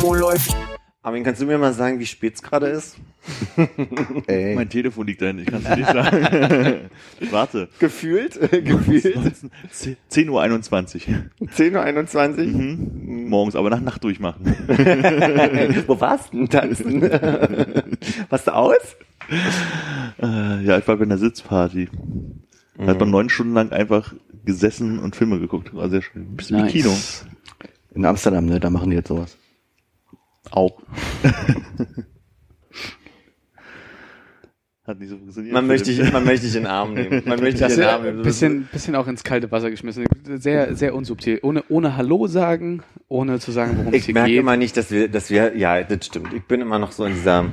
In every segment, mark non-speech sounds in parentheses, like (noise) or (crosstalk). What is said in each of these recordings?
Wo läuft? Armin, kannst du mir mal sagen, wie spät es gerade ist? (laughs) Ey. Mein Telefon liegt da hinten, ich kann es dir nicht sagen. (laughs) Warte. Gefühlt? (laughs) Gefühlt? 10.21 Uhr. 10.21 Uhr? Mhm. Morgens, aber nach Nacht durchmachen. Wo warst du denn tanzen? Warst du aus? Äh, ja, ich war bei einer Sitzparty. Da hat man neun Stunden lang einfach gesessen und Filme geguckt. War sehr schön. Ein bisschen Nice. wie Kino. In Amsterdam, ne? Da machen die jetzt sowas. Auch. Hat nicht so funktioniert. Man möchte, dich, man möchte dich in den Arm nehmen. Man möchte dich Das in ist den Arm ein nehmen. bisschen, bisschen auch ins kalte Wasser geschmissen. Sehr, sehr unsubtil. Ohne, ohne Hallo sagen, ohne zu sagen, worum es Ich hier merke geht. immer nicht, dass wir, dass wir, ja, das stimmt. Ich bin immer noch so in dieser,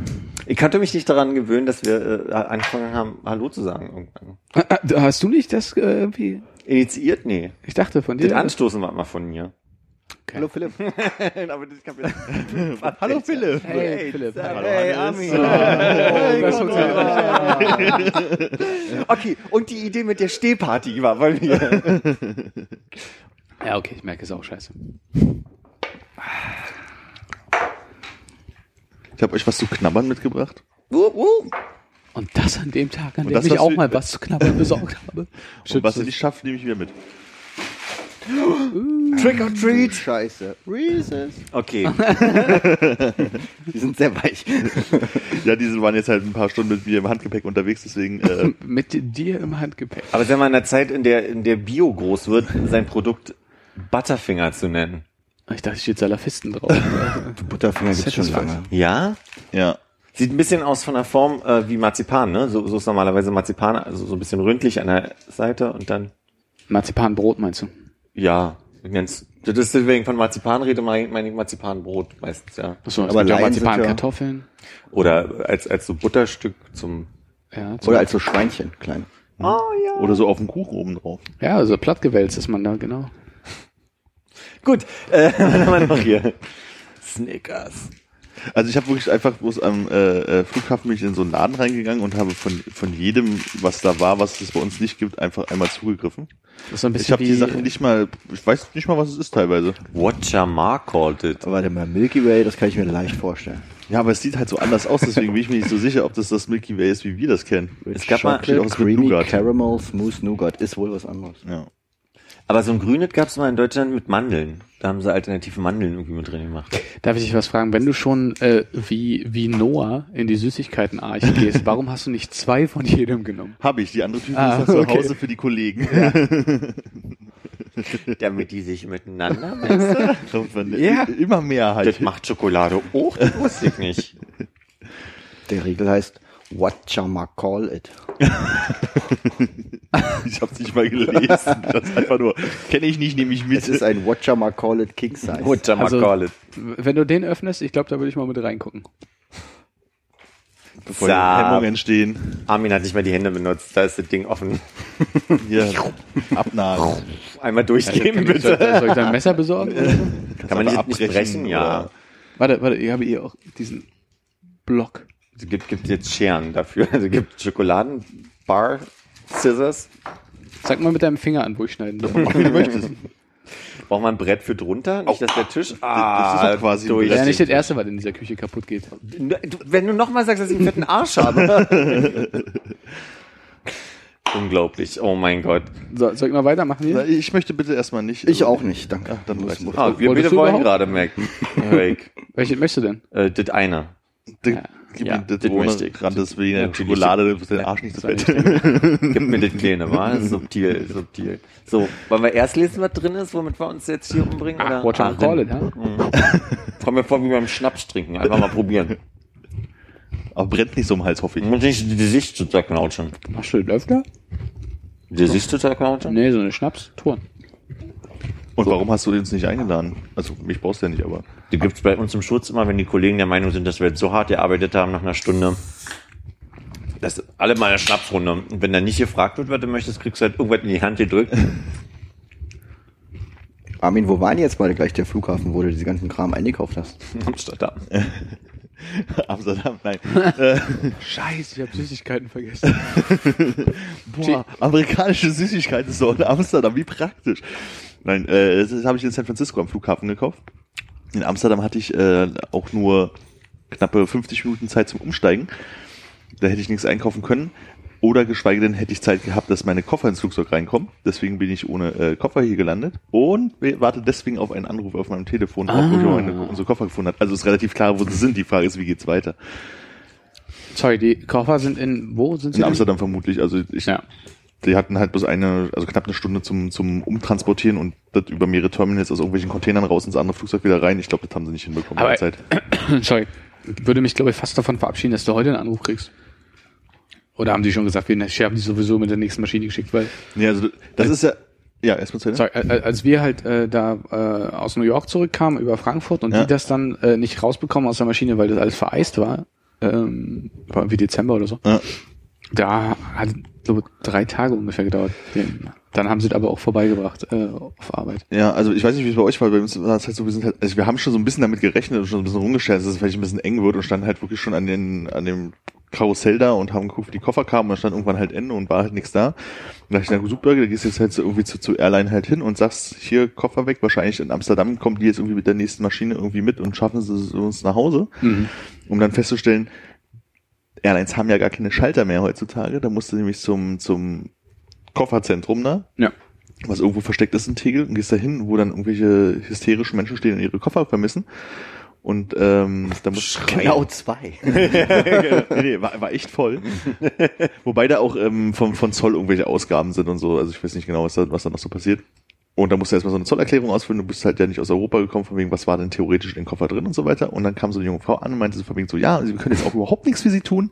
ich konnte mich nicht daran gewöhnen, dass wir äh, angefangen haben, Hallo zu sagen irgendwann. Ah, ah, Hast du nicht das äh, irgendwie? Initiiert? Nee. Ich dachte von dir. Das Anstoßen war immer von mir. Okay. Hallo Philipp. (laughs) Aber das kann ich (laughs) Hallo Philipp. Hey, Philipp. Hallo, Hey. Armin. das funktioniert (laughs) Okay, und die Idee mit der Stehparty war bei mir. Ja, okay, ich merke es auch scheiße. Ich habe euch was zu knabbern mitgebracht. Und das an dem Tag, an Und dem das, ich auch mal was zu knabbern besorgt habe. Und was ihr nicht schafft, nehme ich wieder mit. Trick or treat. Scheiße. Reese's. Okay. (laughs) Die sind sehr weich. (laughs) Ja, diese waren jetzt halt ein paar Stunden mit mir im Handgepäck unterwegs, deswegen äh, (laughs) Mit dir im Handgepäck. Aber sag mal, in der Zeit, in der, in der Bio groß wird, sein Produkt Butterfinger zu nennen. Ich dachte, steht Salafisten drauf. Butterfinger gibt's schon lange. Ja? ja. Sieht ein bisschen aus von der Form äh, wie Marzipan, ne? So, so ist normalerweise Marzipan, also so ein bisschen ründlich an der Seite und dann, Marzipanbrot meinst du? Ja, ich nenn's, das ist deswegen von Marzipan rede, meine ich Marzipanbrot meistens, ja. Achso, Aber ja Marzipankartoffeln. Oder als, als so Butterstück zum, Ja, zum- Oder als so Schweinchen, klein. oh ja. Oder so auf dem Kuchen oben drauf. ja, also plattgewälzt ist man da, genau. Gut, äh, (laughs) was haben wir noch hier? Snickers. Also ich habe wirklich einfach bloß am äh, äh, Flughafen mich in so einen Laden reingegangen und habe von, von jedem, was da war, was es bei uns nicht gibt, einfach einmal zugegriffen. Das ist so ein bisschen Ich habe die Sachen nicht mal, ich weiß nicht mal, was es ist teilweise. What Jamar called it. Aber warte mal, Milky Way, das kann ich mir leicht vorstellen. Ja, aber es sieht halt so anders aus, deswegen bin ich mir nicht so sicher, ob das das Milky Way ist, wie wir das kennen. Es gab mal- Chocolate, mit Creamy Nougat. Caramel, Smooth Nougat ist wohl was anderes. Ja. Aber so ein Grünes gab's mal in Deutschland mit Mandeln. Da haben sie alternative Mandeln irgendwie mit drin gemacht. Darf ich dich was fragen? Wenn du schon äh, wie, wie Noah in die Süßigkeitenarche (laughs) gehst, warum hast du nicht zwei von jedem genommen? Habe ich, die andere Tüte Ah, ist ja zu okay. Hause für die Kollegen. (laughs) Damit die sich miteinander (laughs) messen. ja. Immer mehr halt. Das macht Schokolade auch, das wusste ich nicht. Der Riegel heißt What Call It. (laughs) Ich habe nicht mal gelesen. Das ist einfach nur, kenne ich nicht, nehme ich mit. Es ist ein What Call It King Size. What Also- call it. Wenn du den öffnest, ich glaube, da würde ich mal mit reingucken. bevor die Hemmungen entstehen. Armin hat nicht mal die Hände benutzt, da ist das Ding offen. (laughs) Hier, abnagen. Einmal durchgeben, Soll, soll bitte. ich da ein Messer besorgen? Kann man nicht, nicht abbrechen brechen? Ja. warte, warte, ich habe hier auch diesen Block. Es gibt, gibt jetzt Scheren dafür. (laughs) Also gibt Schokoladen, Bar, Scissors. Sag mal mit deinem Finger an, wo ich schneiden soll. (laughs) Wie du möchtest. Braucht man ein Brett für drunter? Nicht, dass der Tisch. das ist doch quasi durch. Brett. Ja, nicht das erste, was in dieser Küche kaputt geht. Wenn du nochmal sagst, dass ich einen fetten Arsch habe. (laughs) Unglaublich. Oh mein Gott. So, soll ich mal weitermachen hier? Ich möchte bitte erstmal nicht. Ich auch nicht, danke. Ach, dann reicht es. Ah, wir du wollen gerade Mac. Drake. Welche möchtest du denn? äh, das eine. Gib Ja, mir das wegen der Natürlich. Schokolade, du den Arsch nicht ich fett. Gib mir das kleine, wa? (laughs) Subtil, subtil. So, wollen wir erst lesen, was drin ist, womit wir uns jetzt hier umbringen? Ah, oder? what you call it, ha? Kommen wir vor wie beim Schnaps trinken. Einfach mal probieren. Aber brennt nicht so im Hals, hoffe ich. Muss nicht die Sicht zu zerknautschen. Machst du das öfter? Die Sicht zu zerknautschen? Nee, so eine Schnaps-Touren. Und warum hast du uns nicht eingeladen? Also mich brauchst du ja nicht, aber. Die gibt's bei uns im Schutz immer, wenn die Kollegen der Meinung sind, dass wir jetzt so hart gearbeitet haben nach einer Stunde. Das ist alle mal eine Schnapsrunde. Und wenn dann nicht gefragt wird, was du möchtest, kriegst du halt irgendwas in die Hand gedrückt. (laughs) Armin, wo war denn jetzt mal gleich der Flughafen, wo du diese ganzen Kram eingekauft hast? (laughs) Amsterdam. (laughs) Amsterdam, nein. äh, Scheiße, ich habe Süßigkeiten vergessen. boah, amerikanische Süßigkeiten so in Amsterdam, wie praktisch. Nein, äh, das habe ich in San Francisco am Flughafen gekauft. In Amsterdam hatte ich äh, auch nur knappe 50 Minuten Zeit zum Umsteigen. Da hätte ich nichts einkaufen können. Oder geschweige denn hätte ich Zeit gehabt, dass meine Koffer ins Flugzeug reinkommen. Deswegen bin ich ohne äh, Koffer hier gelandet und warte deswegen auf einen Anruf auf meinem Telefon, Ah. wo ich meine, unsere Koffer gefunden habe. Also ist relativ klar, wo sie sind. Die Frage ist, wie geht's weiter? Sorry, die Koffer sind in, wo sind sie? In denn? Amsterdam vermutlich. Also ich, Ja. Die hatten halt bloß eine, also knapp eine Stunde zum, zum Umtransportieren und das über mehrere Terminals aus irgendwelchen Containern raus ins andere Flugzeug wieder rein. Ich glaube, das haben sie nicht hinbekommen Aber- Zeit. (clears throat) Sorry. Würde mich, glaube ich, fast davon verabschieden, dass du heute einen Anruf kriegst. Oder haben die schon gesagt, wir scherben die sowieso mit der nächsten Maschine geschickt, weil, Nee, also das ist ja, ja, erstmal zu Ende. sorry, äh, als wir halt äh, da äh, aus New York zurückkamen über Frankfurt und Ja. die das dann äh, nicht rausbekommen aus der Maschine, weil das alles vereist war, ähm, war wie Dezember oder so, Ja. Da hat, ich, drei Tage ungefähr gedauert. Dann haben sie es aber auch vorbeigebracht äh, auf Arbeit. Ja, also ich weiß nicht, wie es bei euch war, bei uns war es halt so, wir sind halt, also wir haben schon so ein bisschen damit gerechnet und schon ein bisschen rumgestellt, dass es vielleicht ein bisschen eng wird und standen halt wirklich schon an den, an dem Karussell da und haben geguckt, wie die Koffer kamen und dann stand irgendwann halt Ende und war halt nichts da. Und da dachte ich, na super, da gehst du jetzt halt so irgendwie zu, zu Airline halt hin und sagst, hier Koffer weg, wahrscheinlich in Amsterdam kommen die jetzt irgendwie mit der nächsten Maschine irgendwie mit und schaffen sie es uns nach Hause, um dann festzustellen, Airlines haben ja gar keine Schalter mehr heutzutage, da musst du nämlich zum, zum Kofferzentrum da, Ja. was irgendwo versteckt ist in Tegel und gehst da hin, wo dann irgendwelche hysterischen Menschen stehen und ihre Koffer vermissen. Und ähm, da muss Genau zwei. nee, (laughs) nee, war, war echt voll. Wobei da auch ähm, vom, von Zoll irgendwelche Ausgaben sind und so. Also ich weiß nicht genau, was da, was da noch so passiert. Und da musst du erstmal so eine Zollerklärung ausfüllen. Du bist halt ja nicht aus Europa gekommen, von wegen, was war denn theoretisch in den Koffer drin und so weiter. Und dann kam so eine junge Frau an und meinte so von wegen so, ja, Sie können jetzt auch überhaupt nichts für Sie tun.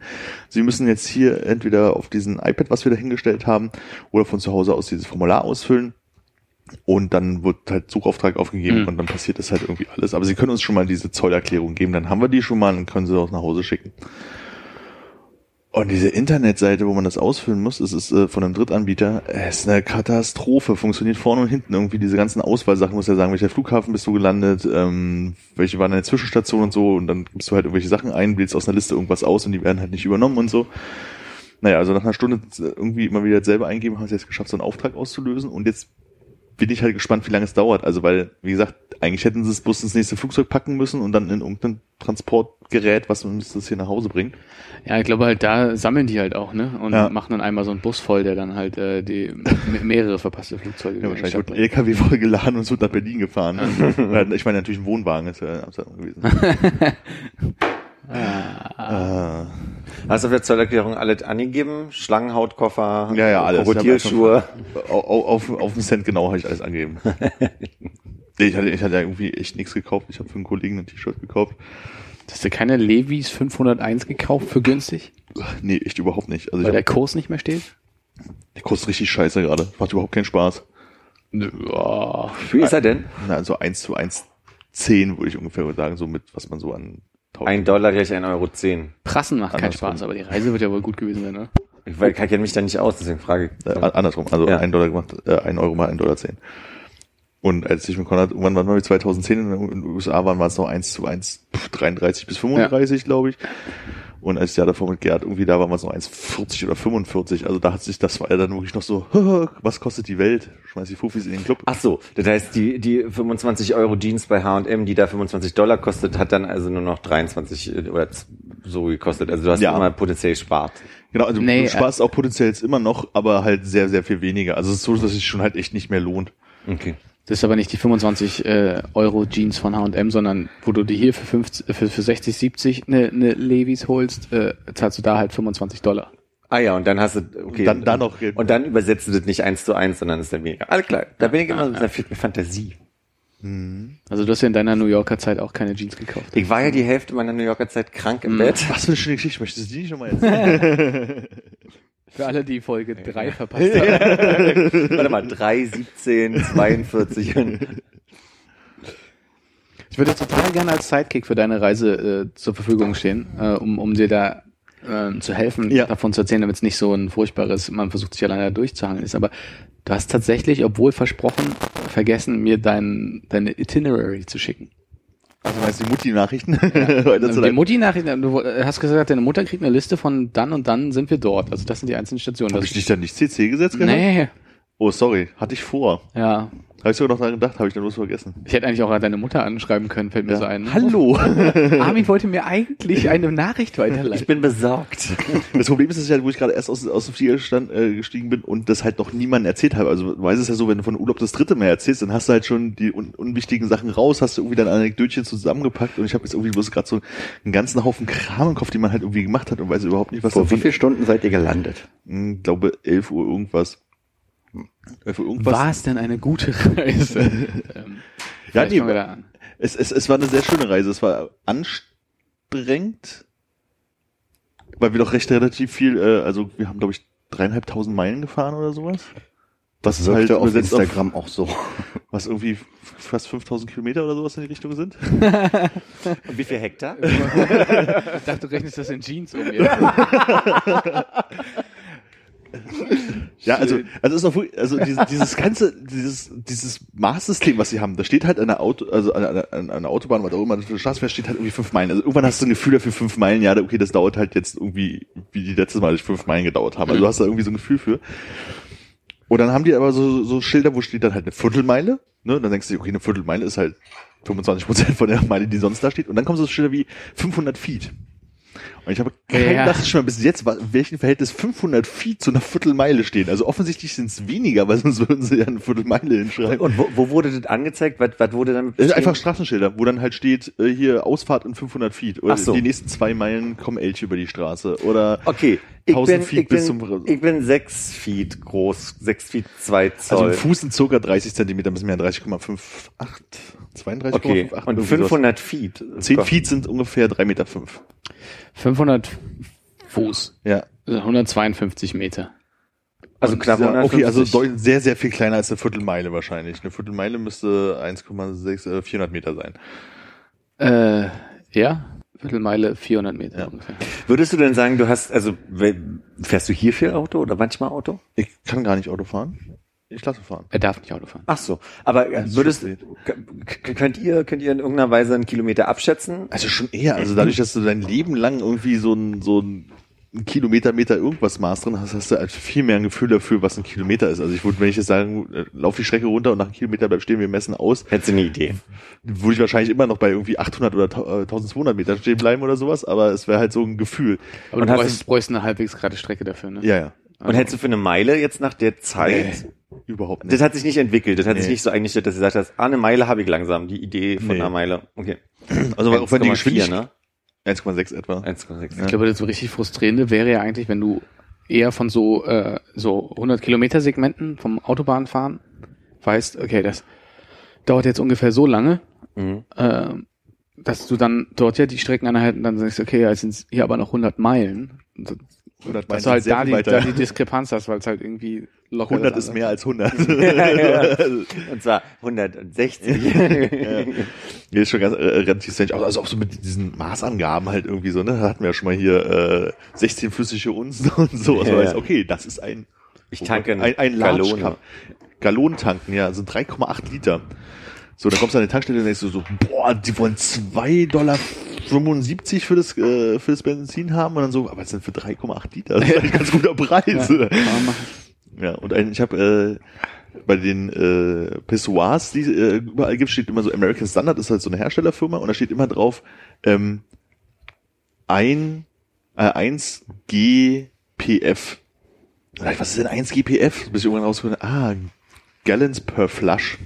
Sie müssen jetzt hier entweder auf diesen iPad, was wir da hingestellt haben, oder von zu Hause aus dieses Formular ausfüllen. Und dann wird halt Suchauftrag aufgegeben Mhm. und dann passiert das halt irgendwie alles. Aber Sie können uns schon mal diese Zollerklärung geben, dann haben wir die schon mal und können sie auch nach Hause schicken. Und diese Internetseite, wo man das ausfüllen muss, es ist äh, von einem Drittanbieter, es ist eine Katastrophe. Funktioniert vorne und hinten irgendwie diese ganzen Auswahlsachen, muss ja sagen, welcher Flughafen bist du gelandet, ähm, welche waren deine Zwischenstation und so. Und dann gibst du halt irgendwelche Sachen ein, wählst aus einer Liste irgendwas aus und die werden halt nicht übernommen und so. Naja, also nach einer Stunde irgendwie immer wieder selber eingeben, haben sie jetzt geschafft, so einen Auftrag auszulösen. Und jetzt bin ich halt gespannt, wie lange es dauert. Also weil, wie gesagt, eigentlich hätten sie es bloß ins nächste Flugzeug packen müssen und dann in irgendein Transportgerät, was uns das hier nach Hause bringt. Ja, ich glaube halt, da sammeln die halt auch, ne? Und Ja. machen dann einmal so einen Bus voll, der dann halt äh, die mehrere verpasste Flugzeuge Ja, wahrscheinlich wird ein LKW voll geladen und es wird nach Berlin gefahren. (laughs) Ich meine natürlich ein Wohnwagen ist ja in Amsterdam gewesen. (laughs) Ah. Hast du auf der Zollerklärung alles angegeben? Schlangenhautkoffer, Ja, ja, alles. Krokodilschuhe. Auf, auf, auf den Cent genau habe ich alles angegeben. (laughs) Ich hatte, ich hatte irgendwie echt nichts gekauft. Ich habe für einen Kollegen ein T-Shirt gekauft. Hast du keine Levis 501 gekauft für günstig? Nee, echt überhaupt nicht. Also ich Weil der Kurs nicht mehr steht? der kostet richtig scheiße gerade. Macht überhaupt keinen Spaß. Ja. Wie ist er denn? Na, also 1 zu 1 10 würde ich ungefähr sagen, so mit, was man so an tausend- Ein Dollar gleich ein Euro zehn. Prassen macht keinen Andersrum. Spaß, aber die Reise wird ja wohl gut gewesen sein, ne? Ich, weil, ich kenne mich da nicht aus, deswegen frage ich. Äh, andersrum, also Ja. ein Dollar gemacht, äh, ein Euro mal ein Dollar zehn. Und als ich mit Konrad, irgendwann waren wir 2010 in den USA waren, war es noch 1 zu 1, pff, 33 bis 35, glaube ich. Und als ich ja davor mit Gerd irgendwie da war, war es noch 1,40 oder 45. Also da hat sich, das war ja dann wirklich noch so, (laughs) was kostet die Welt? Schmeiß die Fufis in den Club. Ach so, das heißt, die, die 25 Euro Jeans bei H&M, die da 25 Dollar kostet, hat dann also nur noch 23 oder z- so gekostet. Also du hast Ja. immer potenziell spart. Genau, also Nee, du sparst auch potenziell jetzt immer noch, aber halt sehr, sehr viel weniger. Also es ist so, dass es sich schon halt echt nicht mehr lohnt. Okay. Das ist aber nicht die 25 äh, Euro Jeans von H&M, sondern wo du dir hier für, 50, für, für 60, 70 eine, eine Levis holst, äh, zahlst du da halt 25 Dollar. Ah ja, und dann hast du, okay. Dann- dann noch- Und dann übersetzt du das nicht eins zu eins, sondern ist dann weniger. Alles klar. Da bin ich immer, da fehlt mir Fantasie. Also du hast ja in deiner New Yorker Zeit auch keine Jeans gekauft. Ich war ja die Hälfte meiner New Yorker Zeit krank im Bett. Was für eine schöne Geschichte, möchtest du die nicht nochmal erzählen? (laughs) Für alle, die Folge 3 verpasst haben. (laughs) Warte mal, 3, 17, 42. Ich würde total gerne als Sidekick für deine Reise äh, zur Verfügung stehen, äh, um, um dir da äh, zu helfen, Ja. davon zu erzählen, damit es nicht so ein furchtbares, man versucht sich alleine durchzuhangeln ist. Aber du hast tatsächlich, obwohl versprochen, vergessen, mir dein, deine Itinerary zu schicken. Also meinst du die Mutti-Nachrichten? (laughs) Also die Mutti-Nachricht, du hast gesagt, deine Mutter kriegt eine Liste von dann und dann sind wir dort. Also das sind die einzelnen Stationen. Habe ich dich dann nicht CC gesetzt gehabt? nee, Oh, sorry. Hatte ich vor. ja. Habe ich sogar noch daran gedacht, habe ich dann bloß vergessen. Ich hätte eigentlich auch deine Mutter anschreiben können, fällt mir so ein. Hallo. (laughs) Armin wollte mir eigentlich eine Nachricht weiterleiten. Ich bin besorgt. (laughs) Das Problem ist, dass ich halt, wo ich gerade erst aus, aus dem Flieger stand, äh, gestiegen bin und das halt noch niemandem erzählt habe. Also du weißt es ja so, wenn du von Urlaub das dritte Mal erzählst, dann hast du halt schon die un unwichtigen Sachen raus, hast du irgendwie dein Anekdötchen zusammengepackt und ich habe jetzt irgendwie bloß gerade so einen ganzen Haufen Kram im Kopf, den man halt irgendwie gemacht hat und weiß überhaupt nicht, was Vor wie davon- vielen Stunden seid ihr gelandet? Hm, glaube 11 Uhr irgendwas. 11 Uhr irgendwas. War es denn eine gute Reise? (laughs) ähm, Ja, nee, fangen wir da an. Es, es, es war eine sehr schöne Reise. Es war anstrengend, weil wir doch recht relativ viel, äh, also wir haben glaube ich dreieinhalbtausend Meilen gefahren oder sowas. Was Das halt auf übersetzt auf, Instagram auch so. (laughs) was irgendwie fast 5000 Kilometer oder sowas in die Richtung sind. (laughs) Und wie viel Hektar? Ich dachte, du rechnest das in Jeans um. Ja. Also, also ist auch wirklich, also dieses, dieses ganze, dieses, dieses Maßsystem, was sie haben, da steht halt an der Auto, also an, an, an einer Autobahn, was auch immer, für Straße steht halt irgendwie fünf Meilen. Also irgendwann hast du ein Gefühl dafür fünf Meilen, ja, okay, das dauert halt jetzt irgendwie, wie die letztes Mal fünf Meilen gedauert haben. Also du hast da irgendwie so ein Gefühl für. Und dann haben die aber so, so Schilder, wo steht dann halt eine Viertelmeile, ne, dann denkst du, okay, eine Viertelmeile ist halt 25 Prozent von der Meile, die sonst da steht. Und dann kommen so Schilder wie 500 Feet. Und ich habe kein Ja. Schimmer bis jetzt, welchem Verhältnis 500 Feet zu einer Viertelmeile stehen. Also offensichtlich sind es weniger, weil sonst würden sie ja eine Viertelmeile hinschreiben. Und wo, wo wurde das angezeigt? Was, was wurde damit Das sind beschrieben? einfach Straßenschilder, wo dann halt steht, äh, hier Ausfahrt in 500 Feet. Oder Ach so. die nächsten zwei Meilen kommen Elche über die Straße. Oder Okay, 1000 bin, Feet ich, bis bin, zum- ich bin sechs Feet groß, sechs Feet zwei also Zoll. ein Fuß sind circa 30 Zentimeter, bis mehr 30,58, 32,58. okay, und irgendwie sowas. 500 Feet. 10 Feet sind ungefähr 3,5 Meter. 500 Fuß. Ja. Also 152 Meter. Also knapp Dieser- 150. Okay, also sehr, sehr viel kleiner als eine Viertelmeile wahrscheinlich. Eine Viertelmeile müsste 1,6, äh, 400 Meter sein. Äh, ja, Viertelmeile 400 Meter Ja. ungefähr. Würdest du denn sagen, du hast, also fährst du hier viel Auto oder manchmal Auto? Ich kann gar nicht Auto fahren. Ich lasse fahren. Er darf nicht Auto fahren. Ach so, aber äh, würdest könnt ihr könnt ihr in irgendeiner Weise einen Kilometer abschätzen? Also schon eher, also dadurch, dass du dein Leben lang irgendwie so ein, so ein Kilometer, Meter irgendwas Maß drin hast, hast du halt viel mehr ein Gefühl dafür, was ein Kilometer ist. Also ich würde, wenn ich jetzt sagen, äh, lauf die Strecke runter und nach einem Kilometer bleib stehen, wir messen aus, Hättest du eine Idee? würde ich wahrscheinlich immer noch bei irgendwie 800 oder 1200 Meter stehen bleiben oder sowas, aber es wäre halt so ein Gefühl. Aber Und du hast bräuchst, bräuchst eine halbwegs gerade Strecke dafür, ne? Ja, ja. Und hättest du für eine Meile jetzt nach der Zeit? Überhaupt nicht. Das hat sich nicht entwickelt. Das hat sich Nee. nicht so eingestellt, dass du gesagt hast, ah, eine Meile habe ich langsam. Die Idee von Nee. einer Meile. Okay. Also auch wenn die 1,4, Geschwindigkeit, ne? 1,6 etwa. 1,6. Ich glaube, das richtig frustrierende wäre ja eigentlich, wenn du eher von so, äh, so 100 Kilometer Segmenten vom Autobahnfahren weißt, okay, das dauert jetzt ungefähr so lange, Mhm. äh, dass du dann dort ja die Streckeneinheiten dann sagst, okay, jetzt sind hier aber noch 100 Meilen. Und 100 Dass Meilen du halt da die, da die Diskrepanz hast, weil es halt irgendwie locker 100 das ist mehr als 100. (laughs) Und zwar 160. Nee, (laughs) ist schon ganz äh, relativ strange. Also, also auch so mit diesen Maßangaben halt irgendwie so, ne? Da hatten wir ja schon mal hier äh, 16 flüssige Unzen (laughs) und so. Also Ja, weiß, ja. okay, das ist ein Ich tanke ein, ein Gallone. Cup. Gallonen tanken, ja, sind 3,8 Liter. So, dann kommst du an die Tankstelle und denkst du so, boah, die wollen 2,75 Dollar für das, äh, für das Benzin haben und dann so, aber es sind für 3,8 Liter. Das ist ein (laughs) ganz guter Preis. Ja. Ja, und ein, ich habe äh, bei den äh, Pissoirs, die äh, überall gibt, steht immer so American Standard, ist halt so eine Herstellerfirma und da steht immer drauf ähm, ein äh, 1 GPF. Was ist denn 1 GPF? Bis ich irgendwann rausgefunden, ah, Gallons per Flush.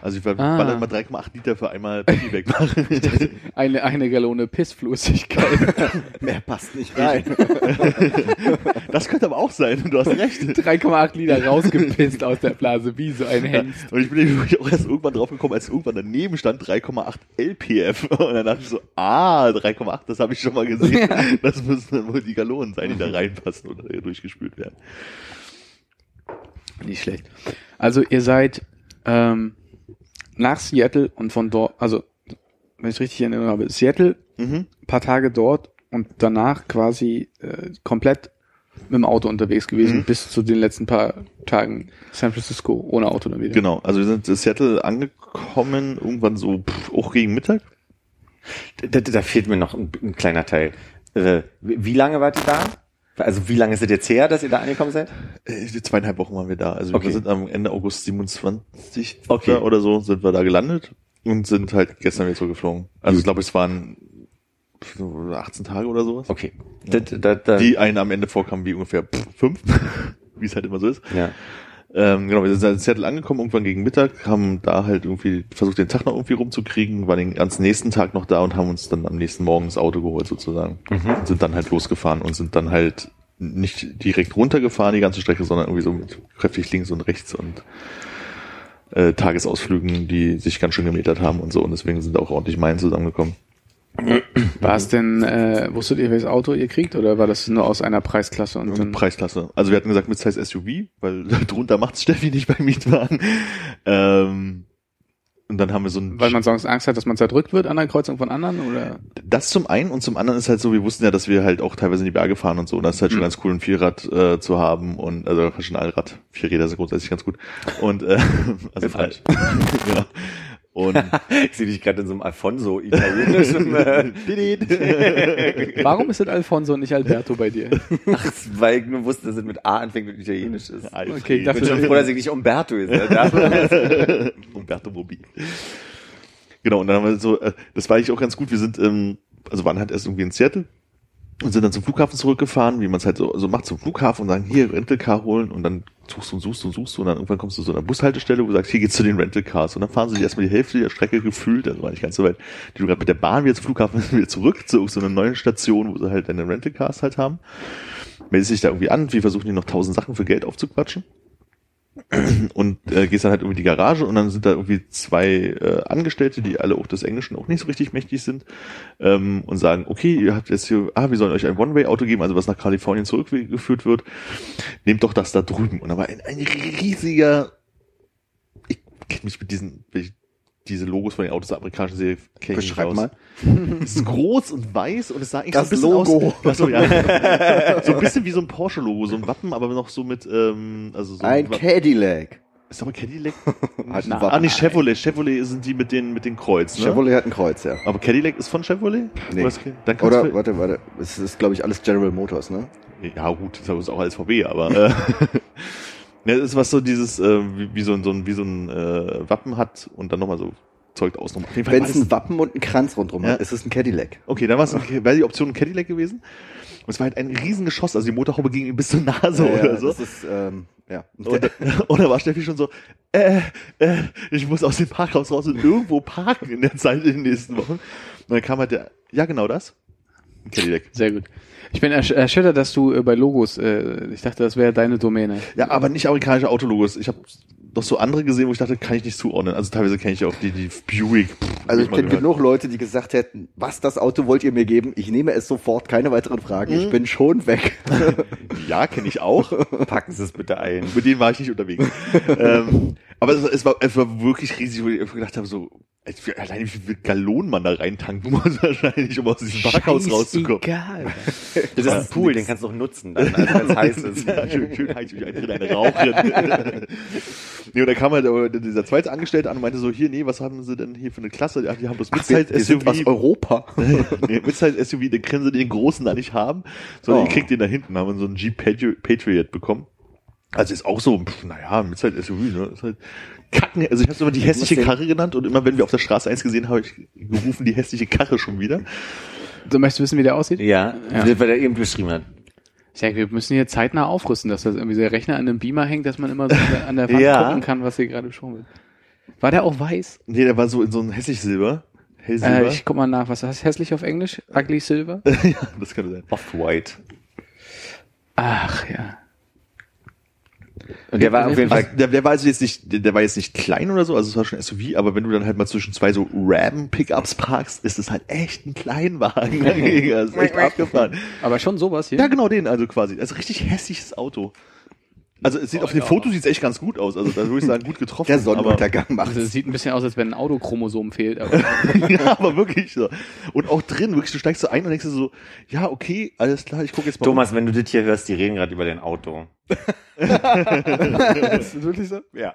Also ich will Ah. ballern mal 3,8 Liter für einmal Pipi wegmachen. (laughs) Eine, eine Gallone Pissflüssigkeit. (laughs) Mehr passt nicht rein. (laughs) das könnte aber auch sein, du hast recht. 3,8 Liter rausgepisst aus der Blase, wie so ein Hengst. Und ich bin auch erst irgendwann drauf gekommen, als irgendwann daneben stand 3,8 LPF. Und dann dachte ich so, ah, 3,8, das habe ich schon mal gesehen. Das müssen dann wohl die Gallonen sein, die da reinpassen oder hier durchgespült werden. Nicht schlecht. Also ihr seid ähm, nach Seattle und von dort, also wenn ich richtig erinnere habe, Seattle, Mhm. paar Tage dort und danach quasi äh, komplett mit dem Auto unterwegs gewesen, Mhm. bis zu den letzten paar Tagen San Francisco ohne Auto dann wieder. Genau, also wir sind in Seattle angekommen, irgendwann so pff, auch gegen Mittag. Da, da fehlt mir noch ein, ein kleiner Teil. Äh, wie wie lange wart ihr da? Also wie lange ist es jetzt her, dass ihr da angekommen seid? Äh, zweieinhalb Wochen waren wir da. Also Okay. wir sind am Ende August 27 Okay. oder so sind wir da gelandet und sind halt gestern wieder zurückgeflogen. Also ich glaube, es waren so 18 Tage oder sowas. Okay. Da, da, da, Die einen am Ende vorkamen wie ungefähr fünf, (laughs) wie es halt immer so ist. ja. Ähm, genau, wir sind in Seattle angekommen, irgendwann gegen Mittag, haben da halt irgendwie versucht, den Tag noch irgendwie rumzukriegen, waren den ganzen nächsten Tag noch da und haben uns dann am nächsten Morgen das Auto geholt sozusagen. Und sind dann halt losgefahren und sind dann halt nicht direkt runtergefahren, die ganze Strecke, sondern irgendwie so mit kräftig links und rechts und äh, Tagesausflügen, die sich ganz schön gemetert haben und so. Und deswegen sind auch ordentlich Meilen zusammengekommen. (clears throat) War es denn, äh, wusstet ihr, welches Auto ihr kriegt oder war das nur aus einer Preisklasse und dann, Preisklasse. Also wir hatten gesagt Midsize SUV, weil (laughs) drunter macht's Steffi nicht bei Mietwagen. Ähm, und dann haben wir so ein weil man sonst Angst hat, dass man zerdrückt wird an der Kreuzung von anderen oder? Das zum einen und zum anderen ist halt so, wir wussten ja, dass wir halt auch teilweise in die Berge fahren und so. Und das ist halt schon Mhm. ganz cool, ein Vierrad äh, zu haben und also schon ein Allrad. Vier Räder sind grundsätzlich ganz gut. Und äh, (laughs) also Falsch. genau. (laughs) Und (laughs) Ich sehe dich gerade in so einem Alfonso italienischen. (laughs) (laughs) Warum ist das Alfonso und nicht Alberto bei dir? Ach, weil ich nur wusste, dass es mit A anfängt und italienisch ist. Okay, ich Ich bin schon froh, dass ich nicht Umberto ist. ne? Umberto Mobi. Genau, und dann haben wir so, äh, das war eigentlich auch ganz gut, wir sind, ähm, also waren halt erst irgendwie in Seattle und sind dann zum Flughafen zurückgefahren, wie man es halt so, so macht, zum Flughafen und sagen, hier, Rentalcar holen und dann suchst und suchst und suchst und dann irgendwann kommst du zu einer Bushaltestelle, wo du sagst, hier geht's zu den Rentalcars und dann fahren sie erstmal die Hälfte der Strecke gefühlt, also war nicht ganz so weit, die du gerade mit der Bahn wieder zum Flughafen (laughs) wieder zurück zu so einer neuen Station, wo sie halt deine Rentalcars halt haben. Meldest dich da irgendwie an, wir versuchen die noch tausend Sachen für Geld aufzuquatschen (clears throat) und äh, gehst dann halt irgendwie in die Garage und dann sind da irgendwie zwei äh, Angestellte, die alle auch des Englischen auch nicht so richtig mächtig sind ähm, und sagen, okay, ihr habt jetzt hier, ah, wir sollen euch ein One-Way-Auto geben, also was nach Kalifornien zurückgeführt wird, nehmt doch das da drüben. Und da war ein, ein riesiger, ich kenne mich mit diesen, diese Logos von den Autos der amerikanischen Serie kenn ich nicht aus. mal. Es (laughs) ist groß und weiß und es sah eigentlich Das so ein bisschen Logo. aus. So, ja. (laughs) so ein bisschen wie so ein Porsche-Logo, so ein Wappen, aber noch so mit, ähm, also so Ein Cadillac. ist aber Cadillac? (laughs) Hat ein Na, Wappen. Ah, nicht Chevrolet. Chevrolet sind die mit den, mit den Kreuz, ne? Chevrolet hat ein Kreuz, ja. Aber Cadillac ist von Chevrolet? Nee. Oder, ist- dann Oder, warte, warte. Es ist, glaube ich, alles General Motors, ne? ja, gut, das ist auch alles VW, aber, äh, ne, das ist was so dieses, äh, wie, wie so ein, so ein, wie so ein, äh, Wappen hat und dann nochmal so Zeug außen Auf jeden Fall Wenn es ein Wappen und einen Kranz rundherum Ja. hat, ist es ein Cadillac. Okay, dann war es wäre die Option ein Cadillac gewesen. Und es war halt ein Riesengeschoss, also die Motorhaube ging ihm bis zur Nase Ja, oder so. Das ist, ähm, ja. Und, (laughs) und da war Steffi schon so, äh, äh, ich muss aus dem Parkhaus raus und irgendwo parken in der Zeit in den nächsten Wochen. Und dann kam halt der, ja genau das, ein Cadillac. Sehr gut. Ich bin ersch erschüttert, dass du äh, bei Logos, äh, ich dachte, das wäre deine Domäne. Ja, aber nicht amerikanische Autologos. Ich habe doch so andere gesehen, wo ich dachte, kann ich nicht zuordnen. Also teilweise kenne ich auch die, die Buick. pff, Also ich kenne genug Leute, die gesagt hätten, was das Auto wollt ihr mir geben? Ich nehme es sofort, keine weiteren Fragen. Mhm. Ich bin schon weg. (laughs) Ja, kenne ich auch. (laughs) Packen Sie es bitte ein. Mit denen war ich nicht unterwegs. (laughs) ähm, aber es, es, war, es war wirklich riesig, wo ich einfach gedacht habe, so, als alleine wie viel Gallonen man da reintanken muss (laughs) wahrscheinlich, um aus diesem Parkhaus rauszukommen. Egal. (laughs) Das ist ein Pool, den kannst du auch nutzen, dann, also wenn es (laughs) heiß ist. Ja, schön, schön heiß wie eine, eine Raucherin. nee, und da kam halt aber dieser zweite Angestellte an und meinte so, hier, nee, was haben sie denn hier für eine Klasse? Ja, die haben bloß wir, Midsize wir sind aus SUV. Europa. nee, Midsize SUV, den können sie den großen da nicht haben, sondern Oh. ihr kriegt den da hinten, haben wir so einen Jeep Patri- Patriot bekommen. Also ist auch so, pff, naja, Midsize SUV, ne, ist halt Kacken, also ich habe immer die hässliche Karre genannt und immer wenn wir auf der Straße eins gesehen haben, habe ich gerufen, die hässliche Karre schon wieder. Du möchtest wissen, wie der aussieht? Ja, Ja. weil er eben beschrieben hat. Ich denke, wir müssen hier zeitnah aufrüsten, dass das irgendwie der Rechner an einem Beamer hängt, dass man immer so an der- an der Wand (laughs) Ja. gucken kann, was hier gerade schon wird. War der auch weiß? Nee, der war so in so ein hässlich Silber. Hellsilber. Äh, ich guck mal nach, was heißt hässlich auf Englisch? Ugly Silver? (laughs) ja, das könnte sein. Off-White. Ach ja. Und der war auf jeden Also, Fall. der, der war also jetzt nicht, der, der war jetzt nicht klein oder so, also es war schon SUV, aber wenn du dann halt mal zwischen zwei so Ram-Pickups parkst, ist es halt echt ein Kleinwagen. (laughs) das ist echt abgefahren. Aber schon sowas hier. Ja, genau den, also quasi. Also richtig hässliches Auto. Also es sieht auf den Fotos sieht's echt ganz gut aus. Also da würde ich sagen, gut getroffen. Der Sonnenuntergang macht Also es sieht ein bisschen aus, als wenn ein Autochromosom fehlt. Aber (laughs) ja, aber wirklich so. Und auch drin, wirklich, du steigst so ein und denkst dir so, ja, okay, alles klar, ich gucke jetzt mal. Thomas, wenn du das hier hörst, die reden gerade über dein Auto. (laughs) ist das wirklich so? Ja.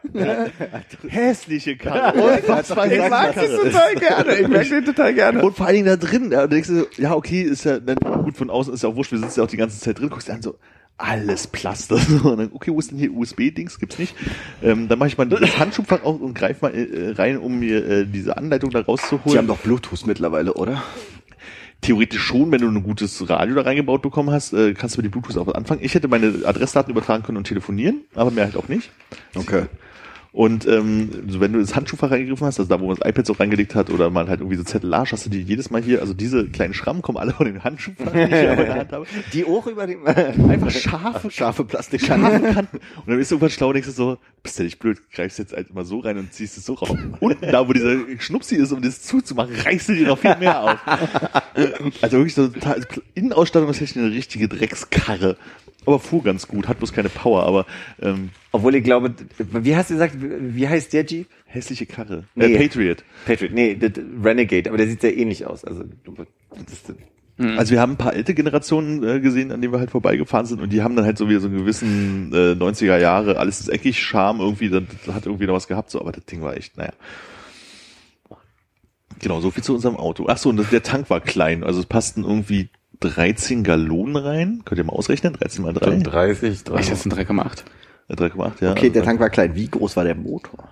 Hässliche Karre. (laughs) Unfassbar hässliche Karre. total gerne. Ich merke den total gerne. Und vor allen Dingen da drin, ja, da denkst du, so, ja, okay, ist ja dann gut von außen, ist ja auch wurscht, wir sitzen ja auch die ganze Zeit drin, guckst dir an, so, alles Plaster. (laughs) So, und dann, okay, wo ist denn hier USB-Dings? Gibt's nicht. Ähm, dann mache ich mal das Handschuhfach auf und greife mal äh, rein, um mir äh, diese Anleitung da Die rauszuholen. haben doch Bluetooth mittlerweile, oder? Theoretisch schon, wenn du ein gutes Radio da reingebaut bekommen hast, äh, kannst du mit dem Bluetooth auch was anfangen. Ich hätte meine Adressdaten übertragen können und telefonieren, aber mehr halt auch nicht. Okay. Und ähm, so wenn du ins Handschuhfach reingegriffen hast, also da, wo man das iPad so reingelegt hat oder mal halt irgendwie so Zettelage, hast du die jedes Mal hier, also diese kleinen Schrammen kommen alle von den Handschuhfach, die ich hier in der Hand habe. (laughs) Die auch über den. (laughs) Einfach scharfe, Scharfe Plastik. scharfe Kanten. (laughs) Und dann bist du irgendwann schlau und denkst du so, bist du nicht blöd, greifst jetzt halt immer so rein und ziehst es so raus. Und da, wo dieser Schnupsi ist, um das zuzumachen, reißt du dir noch viel mehr auf. Also wirklich so total, Innenausstattung ist echt eine richtige Dreckskarre. Aber fuhr ganz gut, hat bloß keine Power, aber ähm, Obwohl ich glaube, wie hast du gesagt, wie heißt der Jeep? hässliche Karre. Nee. Äh, Patriot. Patriot. Nee, Renegade, aber der sieht sehr ähnlich aus. Also, ist, Also wir haben ein paar alte Generationen äh, gesehen, an denen wir halt vorbeigefahren sind und die haben dann halt so wieder so einen gewissen äh, 90er Jahre, alles ist eckig, Charme irgendwie, das, das hat irgendwie noch was gehabt, so, aber das Ding war echt, naja. Genau, so viel zu unserem Auto. Ach so, und das, der Tank war klein, also es passten irgendwie 13 Gallonen rein. Könnt ihr mal ausrechnen? 13 mal 3? 30, ich das ein 3,8. Äh, 3,8, ja. Okay, der Also Tank war klein. Wie groß war der Motor?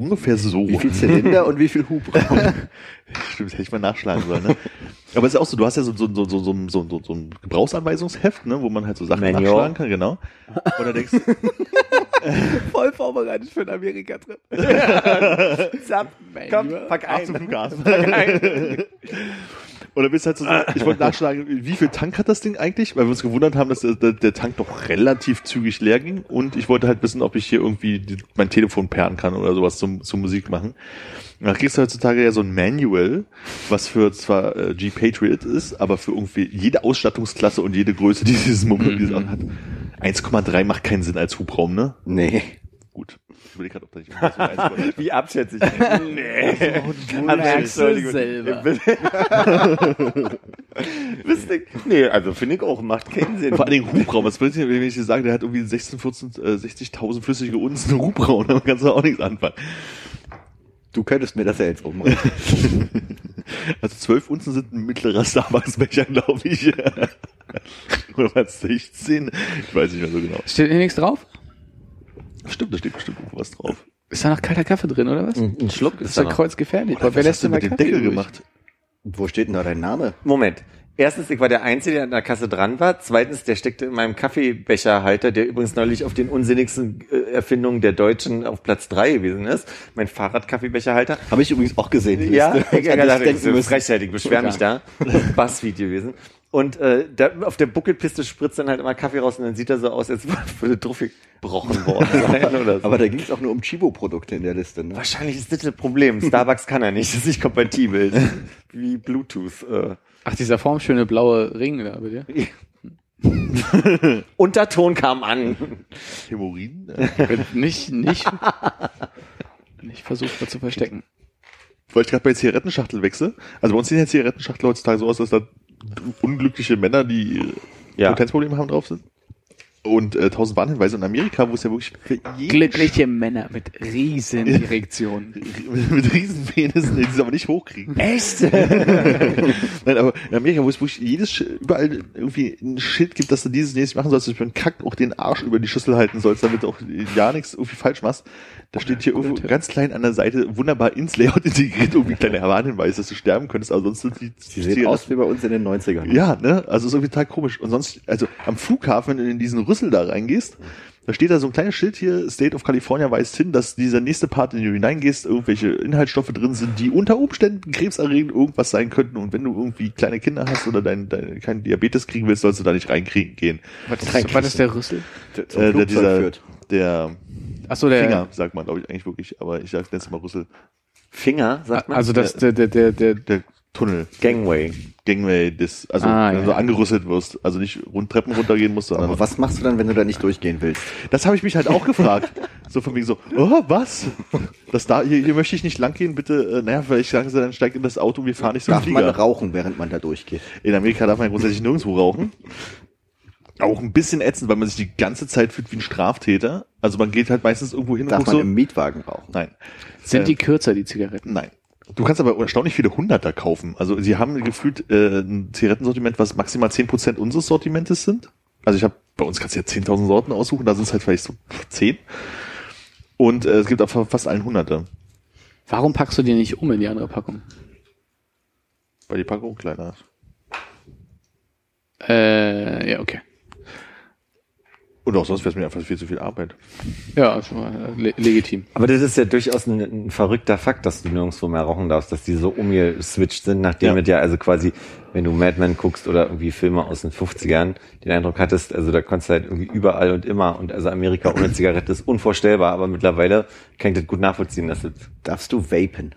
ungefähr so. Wie viel Zylinder und wie viel Hubraum? (laughs) Stimmt, hätte ich mal nachschlagen sollen. Ne? Aber es ist auch so, du hast ja so, so, so, so, so, so, so, so ein Gebrauchsanweisungsheft, ne, wo man halt so Sachen Manual. nachschlagen kann, genau. Und dann denkst du, (laughs) Voll vorbereitet für einen Amerika-Trip. (laughs) Komm, pack ab zum ein. Und dann bist halt so, ich wollte nachschlagen, wie viel Tank hat das Ding eigentlich? Weil wir uns gewundert haben, dass der, der, Tank doch relativ zügig leer ging. Und ich wollte halt wissen, ob ich hier irgendwie die, mein Telefon perren kann oder sowas zum, zum Musik machen. Da kriegst du heutzutage ja so ein Manual, was für zwar äh, G-Patriot ist, aber für irgendwie jede Ausstattungsklasse und jede Größe, die dieses Mobil Auto hat. 1,3 macht keinen Sinn als Hubraum, ne? nee. Ich überlege gerade, ob da nicht irgendwas so (laughs) 1,3 Wie abschätzig. (laughs) nee. merkst du selber. Wisst ihr? (laughs) Nee, also finde ich auch, macht keinen Sinn. Vor allen Dingen Hubraum. Was willst du, wenn ich dir sage, der hat irgendwie 16, 14, äh, 60.000 flüssige Unzen Hubraum, damit kannst du auch nichts anfangen. Du könntest mir das ja jetzt umrechnen. Also 12 Unzen sind ein mittlerer Starbucks-Becher, glaube ich. Oder was, 16? Ich weiß nicht mehr so genau. Steht hier nichts drauf? Stimmt, da steht bestimmt was drauf. Ist da noch kalter Kaffee drin, oder was? Ein Schluck Das ist ist da noch. kreuzgefährlich. Oder Aber wer lässt hast du denn mit dem Kaffee Deckel übrig? gemacht? Wo steht denn da dein Name? Moment. Erstens, ich war der Einzige, der an der Kasse dran war. Zweitens, der steckte in meinem Kaffeebecherhalter, der übrigens neulich auf den unsinnigsten äh, Erfindungen der Deutschen auf Platz drei gewesen ist. Mein Fahrradkaffeebecherhalter. Habe ich übrigens auch gesehen. Ja, ich habe dich gedacht, denken das ist müssen. frechzeitig, beschwer mich da. Buzzfeed gewesen. Und äh, da, auf der Buckelpiste spritzt dann halt immer Kaffee raus und dann sieht er so aus, als (laughs) würde Druffig gebrochen worden sein (laughs) oder so. Aber da ging es auch nur um Chibo-Produkte in der Liste. Ne? Wahrscheinlich ist das das Problem. Starbucks kann er nicht, das ist nicht kompatibel. Wie Bluetooth. Äh. Ach, dieser formschöne blaue Ring da bei dir. (laughs) Unterton kam an. Hämorrhoiden? nicht, nicht, nicht versucht, was zu verstecken. Weil ich gerade bei Zigarettenschachtel wechsle. Also bei uns sehen ja Zigarettenschachtel heutzutage so aus, dass da unglückliche Männer, die Ja. Potenzprobleme haben, drauf sind. Und äh, tausend Warnhinweise in Amerika, wo es ja wirklich für jeden Glückliche Männer mit riesen Erektionen. mit, (laughs) mit Riesenpenissen, die sie aber nicht hochkriegen. Echt? (laughs) Nein, aber in Amerika, wo es wirklich jedes Sch- überall irgendwie ein Schild gibt, dass du dieses nächstes machen sollst, dass du einen Kack auch den Arsch über die Schüssel halten sollst, damit du auch ja nichts irgendwie falsch machst. Da steht hier irgendwo Tipp. ganz klein an der Seite wunderbar ins Layout integriert irgendwie ein kleiner (laughs) Warnhinweis, dass du sterben könntest, aber sonst sind die, Die sehen aus wie bei uns in den 90ern. ja, ne? Also ist irgendwie total komisch. Und sonst, also am Flughafen, in diesen Rüssel da reingehst, Da steht da so ein kleines Schild hier, State of California weist hin, dass dieser nächste Part, in den du hineingehst, irgendwelche Inhaltsstoffe drin sind, die unter Umständen krebserregend irgendwas sein könnten. Und wenn du irgendwie kleine Kinder hast oder dein, dein, keinen Diabetes kriegen willst, sollst du da nicht reinkriegen gehen. Was ist, was ist der Rüssel? Der Äh, der, dieser, führt. der Ach so, der. Finger, sagt man, glaube ich, eigentlich wirklich, aber ich sag jetzt mal Rüssel. Finger, sagt man? Also das, der, der, der, der, Der Tunnel, Gangway. Gangway, das, also Ah, wenn ja. du so angerüsselt wirst, also nicht rund Treppen runtergehen musst, sondern Aber was machst du dann, wenn du da nicht durchgehen willst? Das habe ich mich halt auch gefragt. So von wegen so, oh, was? Das da, hier, hier möchte ich nicht lang gehen, bitte, äh, naja, vielleicht sagen sie, dann steigt in das Auto, wir fahren nicht so Darf man Flieger. rauchen, während man da durchgeht? In Amerika darf man grundsätzlich nirgendwo rauchen. Auch ein bisschen ätzend, weil man sich die ganze Zeit fühlt wie ein Straftäter. Also man geht halt meistens irgendwo hin und Darf guckt man so. im Mietwagen rauchen? Nein. sind Äh, die kürzer, die Zigaretten? Nein. Du kannst aber erstaunlich viele Hunderter kaufen. Also sie haben gefühlt äh, ein Zigarettensortiment, was maximal 10% unseres Sortimentes sind. Also ich habe, bei uns kannst du ja 10.000 Sorten aussuchen, da sind es halt vielleicht so 10. Und äh, es gibt auch fast allen Hunderte. Warum packst du die nicht um in die andere Packung? Weil die Packung kleiner ist. Äh, ja, okay. Und auch sonst wäre es mir einfach viel zu viel Arbeit. Ja, also, äh, le legitim. Aber das ist ja durchaus ein, ein verrückter Fakt, dass du nirgendwo mehr rauchen darfst, dass die so umgeswitcht sind, nachdem Ja. es ja also quasi, wenn du Mad Men guckst oder irgendwie Filme aus den 50ern, den Eindruck hattest, also da konntest du halt irgendwie überall und immer und also Amerika ohne Zigarette ist unvorstellbar, aber mittlerweile kann ich das gut nachvollziehen, dass das Darfst du vapen?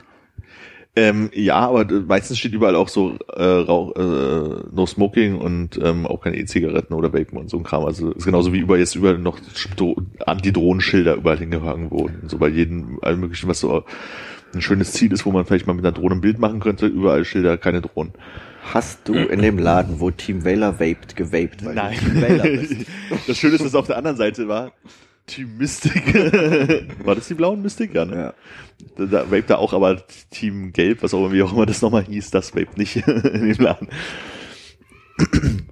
Ähm, ja, aber meistens steht überall auch so äh, Rauch, äh, No Smoking und ähm, auch keine E-Zigaretten oder Vapen und so ein Kram. Also ist genauso wie überall jetzt überall noch Dro- Antidrohnenschilder überall hingehangen wurden. So bei jedem, allem möglichen, was so ein schönes Ziel ist, wo man vielleicht mal mit einer Drohne ein Bild machen könnte, überall Schilder, keine Drohnen. Hast du in dem Laden, wo Team Vela vaped, gewaped? Nein. (laughs) bist. Das Schöne ist, dass auf der anderen Seite war Team Mystic. (laughs) war das die blauen Mystic? Ja, ne? Ja. Da, da vape da auch, aber Team Gelb, was auch immer, wie auch immer das nochmal hieß, das vape nicht (laughs) in dem Laden. (clears throat)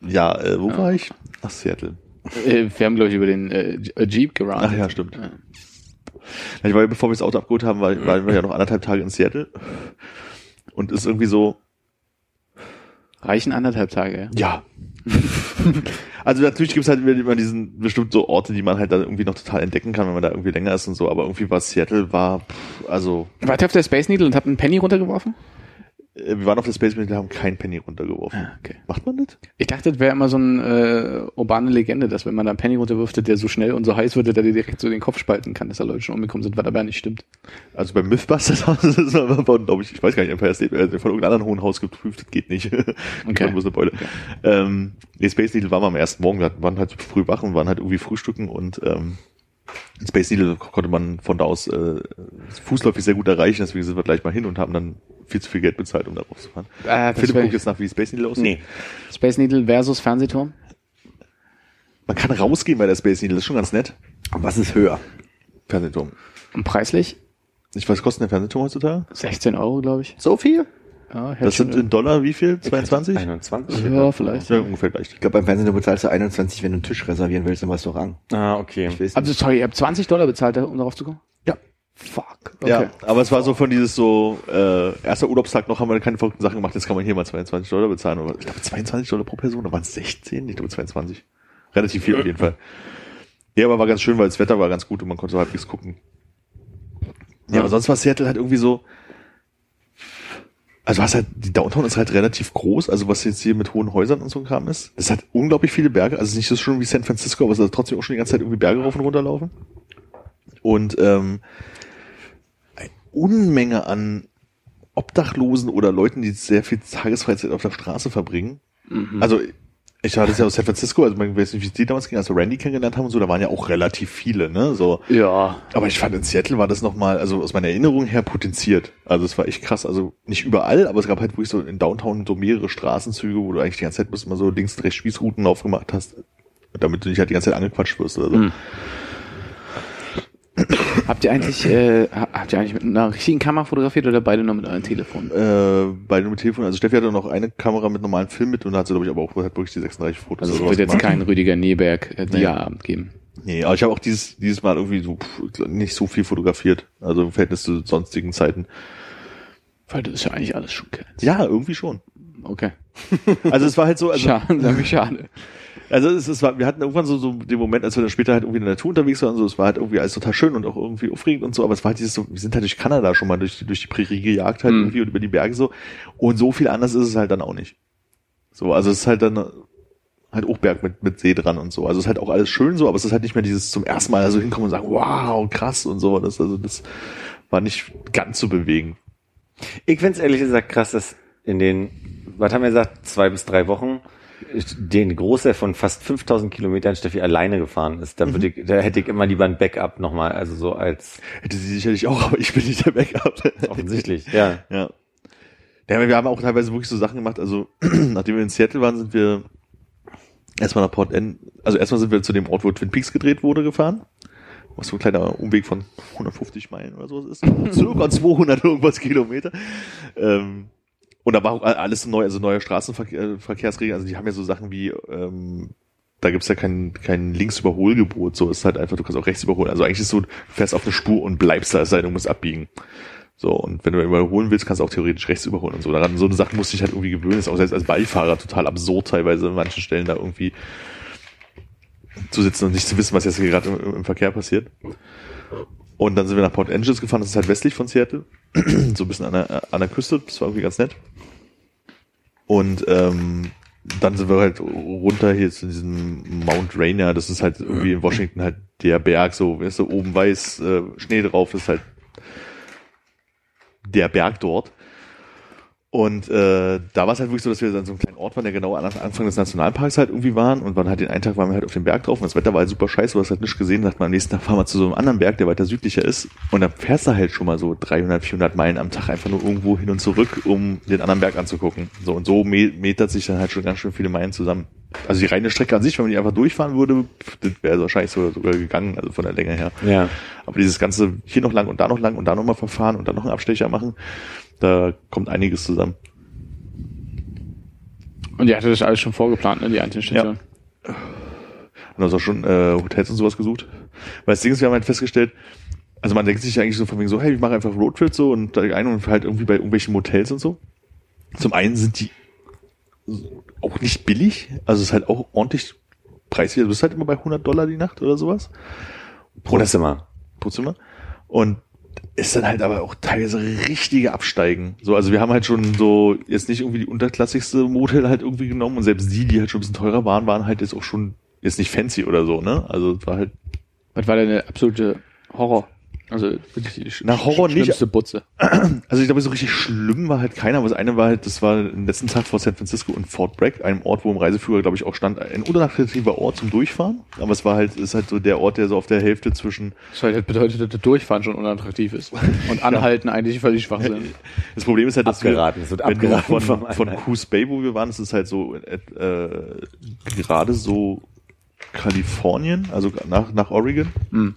ja, äh, wo war ich? Ach, Seattle. Äh, wir haben, glaube ich, über den äh, Jeep gerannt. Ach ja, stimmt. Ja, Ich war, bevor wir das Auto abgeholt haben, war, waren wir ja noch anderthalb Tage in Seattle. Und ist irgendwie so, Reichen anderthalb Tage, ja. (laughs) (laughs) Also natürlich gibt's halt immer diesen bestimmt so Orte, die man halt dann irgendwie noch total entdecken kann, wenn man da irgendwie länger ist und so, aber irgendwie war Seattle war, pff, also Wart ihr auf der Space Needle und habt einen Penny runtergeworfen? Äh, wir waren auf der Space Needle, haben keinen Penny runtergeworfen. Ah, okay. Macht man das? Ich dachte, das wäre immer so eine äh, urbane Legende, dass wenn man da einen Penny runterwirft, der so schnell und so heiß wird, dass er dir direkt so den Kopf spalten kann, dass da Leute schon umgekommen sind, was aber nicht stimmt. Also beim Mythbusters (laughs) Haus ist es aber von, glaube ich, ich weiß gar nicht, Empire State, äh, von irgendeinem anderen hohen Haus geprüft, das geht nicht. (laughs) Okay. okay. bloß eine Beule. Ähm, die Space Needle waren wir am ersten Morgen, wir waren halt früh wach und waren halt irgendwie frühstücken und ähm, Space Needle konnte man von da aus äh, fußläufig sehr gut erreichen, deswegen sind wir gleich mal hin und haben dann viel zu viel Geld bezahlt, um da raufzufahren. Ah, das Philipp guckt jetzt nach, wie Space Needle aussieht. Nee. Space Needle versus Fernsehturm? Man kann rausgehen bei der Space Needle, das ist schon ganz nett. Was ist höher? Fernsehturm. Und preislich? Ich weiß, was kostet der Fernsehturm heutzutage? 16 Euro, glaube ich. So viel? Ja, Das sind in Dollar wie viel? 22? 21? ja, vielleicht. Ja, ungefähr gleich. Ich glaube, beim Fernsehen du bezahlst du 21, wenn du einen Tisch reservieren willst im Restaurant. Ah, okay. Also, sorry, ihr habt 20 Dollar bezahlt, um darauf zu kommen? Ja. Fuck. Okay. Ja, aber es war so von dieses so, äh, erster Urlaubstag noch haben wir keine verrückten Sachen gemacht, jetzt kann man hier mal 22 Dollar bezahlen. Oder ich glaube 22 Dollar pro Person, da waren es 16, ich glaube 22. Relativ viel auf jeden Fall. Ja, aber war ganz schön, weil das Wetter war ganz gut und man konnte so halbwegs gucken. Ja, aber sonst war Seattle halt irgendwie so, also was halt, die Downtown ist halt relativ groß, also was jetzt hier mit hohen Häusern und so ein Kram ist. Es hat unglaublich viele Berge, also ist nicht so schön wie San Francisco, aber es hat trotzdem auch schon die ganze Zeit irgendwie Berge rauf und runter laufen. Und ähm, eine Unmenge an Obdachlosen oder Leuten, die sehr viel Tagesfreizeit auf der Straße verbringen. Also ich hatte es ja aus San Francisco, also man weiß nicht, wie es dir damals ging, als wir Randy kennengelernt haben und so, da waren ja auch relativ viele, ne? So. Ja. Aber ich fand in Seattle war das nochmal, also aus meiner Erinnerung her potenziert. Also es war echt krass. Also nicht überall, aber es gab halt wirklich so in Downtown so mehrere Straßenzüge, wo du eigentlich die ganze Zeit bloß immer so links, rechts Spießrouten aufgemacht hast, damit du nicht halt die ganze Zeit angequatscht wirst oder so. Hm. Habt ihr eigentlich, äh, ha- habt ihr eigentlich mit einer richtigen Kamera fotografiert oder beide nur mit eurem Telefon? Äh, bei dem Telefon, also Steffi hatte noch eine Kamera mit normalen Film mit und hat sie, glaube ich, aber auch hat wirklich die 36 Fotos. Also es wird jetzt gemacht. kein Rüdiger Neberg äh, Dia-Abend geben. Nee, aber ich habe auch dieses, dieses Mal irgendwie so pff, nicht so viel fotografiert. Also im Verhältnis zu sonstigen Zeiten. Weil das ist ja eigentlich alles schon Ja, irgendwie schon. Okay. Also es war halt so, also Schade, (laughs) schade. Also es, es war, wir hatten irgendwann so, so den Moment, als wir dann später halt irgendwie in der Natur unterwegs waren, so, es war halt irgendwie alles total schön und auch irgendwie aufregend und so, aber es war halt dieses so, wir sind halt durch Kanada schon mal durch, durch die Prärie gejagt halt Mhm. irgendwie und über die Berge so und so viel anders ist es halt dann auch nicht. So, also es ist halt dann halt Hochberg mit, mit See dran und so. Also es ist halt auch alles schön so, aber es ist halt nicht mehr dieses zum ersten Mal so hinkommen und sagen, wow, krass und so. Das, also das war nicht ganz so bewegend. Ich find's ehrlich gesagt krass, dass in den, was haben wir gesagt, zwei bis drei Wochen, den Großteil von fast 5000 Kilometern Steffi alleine gefahren ist. Da, würde ich, da hätte ich immer lieber ein Backup nochmal, also so als Hätte sie sicherlich auch, aber ich bin nicht der Backup. (laughs) offensichtlich, ja. Ja. Ja, wir haben auch teilweise wirklich so Sachen gemacht. Also, (clears throat) nachdem wir in Seattle waren, sind wir erstmal nach Port N, also erstmal sind wir zu dem Ort, wo Twin Peaks gedreht wurde, gefahren. Was so ein kleiner Umweg von 150 Meilen oder sowas ist. (laughs) Circa 200 irgendwas Kilometer. Ähm, und da war auch alles neu, also neue Straßenverkehrsregeln. Also die haben ja so Sachen wie, ähm, da gibt's ja kein, kein Linksüberholgebot. So ist halt einfach, du kannst auch rechts überholen. Also eigentlich ist so, du fährst auf eine Spur und bleibst da, es sei denn, du musst abbiegen. So, und wenn du überholen willst, kannst du auch theoretisch rechts überholen und so. Daran, so eine Sache musste ich halt irgendwie gewöhnen. Ist auch selbst als Beifahrer total absurd teilweise an manchen Stellen da irgendwie zu sitzen und nicht zu wissen, was jetzt hier gerade im, im Verkehr passiert. Und dann sind wir nach Port Angeles gefahren, das ist halt westlich von Seattle. (clears throat) so ein bisschen an der, an der Küste, das war irgendwie ganz nett. Und ähm, dann sind wir halt runter hier zu diesem Mount Rainier, das ist halt irgendwie in Washington halt der Berg, so, weißt du, oben weiß, äh, Schnee drauf, ist halt der Berg dort. Und äh, da war es halt wirklich so, dass wir an so einem kleinen Ort waren, der genau am Anfang des Nationalparks halt irgendwie waren. Und waren halt den einen Tag waren wir halt auf dem Berg drauf und das Wetter war halt super scheiße, du hast halt nichts gesehen. Dachte man, am nächsten Tag fahren wir zu so einem anderen Berg, der weiter südlicher ist. Und dann fährst du halt schon mal so 300, 400 Meilen am Tag einfach nur irgendwo hin und zurück, um den anderen Berg anzugucken. So und so me- metert sich dann halt schon ganz schön viele Meilen zusammen. Also die reine Strecke an sich, wenn man die einfach durchfahren würde, das wäre wahrscheinlich sogar, sogar gegangen, also von der Länge her. Ja. Aber dieses ganze hier noch lang und da noch lang und da nochmal verfahren und dann noch einen Abstecher machen, da kommt einiges zusammen. Und ihr hattet das alles schon vorgeplant, ne, die einzelnen Stationen. Und hast auch schon äh, Hotels und sowas gesucht. Weil das Ding ist, wir haben halt festgestellt, also man denkt sich eigentlich so von wegen so, hey, ich mache einfach Roadtrips so und da ein und halt irgendwie bei irgendwelchen Motels und so. Zum einen sind die auch nicht billig, also es ist halt auch ordentlich preislich. Also du bist halt immer bei 100 Dollar die Nacht oder sowas. Pro Zimmer. pro Zimmer. Und ist dann halt aber auch teilweise richtige Absteigen. So, also wir haben halt schon so jetzt nicht irgendwie die unterklassigste Motel halt irgendwie genommen und selbst die, die halt schon ein bisschen teurer waren, waren halt jetzt auch schon jetzt nicht fancy oder so, ne? Also war halt Was war denn der absolute Horror? Also wirklich die Na, Horror sch- nicht. schlimmste Butze. (clears throat) Also ich glaube, so richtig schlimm war halt keiner, aber das eine war halt, das war den letzten Tag vor San Francisco und Fort Bragg, einem Ort, wo im Reiseführer, glaube ich, auch stand, ein unattraktiver Ort zum Durchfahren. Aber es war halt, ist halt so der Ort, der so auf der Hälfte zwischen Das halt bedeutet, dass das Durchfahren schon unattraktiv ist. Und (laughs) Anhalten eigentlich völlig Schwachsinn. (laughs) Das Problem ist halt, dass Abgeraten, wir, wird wenn du abgeraten von, von Einheit. Coos Bay, wo wir waren, ist es halt so äh, äh, gerade so Kalifornien, also nach, nach Oregon. Hm.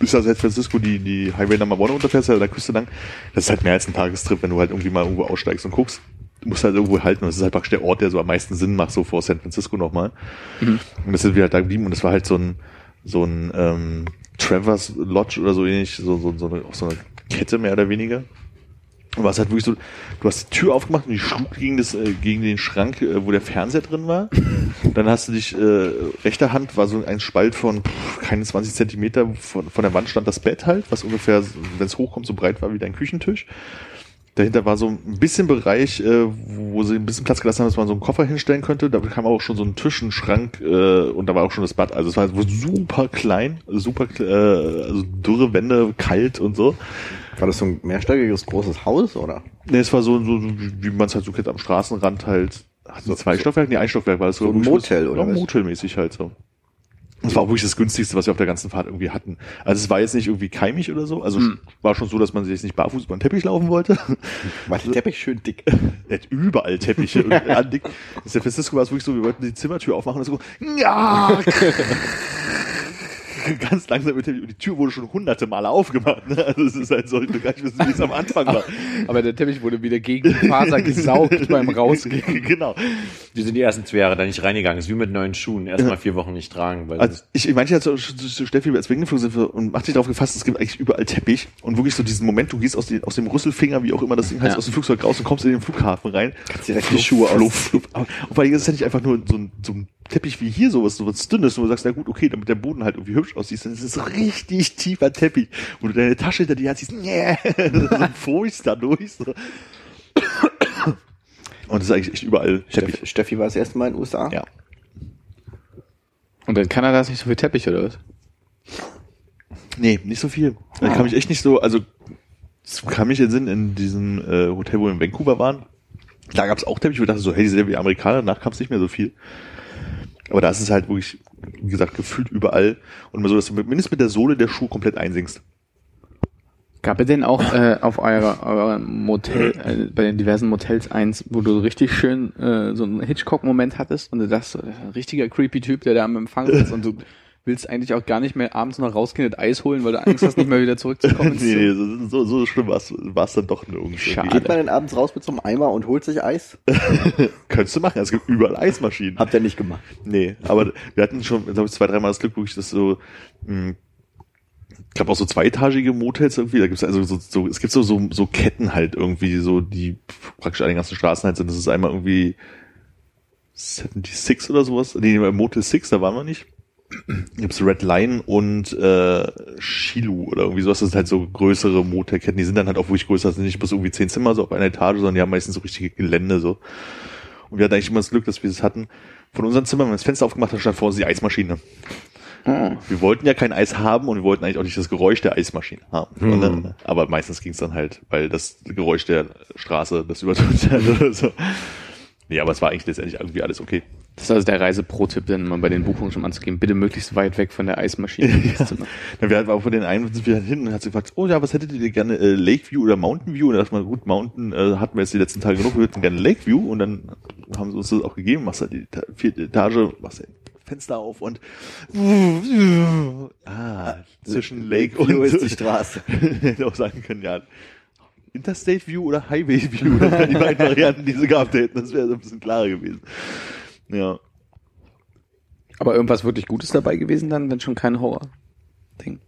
Bis nach San Francisco die, die Highway Number One runterfährst, halt an der Küste lang. Das ist halt mehr als ein Tagestrip, wenn du halt irgendwie mal irgendwo aussteigst und guckst. Du musst halt irgendwo halten. Und das ist halt praktisch der Ort, der so am meisten Sinn macht, so vor San Francisco nochmal. Und das sind wir halt da geblieben und das war halt so ein, so ein ähm, Travers Lodge oder so ähnlich, so, so, so, eine, auch so eine Kette mehr oder weniger. Und war es halt wirklich so, du hast die Tür aufgemacht und die schlug gegen, das, äh, gegen den Schrank, äh, wo der Fernseher drin war. (laughs) Dann hast du dich, äh, rechter Hand war so ein Spalt von pff, keine 20 Zentimeter, von, von der Wand stand das Bett halt, was ungefähr, wenn es hochkommt, so breit war wie dein Küchentisch. Dahinter war so ein bisschen Bereich, äh, wo sie ein bisschen Platz gelassen haben, dass man so einen Koffer hinstellen könnte. Da kam auch schon so ein Tisch, ein Schrank äh, und da war auch schon das Bad. Also es war super klein, super äh, also dürre Wände, kalt und so. War das so ein mehrstöckiges großes Haus, oder? Nee, es war so, so so wie man es halt so kennt, am Straßenrand halt. Hat so zwei Stockwerk? Nee, ein Stockwerk war das So ein Motel, so- oder Ja? Motelmäßig halt so. Das war auch wirklich das günstigste, was wir auf der ganzen Fahrt irgendwie hatten. Also es war jetzt nicht irgendwie keimig oder so. Also war schon so, dass man sich jetzt nicht barfuß über den Teppich laufen wollte. War der Teppich schön dick? (laughs) Er überall Teppiche (laughs) dick. In San Francisco war es wirklich so, wir wollten die Zimmertür aufmachen und so, ja! (laughs) (laughs) Ganz langsam mit Teppich. Und die Tür wurde schon hunderte Male aufgemacht. Ne? Also es ist halt so, ich will gar nicht wissen, wie es am Anfang war. (laughs) Aber der Teppich wurde wieder gegen die Faser gesaugt (laughs) beim Rausgehen. genau. Wir sind die ersten zwei Jahre da nicht reingegangen. ist wie mit neuen Schuhen. Erstmal vier Wochen nicht tragen, weil Also ich, ich meinte ja zu, zu, zu Steffi, als wir hingeflogen sind und macht sich darauf gefasst, es gibt eigentlich überall Teppich und wirklich so diesen Moment, du gehst aus, den, aus dem Rüsselfinger, wie auch immer das Ding heißt, Ja. aus dem Flugzeug raus und kommst in den Flughafen rein. direkt die Schuhe. Fluff, fluff. Und vor allem ist es ja nicht einfach nur so ein, so ein Teppich wie hier, sowas, sowas dünnes, wo du sagst, na gut, okay, damit der Boden halt irgendwie hübsch aussieht, dann ist es so richtig tiefer Teppich, wo du deine Tasche hinter dir hast, siehst, (laughs) nee, so furcht da durch, so. Und das ist eigentlich echt überall Teppich. Steffi, Steffi war das erste Mal in den USA. Ja. Und in Kanada ist nicht so viel Teppich, oder was? Nee, nicht so viel. Da kam ich echt nicht so, also es kam mich in den Sinn in diesem äh, Hotel, wo wir in Vancouver waren. Da gab es auch Teppich, wo ich dachte so, hey, die sind ja wie Amerikaner, danach kam es nicht mehr so viel. Aber da ist es halt wirklich, wie gesagt, gefühlt überall und so, dass du mindestens mit der Sohle der Schuhe komplett einsinkst. Gab es denn auch äh, auf eurer, eurer Motel, äh, bei den diversen Motels eins, wo du richtig schön äh, so einen Hitchcock-Moment hattest und du dachtest, so, das ist ein richtiger creepy Typ, der da am Empfang sitzt und du willst eigentlich auch gar nicht mehr abends noch rausgehen und Eis holen, weil du Angst hast, nicht mehr wieder zurückzukommen. (laughs) nee, nee, so, so, so schlimm war es dann doch nirgends. Schade. Geht man denn abends raus mit so einem Eimer und holt sich Eis? (laughs) Könntest du machen, es gibt überall Eismaschinen. Habt ihr nicht gemacht. Nee, aber wir hatten schon, glaube ich, zwei, dreimal das Glück, wirklich, dass so, mh, ich glaube auch so zweitagige Motels irgendwie, da gibt's also so, so, es gibt so, so, so Ketten halt irgendwie, so, die praktisch an den ganzen Straßen halt sind. Das ist einmal irgendwie 76 oder sowas. Nee, Motel 6, da waren wir nicht. Gibt's Red Line und äh, Shilu oder irgendwie sowas. Das sind halt so größere Motelketten. Die sind dann halt auch wirklich größer. Das sind nicht bloß irgendwie zehn Zimmer so auf einer Etage, sondern die haben meistens so richtige Gelände so. Und wir hatten eigentlich immer das Glück, dass wir das hatten. Von unseren Zimmern, wenn wir das Fenster aufgemacht haben, stand vor uns die Eismaschine. Oh. Wir wollten ja kein Eis haben und wir wollten eigentlich auch nicht das Geräusch der Eismaschine haben. Und dann, aber meistens ging es dann halt, weil das Geräusch der Straße das übertönt hat (laughs) oder so. Nee, aber es war eigentlich letztendlich irgendwie alles okay. Das ist also der Reise-Pro-Tipp, den man bei den Buchungen schon anzugeben. Bitte möglichst weit weg von der Eismaschine. (laughs) Zimmer. Dann wir hatten auch von den einen sind wir halt hin und hat sie gefragt, oh ja, was hättet ihr gerne, äh, Lakeview oder Mountain View? Und da dachte man, gut, Mountain äh, hatten wir jetzt die letzten Tage genug, wir hätten gerne Lakeview und dann haben sie uns das auch gegeben, machst halt die Ta- vierte Etage, machst halt Fenster auf und ah, zwischen Lake und ist die Straße. (laughs) hätte auch sagen können, ja, Interstate View oder Highway View, (laughs) das wären die beiden Varianten, die sie gehabt hätten, das wäre so ein bisschen klarer gewesen. Ja. Aber irgendwas wirklich Gutes dabei gewesen dann, wenn schon kein Horror-Ding.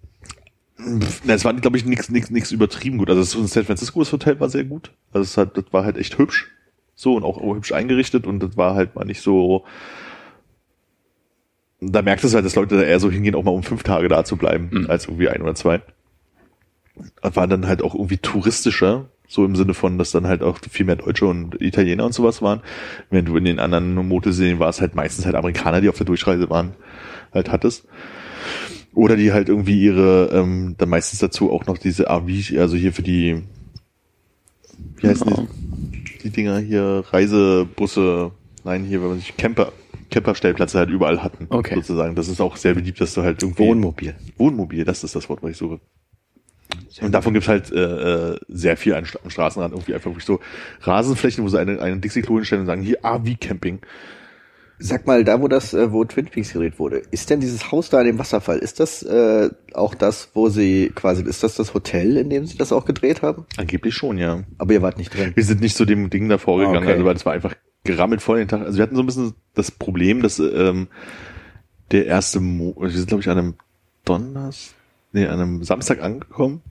Es war, glaube ich, nichts nix, nix übertrieben gut. Also das in San Francisco, das Hotel war sehr gut. Also es hat, das war halt echt hübsch. So und auch, auch hübsch eingerichtet und das war halt mal nicht so. Da merkt es halt, dass Leute da eher so hingehen, auch mal um fünf Tage da zu bleiben, Mhm. als irgendwie ein oder zwei. War dann halt auch irgendwie touristischer, so im Sinne von, dass dann halt auch viel mehr Deutsche und Italiener und sowas waren. Während du in den anderen Motelserien war es halt meistens halt Amerikaner, die auf der Durchreise waren, halt hattest. Oder die halt irgendwie ihre, ähm, dann meistens dazu auch noch diese RV, also hier für die, wie heißen Genau. die, die Dinger hier, Reisebusse, nein, hier, wenn man sich Camper, Camperstellplätze halt überall hatten, Okay. sozusagen. Das ist auch sehr beliebt, dass du halt irgendwie... Wohnmobil. Wohnmobil, das ist das Wort, was ich suche. Und davon gibt's halt äh, äh, sehr viel an, am Straßenrand, irgendwie einfach wirklich so Rasenflächen, wo sie eine, einen Dixie-Klo hinstellen und sagen, hier RV-Camping. Sag mal, da wo das, äh, wo Twin Peaks gedreht wurde, ist denn dieses Haus da an dem Wasserfall, ist das äh, auch das, wo sie quasi, ist das das Hotel, in dem sie das auch gedreht haben? Angeblich schon, ja. Aber ihr wart nicht drin. Wir sind nicht zu dem Ding davor Ah, gegangen, okay. also weil es war einfach gerammelt voll den Tag. Also wir hatten so ein bisschen das Problem, dass ähm, der erste Mo wir sind glaube ich an einem Donners, nee, an einem Samstag angekommen.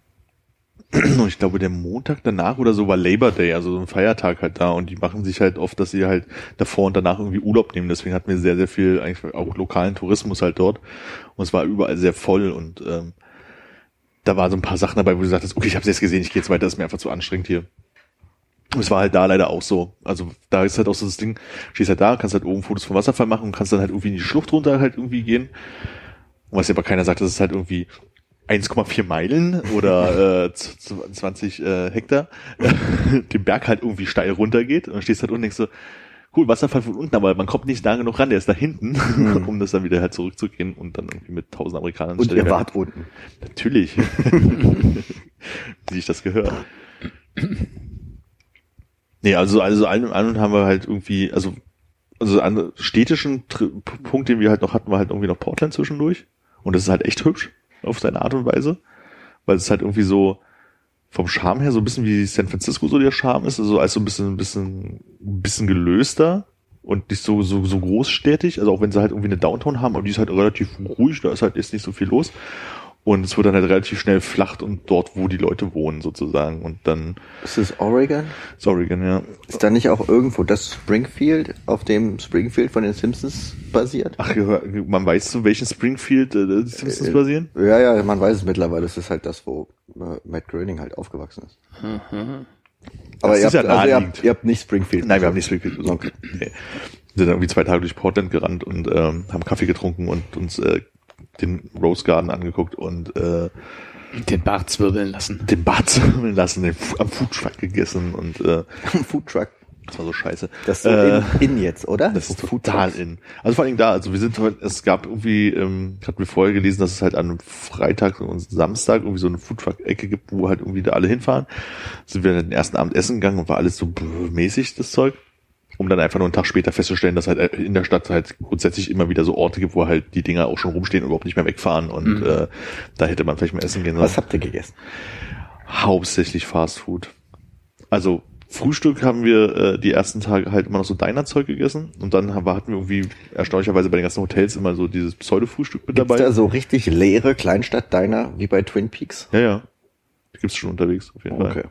(clears throat) Und ich glaube, der Montag danach oder so war Labor Day, also so ein Feiertag halt da und die machen sich halt oft, dass sie halt davor und danach irgendwie Urlaub nehmen. Deswegen hatten wir sehr, sehr viel eigentlich auch lokalen Tourismus halt dort. Und es war überall sehr voll und ähm, da waren so ein paar Sachen dabei, wo du sagtest, okay, ich habe es jetzt gesehen, ich gehe jetzt weiter, ist mir einfach zu anstrengend hier. Und es war halt da leider auch so. Also da ist halt auch so das Ding, stehst halt da, kannst halt oben Fotos vom Wasserfall machen und kannst dann halt irgendwie in die Schlucht runter halt irgendwie gehen. Und was ja aber keiner sagt, das ist halt irgendwie 1,4 Meilen oder (laughs) äh, z- z- 20 äh, Hektar (laughs) den Berg halt irgendwie steil runtergeht und dann stehst halt unten und denkst so, cool, Wasserfall von unten, aber man kommt nicht da genug ran, der ist da hinten, (laughs) um das dann wieder halt zurückzugehen und dann irgendwie mit tausend Amerikanern Und ihr der- wart unten. Natürlich. Wie sich das gehört. Nee, also, also allen und allen haben wir halt irgendwie, also, also an städtischen Punkt, den wir halt noch hatten, war halt irgendwie noch Portland zwischendurch. Und das ist halt echt hübsch, auf seine Art und Weise. Weil es halt irgendwie so vom Charme her so ein bisschen wie San Francisco so der Charme ist, also als so ein bisschen, ein bisschen, ein bisschen gelöster und nicht so, so, so großstädtig. Also auch wenn sie halt irgendwie eine Downtown haben, aber die ist halt relativ ruhig, da ist halt jetzt nicht so viel los. Und es wird dann halt relativ schnell flacht und dort, wo die Leute wohnen, sozusagen. Und dann Ist das Oregon? ist Oregon, ja. Ist da nicht auch irgendwo das Springfield, auf dem Springfield von den Simpsons basiert? Ach, man weiß, zu welchen Springfield äh, die Simpsons Äh, basieren? Ja, ja, man weiß es mittlerweile. Das ist halt das, wo äh, Matt Groening halt aufgewachsen ist. Aber Das ihr ist habt, ja also ihr, habt, ihr habt nicht Springfield. Nein, wir haben nicht Springfield besucht. Okay. Nee. Wir sind irgendwie zwei Tage durch Portland gerannt und ähm, haben Kaffee getrunken und uns äh, den Rose Garden angeguckt und äh, Den Bart zwirbeln lassen. den Bart (laughs) sammeln lassen, den am Foodtruck gegessen und äh, (laughs) Foodtruck. das war so scheiße. Das ist so Äh, in, in jetzt, oder? Das ist total in. Also vor allem da, also wir sind heute, es gab irgendwie, ähm, hatten wir vorher gelesen, dass es halt an einem Freitag und Samstag irgendwie so eine Foodtruck-Ecke gibt, wo halt irgendwie da alle hinfahren. Sind wir dann den ersten Abend essen gegangen und war alles so mäßig, das Zeug. Um dann einfach nur einen Tag später festzustellen, dass halt in der Stadt halt grundsätzlich immer wieder so Orte gibt, wo halt die Dinger auch schon rumstehen und überhaupt nicht mehr wegfahren und äh, da hätte man vielleicht mal essen gehen sollen Was habt ihr gegessen? hauptsächlich Fast Food. Also Frühstück haben wir äh, die ersten Tage halt immer noch so Diner-Zeug gegessen und dann haben, hatten wir irgendwie erstaunlicherweise bei den ganzen Hotels immer so dieses Pseudo-Frühstück mit Gibt's dabei. da so richtig leere Kleinstadt-Diner wie bei Twin Peaks? Ja, ja. Die gibt's schon unterwegs, auf jeden Fall. Okay.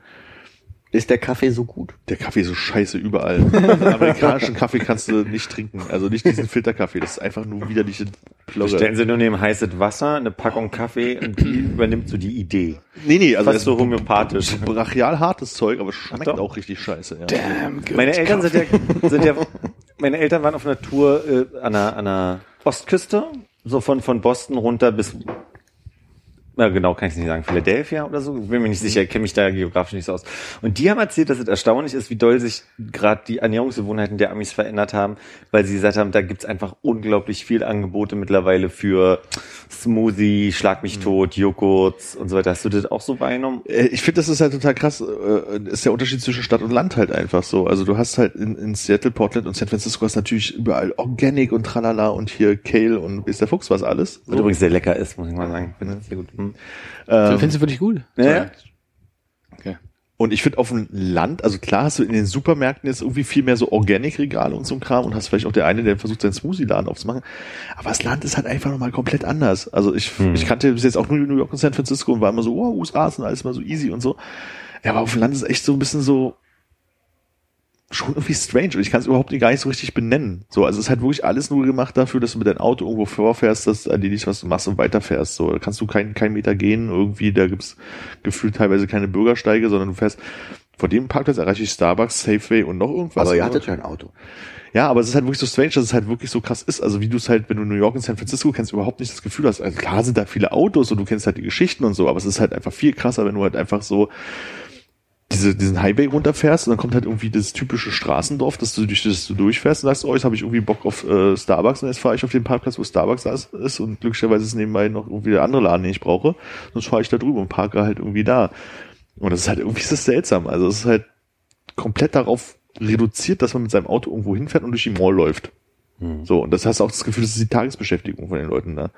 Ist der Kaffee so gut? Der Kaffee ist so scheiße überall. (laughs) Amerikanischen Kaffee kannst du nicht trinken. Also nicht diesen Filterkaffee. Das ist einfach nur widerliche Plörre. Stellen Sie nur neben heißes Wasser, eine Packung Kaffee und die (clears throat) übernimmt so die Idee. Nee, nee, also Fast das so homöopathisch. (laughs) brachial hartes Zeug, aber schmeckt auch richtig scheiße. Ja. Damn, good Meine Eltern sind ja, sind ja, meine Eltern waren auf einer Tour äh, an, der, an der Ostküste, so von, von Boston runter bis, na genau, kann ich nicht sagen, Philadelphia oder so, bin mir nicht sicher, kenne mich da geografisch nicht so aus. Und die haben erzählt, dass es erstaunlich ist, wie doll sich gerade die Ernährungsgewohnheiten der Amis verändert haben, weil sie gesagt haben, da gibt's einfach unglaublich viel Angebote mittlerweile für Smoothie, Schlag mich tot, Joghurts und so weiter. Hast du das auch so wahrgenommen? Äh, Ich finde, das ist halt total krass. äh, Ist der Unterschied zwischen Stadt und Land halt einfach so. Also du hast halt in, in Seattle, Portland und San Francisco hast natürlich überall Organic und tralala und hier Kale und bis der Fuchs was alles. Was übrigens sehr lecker ist, muss ich mal sagen. Das sehr gut. Hm. Ähm, Findest du wirklich gut? Ja. Okay. und ich finde auf dem Land, also klar hast du in den Supermärkten jetzt irgendwie viel mehr so Organic-Regale und so ein Kram und hast vielleicht auch der eine, der versucht, seinen Smoothie-Laden aufzumachen. Aber das Land ist halt einfach nochmal komplett anders. Also ich, ich kannte bis jetzt auch nur New York und San Francisco und war immer so, wow, USA sind alles immer so easy und so. Ja, aber auf dem Land ist echt so ein bisschen so, schon irgendwie strange und ich kann es überhaupt nicht, gar nicht so richtig benennen. So, also es ist halt wirklich alles nur gemacht dafür, dass du mit deinem Auto irgendwo vorfährst, dass du erledigst, was du machst und weiterfährst. So, da kannst du keinen kein Meter gehen, irgendwie, da gibt's gefühlt teilweise keine Bürgersteige, sondern du fährst vor dem Parkplatz erreiche ich Starbucks, Safeway und noch irgendwas. Aber ihr hattet ja ein Auto. Ja, aber es ist halt wirklich so strange, dass es halt wirklich so krass ist. Also wie du es halt, wenn du New York und San Francisco kennst, überhaupt nicht das Gefühl hast. Also klar sind da viele Autos und du kennst halt die Geschichten und so, aber es ist halt einfach viel krasser, wenn du halt einfach so diese, diesen Highway runterfährst und dann kommt halt irgendwie das typische Straßendorf, dass du durch das du durchfährst und sagst, oh, jetzt habe ich irgendwie Bock auf äh, Starbucks und jetzt fahre ich auf den Parkplatz, wo Starbucks ist und glücklicherweise ist nebenbei noch irgendwie der andere Laden, den ich brauche. Sonst fahre ich da drüber und parke halt irgendwie da. Und das ist halt irgendwie ist das seltsam. Also es ist halt komplett darauf reduziert, dass man mit seinem Auto irgendwo hinfährt und durch die Mall läuft. So, und das hast du auch das Gefühl, das ist die Tagesbeschäftigung von den Leuten da.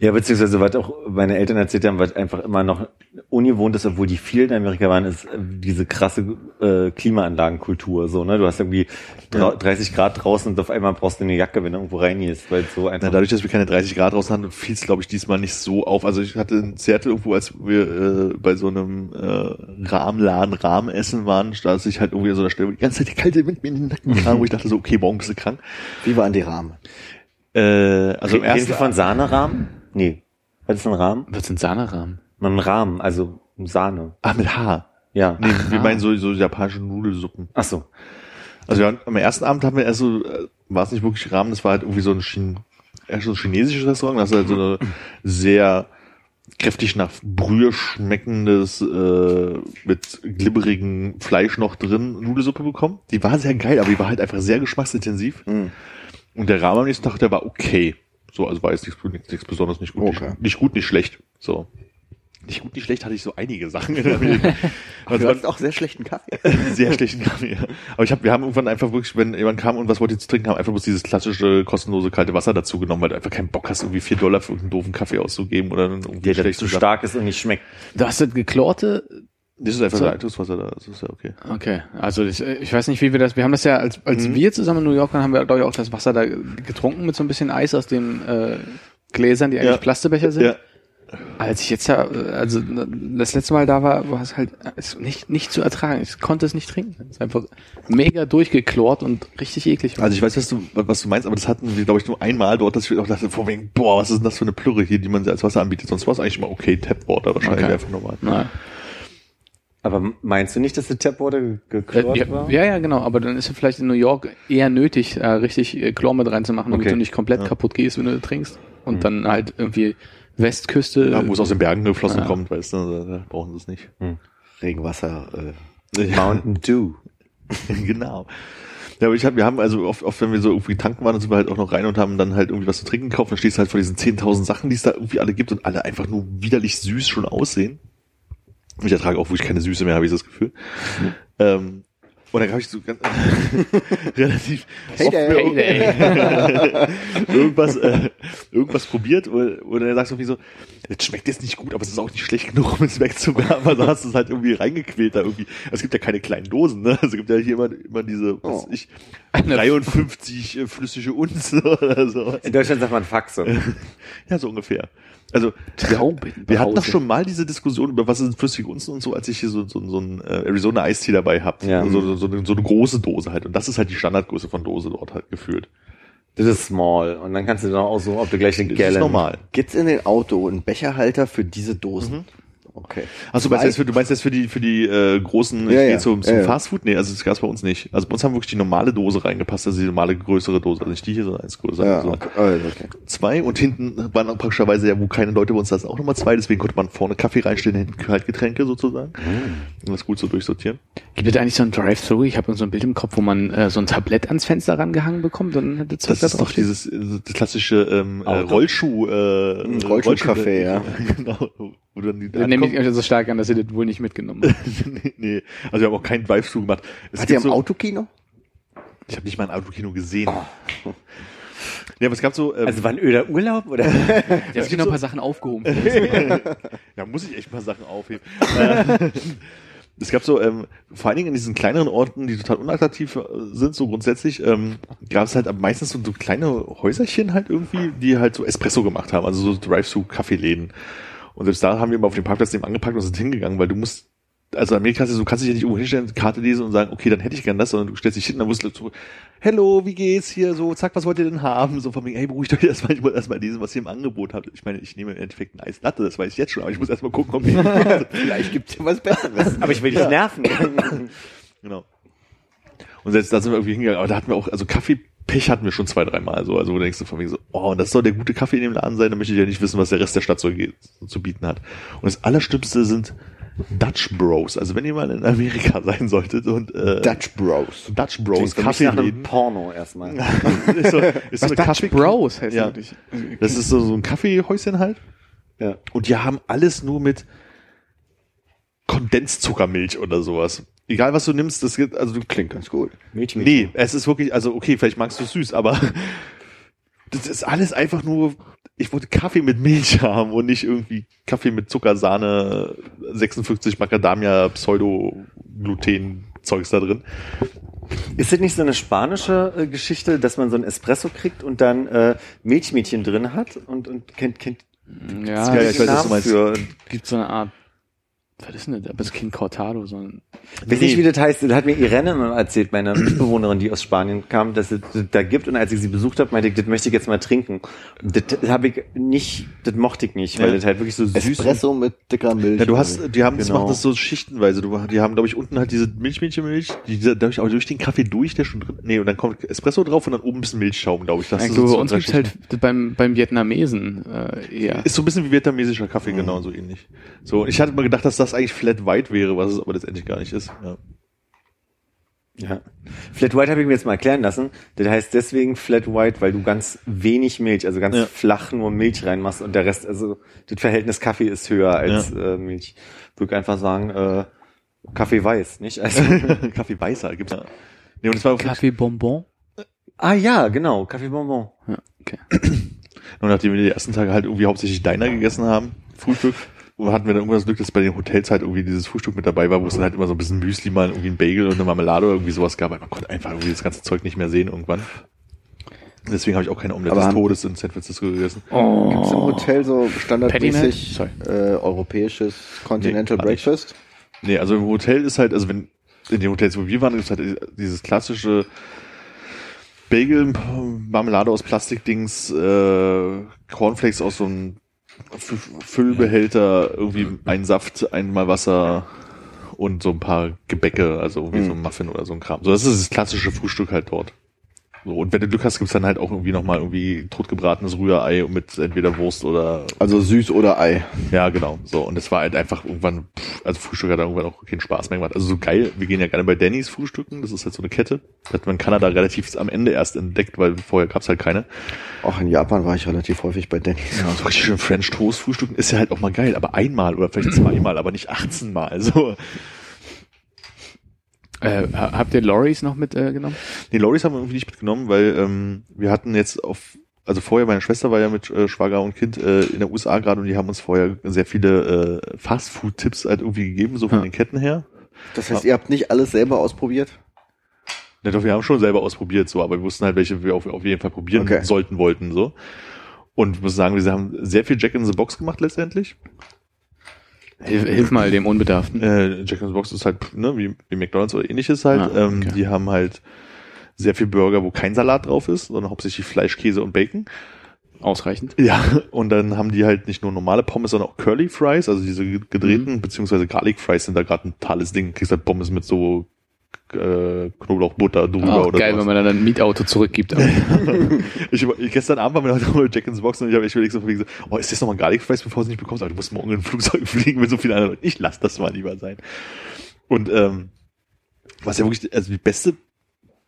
Ja, beziehungsweise was auch meine Eltern erzählt haben, was einfach immer noch ungewohnt ist, obwohl die viel in Amerika waren, ist äh, diese krasse äh, Klimaanlagenkultur. So, ne? Du hast irgendwie drau- 30 Grad draußen und auf einmal brauchst du eine Jacke, wenn du irgendwo reingehst, weil so einfach. Na, dadurch, dass wir keine 30 Grad draußen hatten, fiel es, glaube ich, diesmal nicht so auf. Also ich hatte in Seattle irgendwo, als wir äh, bei so einem äh, Rahmenladen Rahmenessen waren, da ich halt irgendwie an so einer Stelle, wo die ganze Zeit der kalte Wind mir in den Nacken kam, (laughs) wo ich dachte so, okay, morgen bist du krank. Wie waren die Rahmen? Äh, also im ersten von Sahnerahmen? Nee. Was ist ein Rahmen? Was sind Sahnerahmen? Ein Rahmen, also Sahne. Ah, mit H. Ja. Nee, wir meinen so, so japanische Nudelsuppen. Ach so. Also ja, am ersten Abend haben wir erst so, äh, war es nicht wirklich Rahmen, das war halt irgendwie so ein, Chin eher so ein chinesisches Restaurant, das ist halt so eine sehr kräftig nach Brühe schmeckendes, äh, mit glibberigen Fleisch noch drin, Nudelsuppe bekommen. Die war sehr geil, aber die war halt einfach sehr geschmacksintensiv. Und der Rahmen am nächsten Tag, der war okay. So, also war jetzt nichts, nichts, nichts besonders nicht gut, Okay. nicht, nicht gut, nicht schlecht. So. Nicht gut, nicht schlecht hatte ich so einige Sachen in Amerika. (laughs) Also Du hast auch sehr schlechten Kaffee. (laughs) sehr schlechten Kaffee. Ja. Aber ich hab, wir haben irgendwann einfach wirklich, wenn jemand kam und was wollte zu trinken, haben einfach bloß dieses klassische kostenlose kalte Wasser dazu genommen, weil du einfach keinen Bock hast, irgendwie vier Dollar für irgendeinen doofen Kaffee auszugeben oder irgendwie Der, der zu stark ist und nicht schmeckt. Du hast das geklorte, Das ist einfach So. Leitungswasser da, das ist ja okay. okay, also das, äh, ich weiß nicht, wie wir das, wir haben das ja, als, als wir zusammen in New York waren, haben wir, glaube ich, auch das Wasser da getrunken mit so ein bisschen Eis aus dem, äh, Gläsern, die eigentlich Ja. Plastebecher sind. Ja. Als ich jetzt ja, also das letzte Mal da war, war es halt es nicht, nicht zu ertragen. Ich konnte es nicht trinken. Es ist einfach mega durchgeklort und richtig eklig. Also ich weiß, was du, was du meinst, aber das hatten wir, glaube ich, nur einmal dort, dass ich auch dachte, vor wegen, boah, was ist denn das für eine Plürre hier, die man als Wasser anbietet. Sonst war es eigentlich immer okay, Tapwater wahrscheinlich Okay. einfach normal. Nein. Aber meinst du nicht, dass die Tapwater Äh, geklort ja, war? ja, ja, genau. Aber dann ist es vielleicht in New York eher nötig, äh, richtig äh, Chlor mit reinzumachen, damit Okay. du nicht komplett kaputt gehst, wenn du trinkst. Und dann halt irgendwie Westküste. Ja, wo es aus den Bergen geflossen Ja. kommt, weißt du, da, da brauchen sie es nicht. Regenwasser. Äh, (laughs) Mountain Dew. (laughs) genau. Ja, aber ich hab, wir haben also oft, oft, wenn wir so irgendwie tanken waren, dann sind wir halt auch noch rein und haben dann halt irgendwie was zu trinken gekauft. Dann stehst du halt vor diesen 10.000 Sachen, die es da irgendwie alle gibt und alle einfach nur widerlich süß schon aussehen. Ich ertrage auch, wo ich keine Süße mehr habe, ich das Gefühl. Ähm, und dann habe ich so ganz (laughs) relativ Hey oft Hey, (laughs) irgendwas, äh, irgendwas probiert, oder, oder er sagt so wie so, jetzt schmeckt jetzt nicht gut, aber es ist auch nicht schlecht genug, um es wegzuwerfen. Also hast du es halt irgendwie reingequält da irgendwie. Es gibt ja keine kleinen Dosen, ne? Also es gibt ja hier immer, immer diese, was weiß Oh. ich, 53 äh, flüssige Unzen (laughs) oder so. In Deutschland sagt man Faxe. Ja, so ungefähr. Also Trauben. wir hatten doch schon mal diese Diskussion über was sind flüssige Unzen und so, als ich hier so, so, so ein äh, Arizona Eistee dabei hab. Ja. So, so, so, eine, so eine große Dose halt. Und das ist halt die Standardgröße von Dose dort halt gefühlt. Das ist small. Und dann kannst du dann auch aussuchen, ob du gleich eine Das Gallon. ist normal. Gibt's in den Auto einen Becherhalter für diese Dosen? Okay. Achso, du meinst jetzt für, du meinst jetzt für die, für die äh, großen, Ja, ich ja. gehe zum, zum Ja, ja. Fastfood? Nee, also das gab's bei uns nicht. Also bei uns haben wirklich die normale Dose reingepasst, also die normale größere Dose. Also nicht die hier, sondern eins größer. Ja, also okay. Also, okay. Zwei und hinten waren dann praktischerweise ja, wo keine Leute bei uns saßen, auch nochmal zwei, deswegen konnte man vorne Kaffee reinstellen, hinten Kaltgetränke sozusagen. Mm. Um das gut so durchsortieren. Gibt es eigentlich so ein Drive-Thru? Ich habe so ein Bild im Kopf, wo man äh, so ein Tablett ans Fenster rangehangen bekommt und dann das Das da ist doch dieses äh, das klassische ähm, äh? Rollschuh, äh, Ein Rollschuhcafé, ja. (laughs) genau. Wo dann die Den nehme ich euch so stark an, dass ihr das wohl nicht mitgenommen habt. (laughs) nee, nee, also wir haben auch keinen Drive-Thru gemacht. Es Hat ihr im so- Autokino? Ich habe nicht mal ein Autokino gesehen. (laughs) Ja, aber es gab so, ähm, Also war ein öder Urlaub oder? (laughs) Ich habe noch ein paar Sachen aufgehoben. da muss ich echt mal Sachen aufheben. Äh, es gab so, ähm, vor allen Dingen in diesen kleineren Orten, die total unattraktiv äh, sind, so grundsätzlich, ähm, gab es halt am meistens so, so kleine Häuserchen halt irgendwie, die halt so Espresso gemacht haben, also so Drive-Thru-Kaffeeläden. Und selbst da haben wir immer auf dem Parkplatz neben angepackt und sind hingegangen, weil du musst, also Amerika ist ja so, du kannst dich ja nicht irgendwo hinstellen, Karte lesen und sagen, okay, dann hätte ich gern das, sondern du stellst dich hin, dann musst du so, hello, wie geht's hier, so, zack, was wollt ihr denn haben? So von wegen, hey, beruhigt euch (laughs) erstmal, ich muss erstmal lesen, was ihr im Angebot habt. Ich meine, ich nehme im Endeffekt ein Eislatte, das weiß ich jetzt schon, aber ich muss erstmal gucken, ob ich, (laughs) Vielleicht gibt's ja was Besseres. Aber ich will dich nerven. (laughs) genau. Und selbst da sind wir irgendwie hingegangen, aber da hatten wir auch, also Kaffeepech hatten wir schon zwei, dreimal so, also wo du denkst du von wegen so, oh, und das soll der gute Kaffee in dem Laden sein, dann möchte ich ja nicht wissen, was der Rest der Stadt so zu bieten hat. Und das Allerschlimmste sind Dutch Bros. Also wenn ihr mal in Amerika (laughs) sein solltet und äh, Dutch Bros. Dutch Bros, mich nach einem. Porno erstmal. (laughs) ist so, ist so Was eine Dutch Kaffee- Bros heißt Ja. Das ist so, so ein Kaffeehäuschen halt. Ja. Und die haben alles nur mit Kondenszuckermilch oder sowas. Egal was du nimmst, das geht, also du Klingt ganz gut. Milch, Milch. Nee, es ist wirklich, also okay, vielleicht magst du es süß, aber (laughs) das ist alles einfach nur, ich wollte Kaffee mit Milch (laughs) haben und nicht irgendwie Kaffee mit Zucker, Sahne, 56 Macadamia, Pseudo-Gluten-Zeugs da drin. Ist das nicht so eine spanische äh, Geschichte, dass man so ein Espresso kriegt und dann äh, Milchmädchen drin hat und, und kennt, kennt Ja, Ja, es ich weiß, was du meinst. für. gibt so eine Art, was ist denn das? Aber es ist kein Cortado, sondern Weiß nicht, wie das heißt. Das hat mir Irene mal erzählt, meine (clears throat) Mitbewohnerin, die aus Spanien kam, dass es das da gibt. Und als ich sie besucht habe, meinte ich, das möchte ich jetzt mal trinken. Das habe ich nicht, das mochte ich nicht, weil Ja. das halt wirklich so süß Espresso mit dicker Milch. Ja, du hast, die haben, das Genau. machen das so schichtenweise. Du, die haben, glaube ich, unten halt diese Milchmädchenmilch, die dadurch auch durch den Kaffee durch, der schon drin, nee, und dann kommt Espresso drauf und dann oben ein bisschen Milchschaum, glaube ich. Das ich ist so bei uns gibt's halt beim, beim Vietnamesen äh, eher. Ist so ein bisschen wie vietnamesischer Kaffee, Mhm. genau, so ähnlich. So, ich hatte mal gedacht, dass das eigentlich Flat White wäre, was es aber letztendlich gar nicht ist. Ja. Ja. Flat White habe ich mir jetzt mal erklären lassen. Das heißt deswegen Flat White, weil du ganz wenig Milch, also ganz Ja. flach nur Milch reinmachst und der Rest, also das Verhältnis Kaffee ist höher als äh, Milch. Würde ich einfach sagen, äh, Kaffee weiß, nicht? Also, (laughs) Kaffee weißer gibt's ja. Nee, und es war Kaffee Bonbon? ah ja, genau, Kaffee Bonbon. Ja, okay. Und nachdem wir die ersten Tage halt irgendwie hauptsächlich Diner gegessen haben, Frühstück, hatten wir dann irgendwann das Glück, dass bei den Hotels halt irgendwie dieses Frühstück mit dabei war, wo es dann halt immer so ein bisschen Müsli mal irgendwie ein Bagel und eine Marmelade oder irgendwie sowas gab. Aber man konnte einfach irgendwie das ganze Zeug nicht mehr sehen irgendwann. Deswegen habe ich auch keine Omelette des Todes in San Francisco gegessen. Gibt's im Hotel so standardmäßig äh, europäisches Continental Nee, nicht. Breakfast? Nee, also im Hotel ist halt, also wenn in den Hotels, wo wir waren, ist halt dieses klassische Bagel, Marmelade aus Plastikdings, äh, Cornflakes aus so einem Füllbehälter, irgendwie ein Saft, einmal Wasser und so ein paar Gebäcke, also wie so ein Muffin oder so ein Kram. So, das ist das klassische Frühstück halt dort. So, und wenn du Glück hast, gibt's dann halt auch irgendwie nochmal irgendwie totgebratenes Rührei mit entweder Wurst oder Also süß oder Ei. ja, genau. So, und es war halt einfach irgendwann, pff, also Frühstück hat dann irgendwann auch keinen Spaß mehr gemacht. Also so geil, wir gehen ja gerne bei Dannys frühstücken, das ist halt so eine Kette. Das hat man in Kanada relativ am Ende erst entdeckt, weil vorher gab's halt keine. Auch in Japan war ich relativ häufig bei Denny's. Ja, so richtig schön French Toast frühstücken ist ja halt auch mal geil, aber einmal oder vielleicht zweimal, aber nicht 18 Mal. So. Äh, ha- habt ihr Lorries noch mitgenommen? Äh? Nee, Loris haben wir irgendwie nicht mitgenommen, weil ähm, wir hatten jetzt auf, also vorher, meine Schwester war ja mit äh, Schwager und Kind äh, in der USA gerade und die haben uns vorher sehr viele äh, Fast-Food-Tipps halt irgendwie gegeben, so von Ja. den Ketten her. Das heißt, ihr habt nicht alles selber ausprobiert? Ja, doch, wir haben schon selber ausprobiert, so, aber wir wussten halt, welche wir auf, auf jeden Fall probieren Okay. sollten, wollten, so. Und ich muss sagen, wir haben sehr viel Jack in the Box gemacht letztendlich. Hilf, hilf mal dem Unbedarften. Äh, Jack in the Box ist halt, ne, wie, wie McDonalds oder ähnliches halt. Ah, ähm, okay. die haben halt sehr viel Burger, wo kein Salat drauf ist, sondern hauptsächlich Fleisch, Käse und Bacon. Ausreichend. Ja, und dann haben die halt nicht nur normale Pommes, sondern auch Curly Fries, also diese gedrehten, beziehungsweise Garlic Fries sind da gerade ein totales Ding. Kriegst halt Pommes mit so äh, Knoblauchbutter drüber Auch oder geil, sowas. wenn man dann ein Mietauto zurückgibt. (laughs) Ich, gestern Abend waren wir noch mit Jack ins Box und ich habe echt überlegt, so, oh, ist das nochmal ein Garlic Fries, bevor du es nicht bekommst? Aber du musst morgen in ein Flugzeug (laughs) fliegen mit so vielen anderen Leuten. Ich lass das mal lieber sein. Und ähm, was ja wirklich, also die beste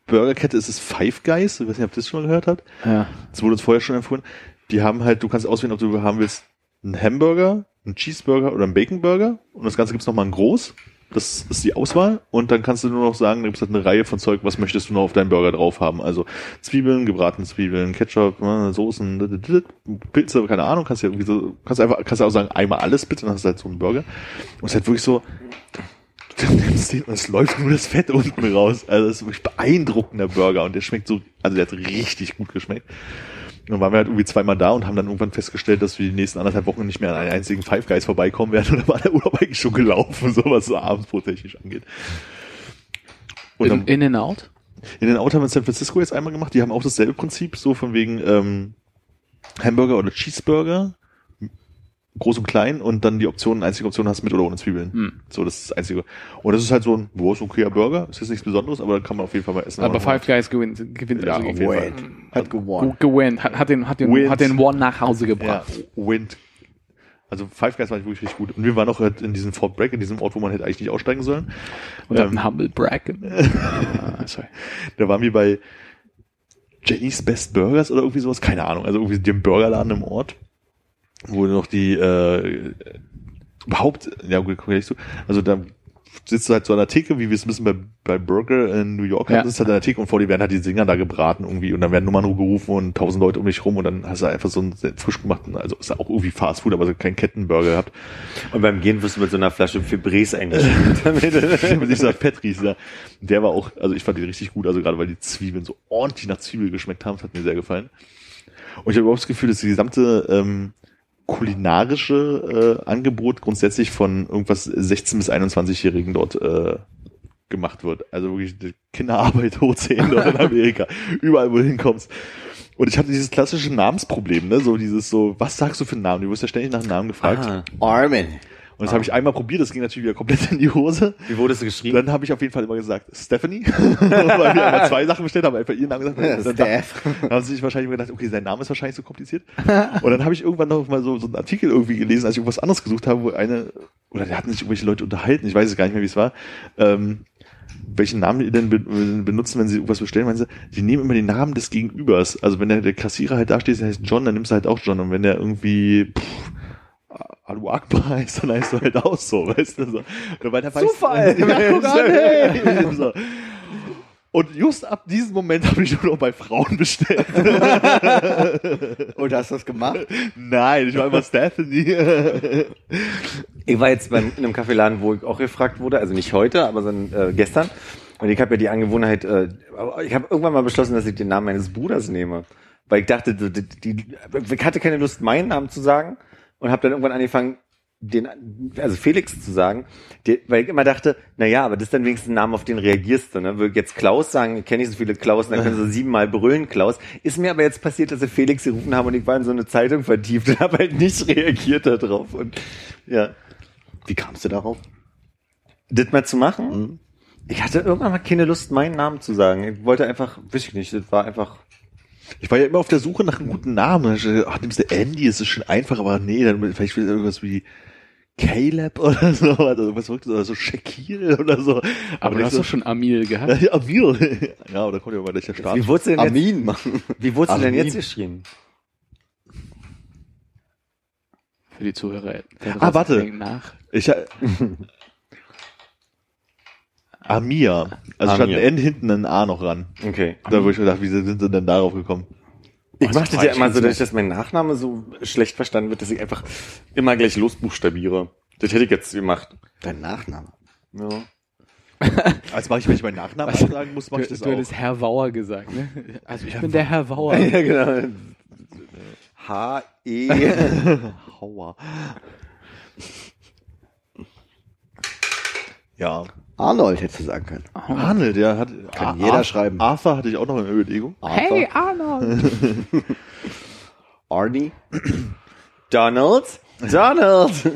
Burgerkette ist, ist Five Guys. Ich weiß nicht, ob ihr das schon mal gehört habt. ja. Das wurde uns vorher schon empfohlen. Die haben halt, du kannst auswählen, ob du haben willst, einen Hamburger, einen Cheeseburger oder einen Baconburger. Und das Ganze gibt's nochmal in groß. Das ist die Auswahl. Und dann kannst du nur noch sagen, da gibt's halt eine Reihe von Zeug, was möchtest du noch auf deinen Burger drauf haben. Also Zwiebeln, gebratene Zwiebeln, Ketchup, äh, Soßen, Pilze, keine Ahnung, kannst ja irgendwie so, kannst einfach, kannst auch sagen, einmal alles bitte, dann hast du halt so einen Burger. Und es ist halt wirklich so, du nimmst den und es läuft nur das Fett unten raus. Also das ist wirklich beeindruckender Burger und der schmeckt so, also der hat richtig gut geschmeckt. Dann waren wir halt irgendwie zweimal da und haben dann irgendwann festgestellt, dass wir die nächsten anderthalb Wochen nicht mehr an einen einzigen Five Guys vorbeikommen werden. (laughs) Und dann war der Urlaub eigentlich schon gelaufen, so was so abendbrottechnisch angeht. Und In, dann, in and out? in den Out haben wir in San Francisco jetzt einmal gemacht. Die haben auch dasselbe Prinzip, so von wegen ähm, Hamburger oder Cheeseburger, groß und klein und dann die Option, einzige Option hast mit oder ohne Zwiebeln. Hm. So, das ist das einzige. Und das ist halt so ein, wo ist okayer Burger, ist jetzt nichts Besonderes, aber da kann man auf jeden Fall mal essen. Aber Five Guys gewinnt, gewinnt Ja, also auf jeden Fall. Hat gewonnen. Gewinnt. Hat, hat den, hat den, Wins. hat den One nach Hause Ja, gebracht. Wind. Also Five Guys war wirklich richtig gut. Und wir waren auch halt in diesem Fort Bragg, in diesem Ort, wo man hätte eigentlich nicht aussteigen sollen. Und Ähm, Humble Brag. (laughs) ah, sorry. Da waren wir bei Jenny's Best Burgers oder irgendwie sowas, keine Ahnung. Also irgendwie dem Burgerladen im Ort, wo noch die äh, überhaupt, ja gut, komm gleich zu. Also da sitzt du halt so an der Theke, wie wir es ein bisschen bei, bei Burger in New York Ja. hatten, sitzt halt an der Theke und vor dir werden halt die Dinger da gebraten irgendwie und dann werden Nummern gerufen und tausend Leute um dich rum und dann hast du einfach so einen frisch gemachten, also ist ja auch irgendwie Fast Food, aber so kein Kettenburger gehabt. Und beim Gehen wirst du mit so einer Flasche Febrés eingeschenkt. (laughs) mit dieser Pettries da. Der war auch, also ich fand den richtig gut, also gerade weil die Zwiebeln so ordentlich nach Zwiebel geschmeckt haben, das hat mir sehr gefallen. Und ich habe überhaupt das Gefühl, dass die gesamte ähm, kulinarische äh, Angebot grundsätzlich von irgendwas 16 bis 21-Jährigen dort äh, gemacht wird. Also wirklich die Kinderarbeit (laughs) hoch 10 dort in Amerika. Überall, wo du hinkommst. Und ich hatte dieses klassische Namensproblem, ne? So dieses so, was sagst du für einen Namen? Du wirst ja ständig nach einem Namen gefragt. Ah, Armin. Und das habe ich einmal probiert, das ging natürlich wieder komplett in die Hose. wie wurdest du geschrieben? Dann habe ich auf jeden Fall immer gesagt, Stephanie, (laughs) weil wir einmal zwei Sachen bestellt haben, einfach ihren Namen gesagt. Ja, dann, dann haben sie sich wahrscheinlich immer gedacht, okay, sein Name ist wahrscheinlich so kompliziert. Und dann habe ich irgendwann noch mal so, so einen Artikel irgendwie gelesen, als ich irgendwas anderes gesucht habe, wo eine, oder da hatten sich irgendwelche Leute unterhalten, ich weiß es gar nicht mehr, wie es war, ähm, welchen Namen die denn be benutzen, wenn sie irgendwas bestellen, meinen sie, die nehmen immer den Namen des Gegenübers. Also wenn der, der Kassierer halt da steht, der heißt John, dann nimmst du halt auch John. Und wenn der irgendwie pff, Alu Akbar heißt, dann heißt du halt auch so, weißt du? So. Zufall! (laughs) Weiß, Ja, guck an, hey. (laughs) so. Und just ab diesem Moment habe ich nur noch bei Frauen bestellt. (laughs) Und hast du das gemacht? Nein, ich war immer Stephanie. Ich war jetzt beim, in einem Kaffeeladen, wo ich auch gefragt wurde, also nicht heute, aber sondern, äh, gestern. Und ich habe ja die Angewohnheit, äh, ich habe irgendwann mal beschlossen, dass ich den Namen meines Bruders nehme. Weil ich dachte, die, die, ich hatte keine Lust, meinen Namen zu sagen und habe dann irgendwann angefangen, den, also Felix zu sagen, der, weil ich immer dachte, na ja, aber das ist dann wenigstens ein Name, auf den reagierst du, ne? Würde ich jetzt Klaus sagen, ich kenne nicht so viele Klaus, dann können sie (laughs) siebenmal brüllen, Klaus. Ist mir aber jetzt passiert, dass sie Felix gerufen haben und ich war in so eine Zeitung vertieft und (laughs) habe halt nicht reagiert darauf. Und ja, Wie kamst du darauf? das mal zu machen. Ich hatte irgendwann mal keine Lust, meinen Namen zu sagen. Ich wollte einfach, weiß ich nicht, das war einfach. Ich war ja immer auf der Suche nach einem guten Namen. Ach, nimmst du Andy, ist das schon einfach, aber nee, dann vielleicht will irgendwas wie Caleb (laughs) oder so, oder irgendwas verrücktes, oder so Shakir oder so. Aber du nicht hast so, doch schon Amil gehabt. (laughs) ja, Amir. Ja, aber da kommt ja mal gleich der Start. Wie wurdest du denn jetzt, Amin, Mann. wie wurdest du denn jetzt geschrieben? Für die Zuhörer. Ah, warte. Nach. Ich, (laughs) Amir. Also statt ein Amir. N hinten ein A noch ran. Okay. Da wo ich mir gedacht, wie sind sie denn darauf gekommen? Ich das mache das ja immer so, dass, dass mein Nachname so schlecht verstanden wird, dass ich einfach immer gleich losbuchstabiere. Das hätte ich jetzt gemacht. Dein Nachname. Ja. (laughs) Als mache ich, wenn ich meinen Nachnamen Was? sagen muss, mache ich Du, das du auch. hättest Herr Wauer gesagt, ne? Also ich bin der Herr Wauer. (laughs) ja, genau. (laughs) H-E. Hauer. Ja. Arnold hättest du sagen können. Arnold, der hat. Kann jeder schreiben. Arthur hatte ich auch noch in Überlegung. Arthur, Arnold! (laughs) Arnie. (clears throat) Donald. Donald. (laughs)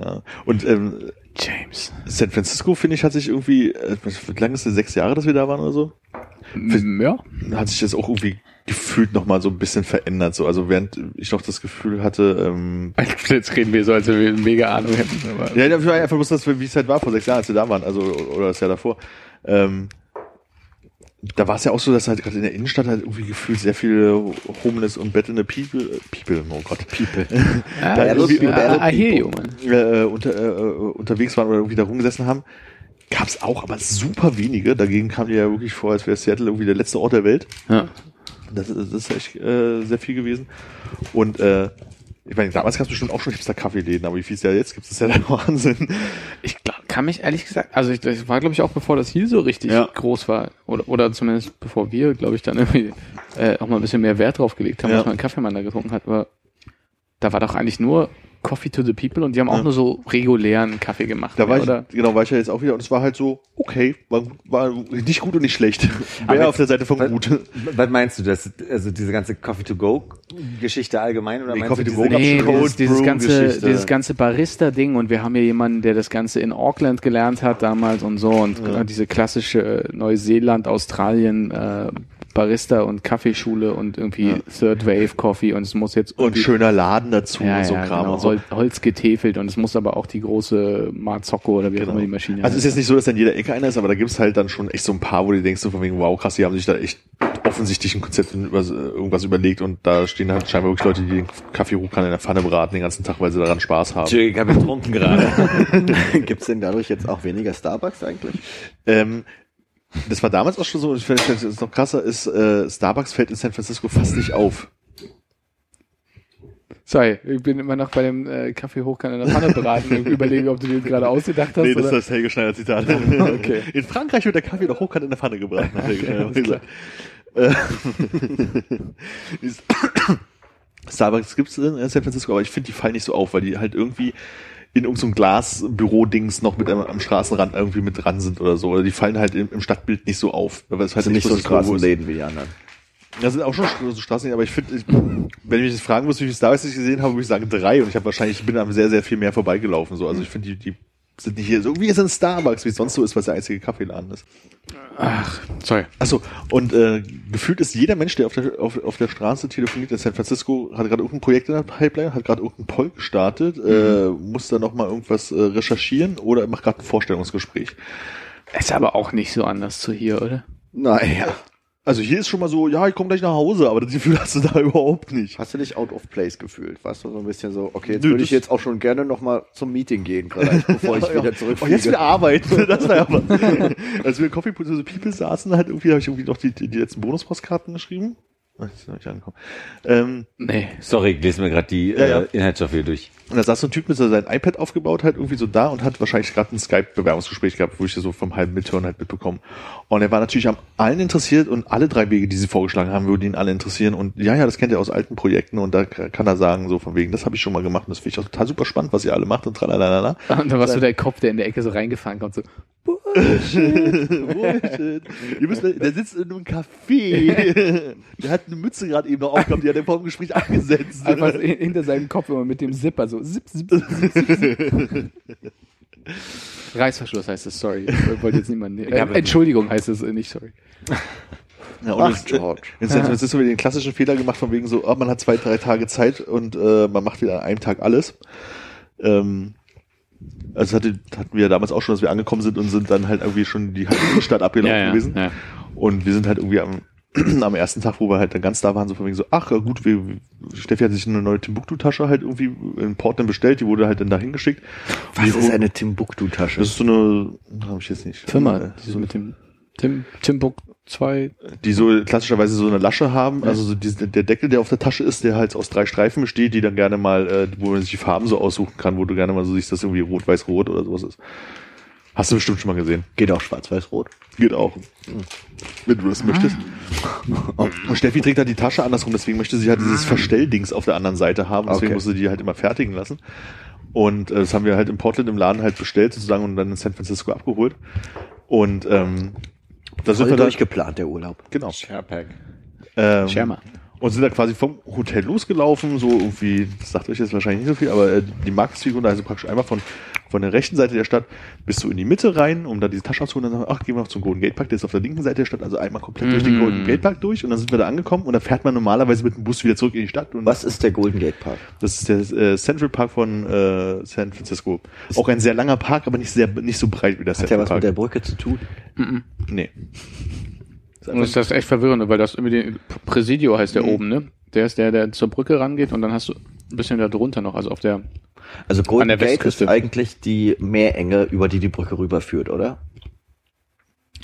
Ja. Und ähm, James. San Francisco, finde ich, hat sich irgendwie, äh, wie lange ist das, sechs Jahre, dass wir da waren oder so? Ja. Hat sich das auch irgendwie gefühlt noch mal so ein bisschen verändert. So, also während ich noch das Gefühl hatte, ähm, (laughs) Jetzt reden wir so, als wenn wir eine mega Ahnung hätten. Aber ja, ich war einfach bloß, wir, wie es halt war vor sechs Jahren, als wir da waren, also oder das Jahr davor. Ähm, da war es ja auch so, dass halt gerade in der Innenstadt halt irgendwie gefühlt sehr viele homeless und bettelnde People, äh, People, oh Gott, People, (laughs) ah, da ja, irgendwie ah, ah, hier, Junge. äh, unter, äh, unterwegs waren oder irgendwie da rumgesessen haben, gab es auch, aber super wenige. Dagegen kam dir ja wirklich vor, als wäre Seattle irgendwie der letzte Ort der Welt. Ja. Das, das ist echt äh, sehr viel gewesen. Und äh, ich meine, damals gab es bestimmt auch schon hipster Kaffeeläden, aber wie viel es ja jetzt gibt, ist ja der (laughs) Wahnsinn. Ich glaub, kann mich ehrlich gesagt, also ich, das war glaube ich auch bevor das hier so richtig Ja. groß war oder oder zumindest bevor wir, glaube ich, dann irgendwie äh, auch mal ein bisschen mehr Wert drauf gelegt haben, Ja. was man einen Kaffeemann da getrunken hat, aber da war doch eigentlich nur Coffee to the People und die haben auch Ja. nur so regulären Kaffee gemacht. Da war ich, oder? genau, war ich ja jetzt auch wieder und es war halt so, okay, war, war nicht gut und nicht schlecht. Wäre auf der Seite von was- gut. Was meinst du, das, also diese ganze Coffee-to-Go-Geschichte allgemein oder Nee, meinst du diese Nee, dieses, dieses ganze, Geschichte? dieses ganze Barista-Ding und wir haben ja jemanden, der das Ganze in Auckland gelernt hat damals und so und Ja. diese klassische äh, Neuseeland, Australien äh, Barista und Kaffeeschule und irgendwie Ja. Third Wave Coffee und es muss jetzt Und schöner Laden dazu ja, und so ja, Kram genau, und so. Hol, Holz getäfelt und es muss aber auch die große Marzocco oder wie auch Genau. immer die Maschine Also es ist jetzt nicht so, dass in jeder Ecke einer ist, aber da gibt's halt dann schon echt so ein paar, wo du denkst so von wegen, wow, krass, die haben sich da echt offensichtlich ein Konzept in über, irgendwas überlegt und da stehen halt scheinbar wirklich Leute, die den Kaffee hochkant in der Pfanne braten den ganzen Tag, weil sie daran Spaß haben. Ich habe getrunken gerade. (laughs) Gibt's denn dadurch jetzt auch weniger Starbucks eigentlich? Ähm, das war damals auch schon so, und ich finde es noch krasser, ist, äh, Starbucks fällt in San Francisco fast nicht auf. Sorry, ich bin immer noch bei dem äh, Kaffee hochkant in der Pfanne beraten und (laughs) überlege, ob du dir gerade ausgedacht hast. Nee, das ist oder? das Helge Schneider Zitat. (laughs) Okay. In Frankreich wird der Kaffee noch hochkant in der Pfanne gebraten, hat Helge Schneider alles klar. gesagt. Äh, (laughs) (coughs) Starbucks gibt's in San Francisco, aber ich finde, die fallen nicht so auf, weil die halt irgendwie in irgendeinem Glasbüro-Dings noch mit am, am Straßenrand irgendwie mit dran sind oder so. Oder die fallen halt im, im Stadtbild nicht so auf. Weil es halt Also nicht so. Straßenläden wie die anderen. Das sind auch schon so Straßen, aber ich finde, wenn ich mich jetzt fragen muss, wie viele Starbucks ich gesehen habe, würde ich sagen drei. Und ich habe wahrscheinlich, ich bin am sehr, sehr viel mehr vorbeigelaufen. So. Also ich finde, die, die sind nicht hier so wie es in Starbucks, wie es sonst so ist, was der einzige Kaffeeladen ist. Ach, sorry. Achso, und äh, gefühlt ist jeder Mensch, der auf der, auf, auf der Straße telefoniert in San Francisco, hat gerade irgendein Projekt in der Pipeline, hat gerade irgendein Poll gestartet, äh, muss da nochmal irgendwas äh, recherchieren oder macht gerade ein Vorstellungsgespräch. Ist aber auch nicht so anders zu hier, oder? Naja. Also hier ist schon mal so, ja, ich komme gleich nach Hause, aber das Gefühl hast du da (laughs) überhaupt nicht. Hast du dich out of place gefühlt? Warst du so ein bisschen so, okay, jetzt Nö, würde ich jetzt auch schon gerne noch mal zum Meeting gehen, gleich, (laughs) bevor ich wieder Oh, zurückfliege. jetzt wieder arbeiten, (laughs) das war ja was. Als wir in Coffee to the People saßen, halt irgendwie, habe ich irgendwie noch die, die, die letzten Bonuspostkarten geschrieben. Ach, ist noch nicht angekommen. Ähm, Nee. Sorry, ich lese mir gerade die Ja, ja. Äh, Inhaltsstoffe hier durch. Und da saß so ein Typ mit so sein iPad aufgebaut, halt irgendwie so da und hat wahrscheinlich gerade ein Skype-Bewerbungsgespräch gehabt, wo ich das so vom halben Mithören halt mitbekommen. Und er war natürlich am allen interessiert und alle drei Wege, die sie vorgeschlagen haben, würden ihn alle interessieren. Und ja, ja, das kennt er aus alten Projekten und da kann er sagen, so von wegen, das habe ich schon mal gemacht und das finde ich auch total super spannend, was ihr alle macht und tralalala. (laughs) Und da war so der Kopf, der in der Ecke so reingefahren kommt, so, (laughs) Bullshit. Ihr müsst, der sitzt in einem Café. (laughs) Der hat eine Mütze gerade eben noch aufgehabt, die hat er vor dem Gespräch abgesetzt. einfach hin- hinter seinem Kopf immer mit dem Zipper so, zip, zip, zip, zip, zip. Reißverschluss heißt es, sorry. Ich wollte jetzt niemanden, äh, habe- Entschuldigung heißt es, äh, nicht sorry. Ja, und Ach, jetzt, George. Jetzt, jetzt, jetzt ist so wieder den klassischen Fehler gemacht, von wegen so, ah, man hat zwei, drei Tage Zeit und äh, man macht wieder an einem Tag alles. Ähm, also hatte, hatten wir ja damals auch schon, dass wir angekommen sind und sind dann halt irgendwie schon die halbe Stadt (laughs) abgelaufen gewesen. ja. Und wir sind halt irgendwie am, (clears throat) am ersten Tag, wo wir halt dann ganz da waren, so von wegen so, ach ja, gut, wir, Steffi hat sich eine neue Timbuktu-Tasche halt irgendwie in Portland bestellt, die wurde halt dann dahin geschickt. Was Die- ist eine Timbuktu-Tasche? Das ist so eine, habe ich jetzt nicht. Firma, Äh, diese mit dem Tim, Timbuk 2. die so klassischerweise so eine Lasche haben, also so diese, der Deckel, der auf der Tasche ist, der halt aus drei Streifen besteht, die dann gerne mal, äh, wo man sich die Farben so aussuchen kann, wo du gerne mal so siehst, dass irgendwie rot, weiß, rot oder sowas ist. Hast du bestimmt schon mal gesehen. Geht auch schwarz-weiß-rot. Geht auch. Wenn du das möchtest. Und Steffi trägt halt die Tasche andersrum, deswegen möchte sie halt dieses Verstelldings auf der anderen Seite haben, deswegen Okay. musste die halt immer fertigen lassen. Und äh, das haben wir halt in Portland im Laden halt bestellt sozusagen und dann in San Francisco abgeholt. Und ähm, da sind Voll wir da, durchgeplant, der Urlaub. genau. Sharepack. Ähm, Schermer. und sind da quasi vom Hotel losgelaufen, so irgendwie, das sagt euch jetzt wahrscheinlich nicht so viel, aber äh, die Marktfigur, also praktisch einmal von, von der rechten Seite der Stadt bis so in die Mitte rein, um da diese Tasche abzuholen, und dann sagen, ach, gehen wir noch zum Golden Gate Park, der ist auf der linken Seite der Stadt, also einmal komplett durch den Mhm. Golden Gate Park durch und dann sind wir da angekommen und da fährt man normalerweise mit dem Bus wieder zurück in die Stadt und Was ist der Golden Gate Park? das ist der äh, Central Park von äh, San Francisco. Auch ein sehr langer Park, aber nicht sehr nicht so breit wie der Hat ja Central was Park. mit der Brücke zu tun? nee. Ist Und einfach- das ist echt verwirrend, weil das irgendwie den Präsidio heißt der oben, ne? Der ist der, der zur Brücke rangeht und dann hast du ein bisschen da drunter noch, also auf der, Also Golden der Gate Westküste. ist eigentlich die Meerenge, über die die Brücke rüberführt, oder?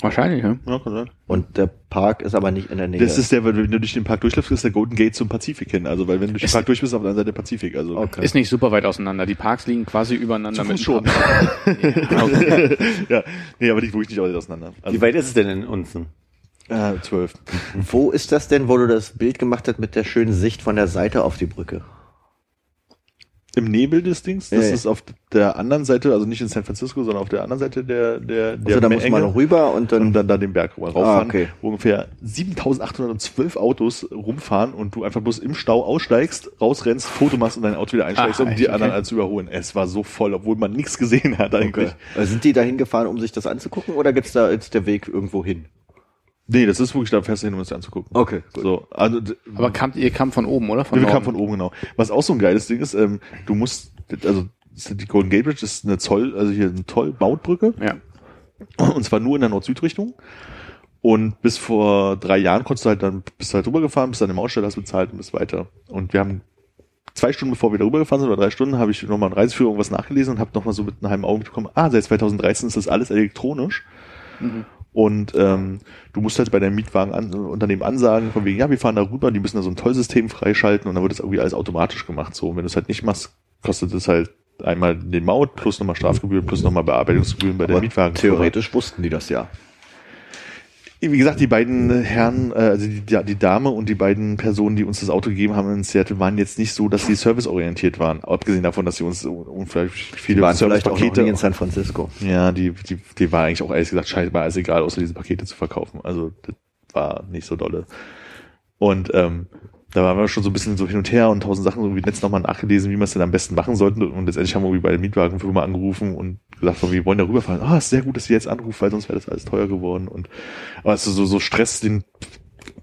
wahrscheinlich, ja. ja, kann sein. Und der Park ist aber nicht in der Nähe. Das ist der, wenn du durch den Park durchläufst, ist der Golden Gate zum Pazifik hin. Also, weil wenn du durch den Park durch bist, auf der anderen Seite der Pazifik. Also, okay. Ist nicht super weit auseinander. Die Parks liegen quasi übereinander Zu mit Fuß schon. Ja, (laughs) okay. ja, nee, aber die wirklich nicht weit auseinander. Also, Wie weit ist es denn in Unzen? äh, zwölf. Wo ist das denn, wo du das Bild gemacht hast mit der schönen Sicht von der Seite auf die Brücke? Im Nebel des Dings, das Ja, ist auf der anderen Seite, also nicht in San Francisco, sondern auf der anderen Seite der, der, der Also da muss man Meerenge. rüber und dann, und dann da den Berg rüber rauffahren, Ah, okay. wo ungefähr 7812 Autos rumfahren und du einfach bloß im Stau aussteigst, rausrennst, Foto machst und dein Auto wieder einsteigst, Ah, um die Okay. anderen zu überholen. Es war so voll, obwohl man nichts gesehen hat eigentlich. okay. Sind die da hingefahren, um sich das anzugucken oder gibt's da jetzt der Weg irgendwo hin? Nee, das ist wirklich da fest hin, um es anzugucken. Okay, gut. So, also, Aber kamt, ihr kam von oben, oder? Von wir Norden? kamen von oben, genau. Was auch so ein geiles Ding ist, ähm, du musst, also die Golden Gate Bridge ist eine Zoll, also hier eine Toll-Mautbrücke. Ja. Und zwar nur in der Nord-Süd-Richtung. Und bis vor drei Jahren konntest du halt dann, bist du halt rübergefahren, bist dann im Aussteller, hast bezahlt und bist weiter. Und wir haben zwei Stunden bevor wir da rübergefahren sind, oder drei Stunden, habe ich nochmal in Reiseführung was nachgelesen und habe nochmal so mit einem halben Auge bekommen, ah, seit 2013 ist das alles elektronisch. Und ähm, du musst halt bei deinem Mietwagen an, Unternehmen ansagen, von wegen, ja, wir fahren da rüber, die müssen da so ein Tollsystem freischalten und dann wird das irgendwie alles automatisch gemacht. So, und wenn du es halt nicht machst, kostet es halt einmal den Maut plus nochmal Strafgebühren plus nochmal Bearbeitungsgebühren bei der Mietwagen. theoretisch wussten die das ja. Wie gesagt, die beiden Herren, äh, also die, die Dame und die beiden Personen, die uns das Auto gegeben haben in Seattle, waren jetzt nicht so, dass sie serviceorientiert waren. Abgesehen davon, dass sie uns unfählich Die viele waren vielleicht auch in San Francisco. Ja, die, die, die war eigentlich auch ehrlich gesagt scheinbar alles egal, außer diese Pakete zu verkaufen. Also das war nicht so dolle. Und ähm, da waren wir schon so ein bisschen so hin und her und tausend Sachen so wie letztens nochmal nachgelesen, wie wir es denn am besten machen sollten. Und letztendlich haben wir irgendwie bei der Mietwagenfirma angerufen und gesagt, von, wir wollen da rüberfahren. Ah, ist sehr gut, dass ihr jetzt anruft, weil sonst wäre das alles teuer geworden. Und aber ist so, so Stress, den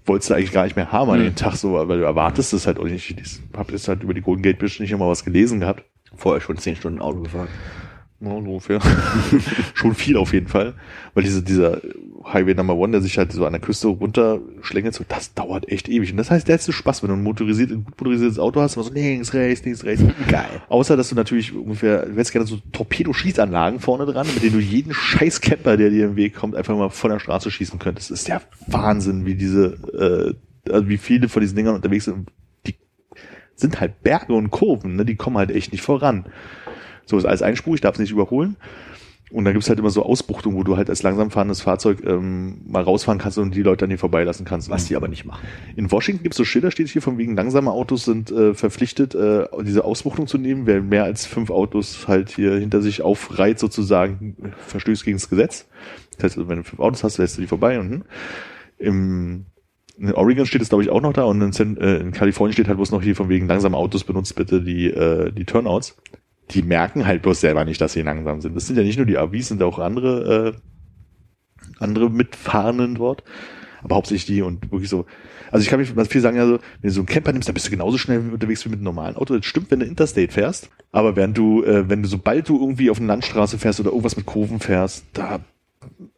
wolltest du eigentlich gar nicht mehr haben an Mhm. den Tag, so, weil du erwartest es halt auch nicht. Ich hab jetzt halt über die Golden Gate Bridge nicht immer was gelesen gehabt. Vorher schon zehn Stunden Auto gefahren. Ja, ungefähr. (laughs) Schon viel auf jeden Fall. Weil diese, dieser Highway Number One, der sich halt so an der Küste runterschlängelt, so, das dauert echt ewig. Und das heißt, der du Spaß, wenn du ein motorisiert, ein gut motorisiertes Auto hast, immer so links, rechts, links, rechts. (laughs) Geil. Außer, dass du natürlich ungefähr, du hättest gerne so Torpedoschießanlagen vorne dran, mit denen du jeden scheiß Camper, der dir im Weg kommt, einfach mal von der Straße schießen könntest. Das ist der Wahnsinn, wie diese, äh, also wie viele von diesen Dingern unterwegs sind, die sind halt Berge und Kurven, ne? die kommen halt echt nicht voran. So ist alles einspurig, darf es nicht überholen. Und dann gibt's halt immer so Ausbuchtungen, wo du halt als langsam fahrendes Fahrzeug ähm, mal rausfahren kannst und die Leute an dir vorbeilassen kannst. Was die aber nicht machen. In Washington gibt's so Schilder, steht hier von wegen langsame Autos sind äh, verpflichtet, äh, diese Ausbuchtung zu nehmen. Wer mehr als fünf Autos halt hier hinter sich aufreiht, sozusagen, verstößt gegen das Gesetz. Das heißt, also, wenn du fünf Autos hast, lässt du die vorbei. Und, hm. Im in Oregon steht es, glaube ich, auch noch da und in, äh, in Kalifornien steht halt bloß noch hier von wegen langsame Autos benutzt bitte die, äh, die Turnouts. Die merken halt bloß selber nicht, dass sie langsam sind. Das sind ja nicht nur die AVs, sind auch andere, äh, andere Mitfahrenden dort. Aber hauptsächlich die und wirklich so. Also ich kann mich, was viele sagen ja so, wenn du so einen Camper nimmst, dann bist du genauso schnell unterwegs wie mit einem normalen Auto. Das stimmt, wenn du Interstate fährst. Aber während du, äh, wenn du, sobald du irgendwie auf eine Landstraße fährst oder irgendwas mit Kurven fährst, da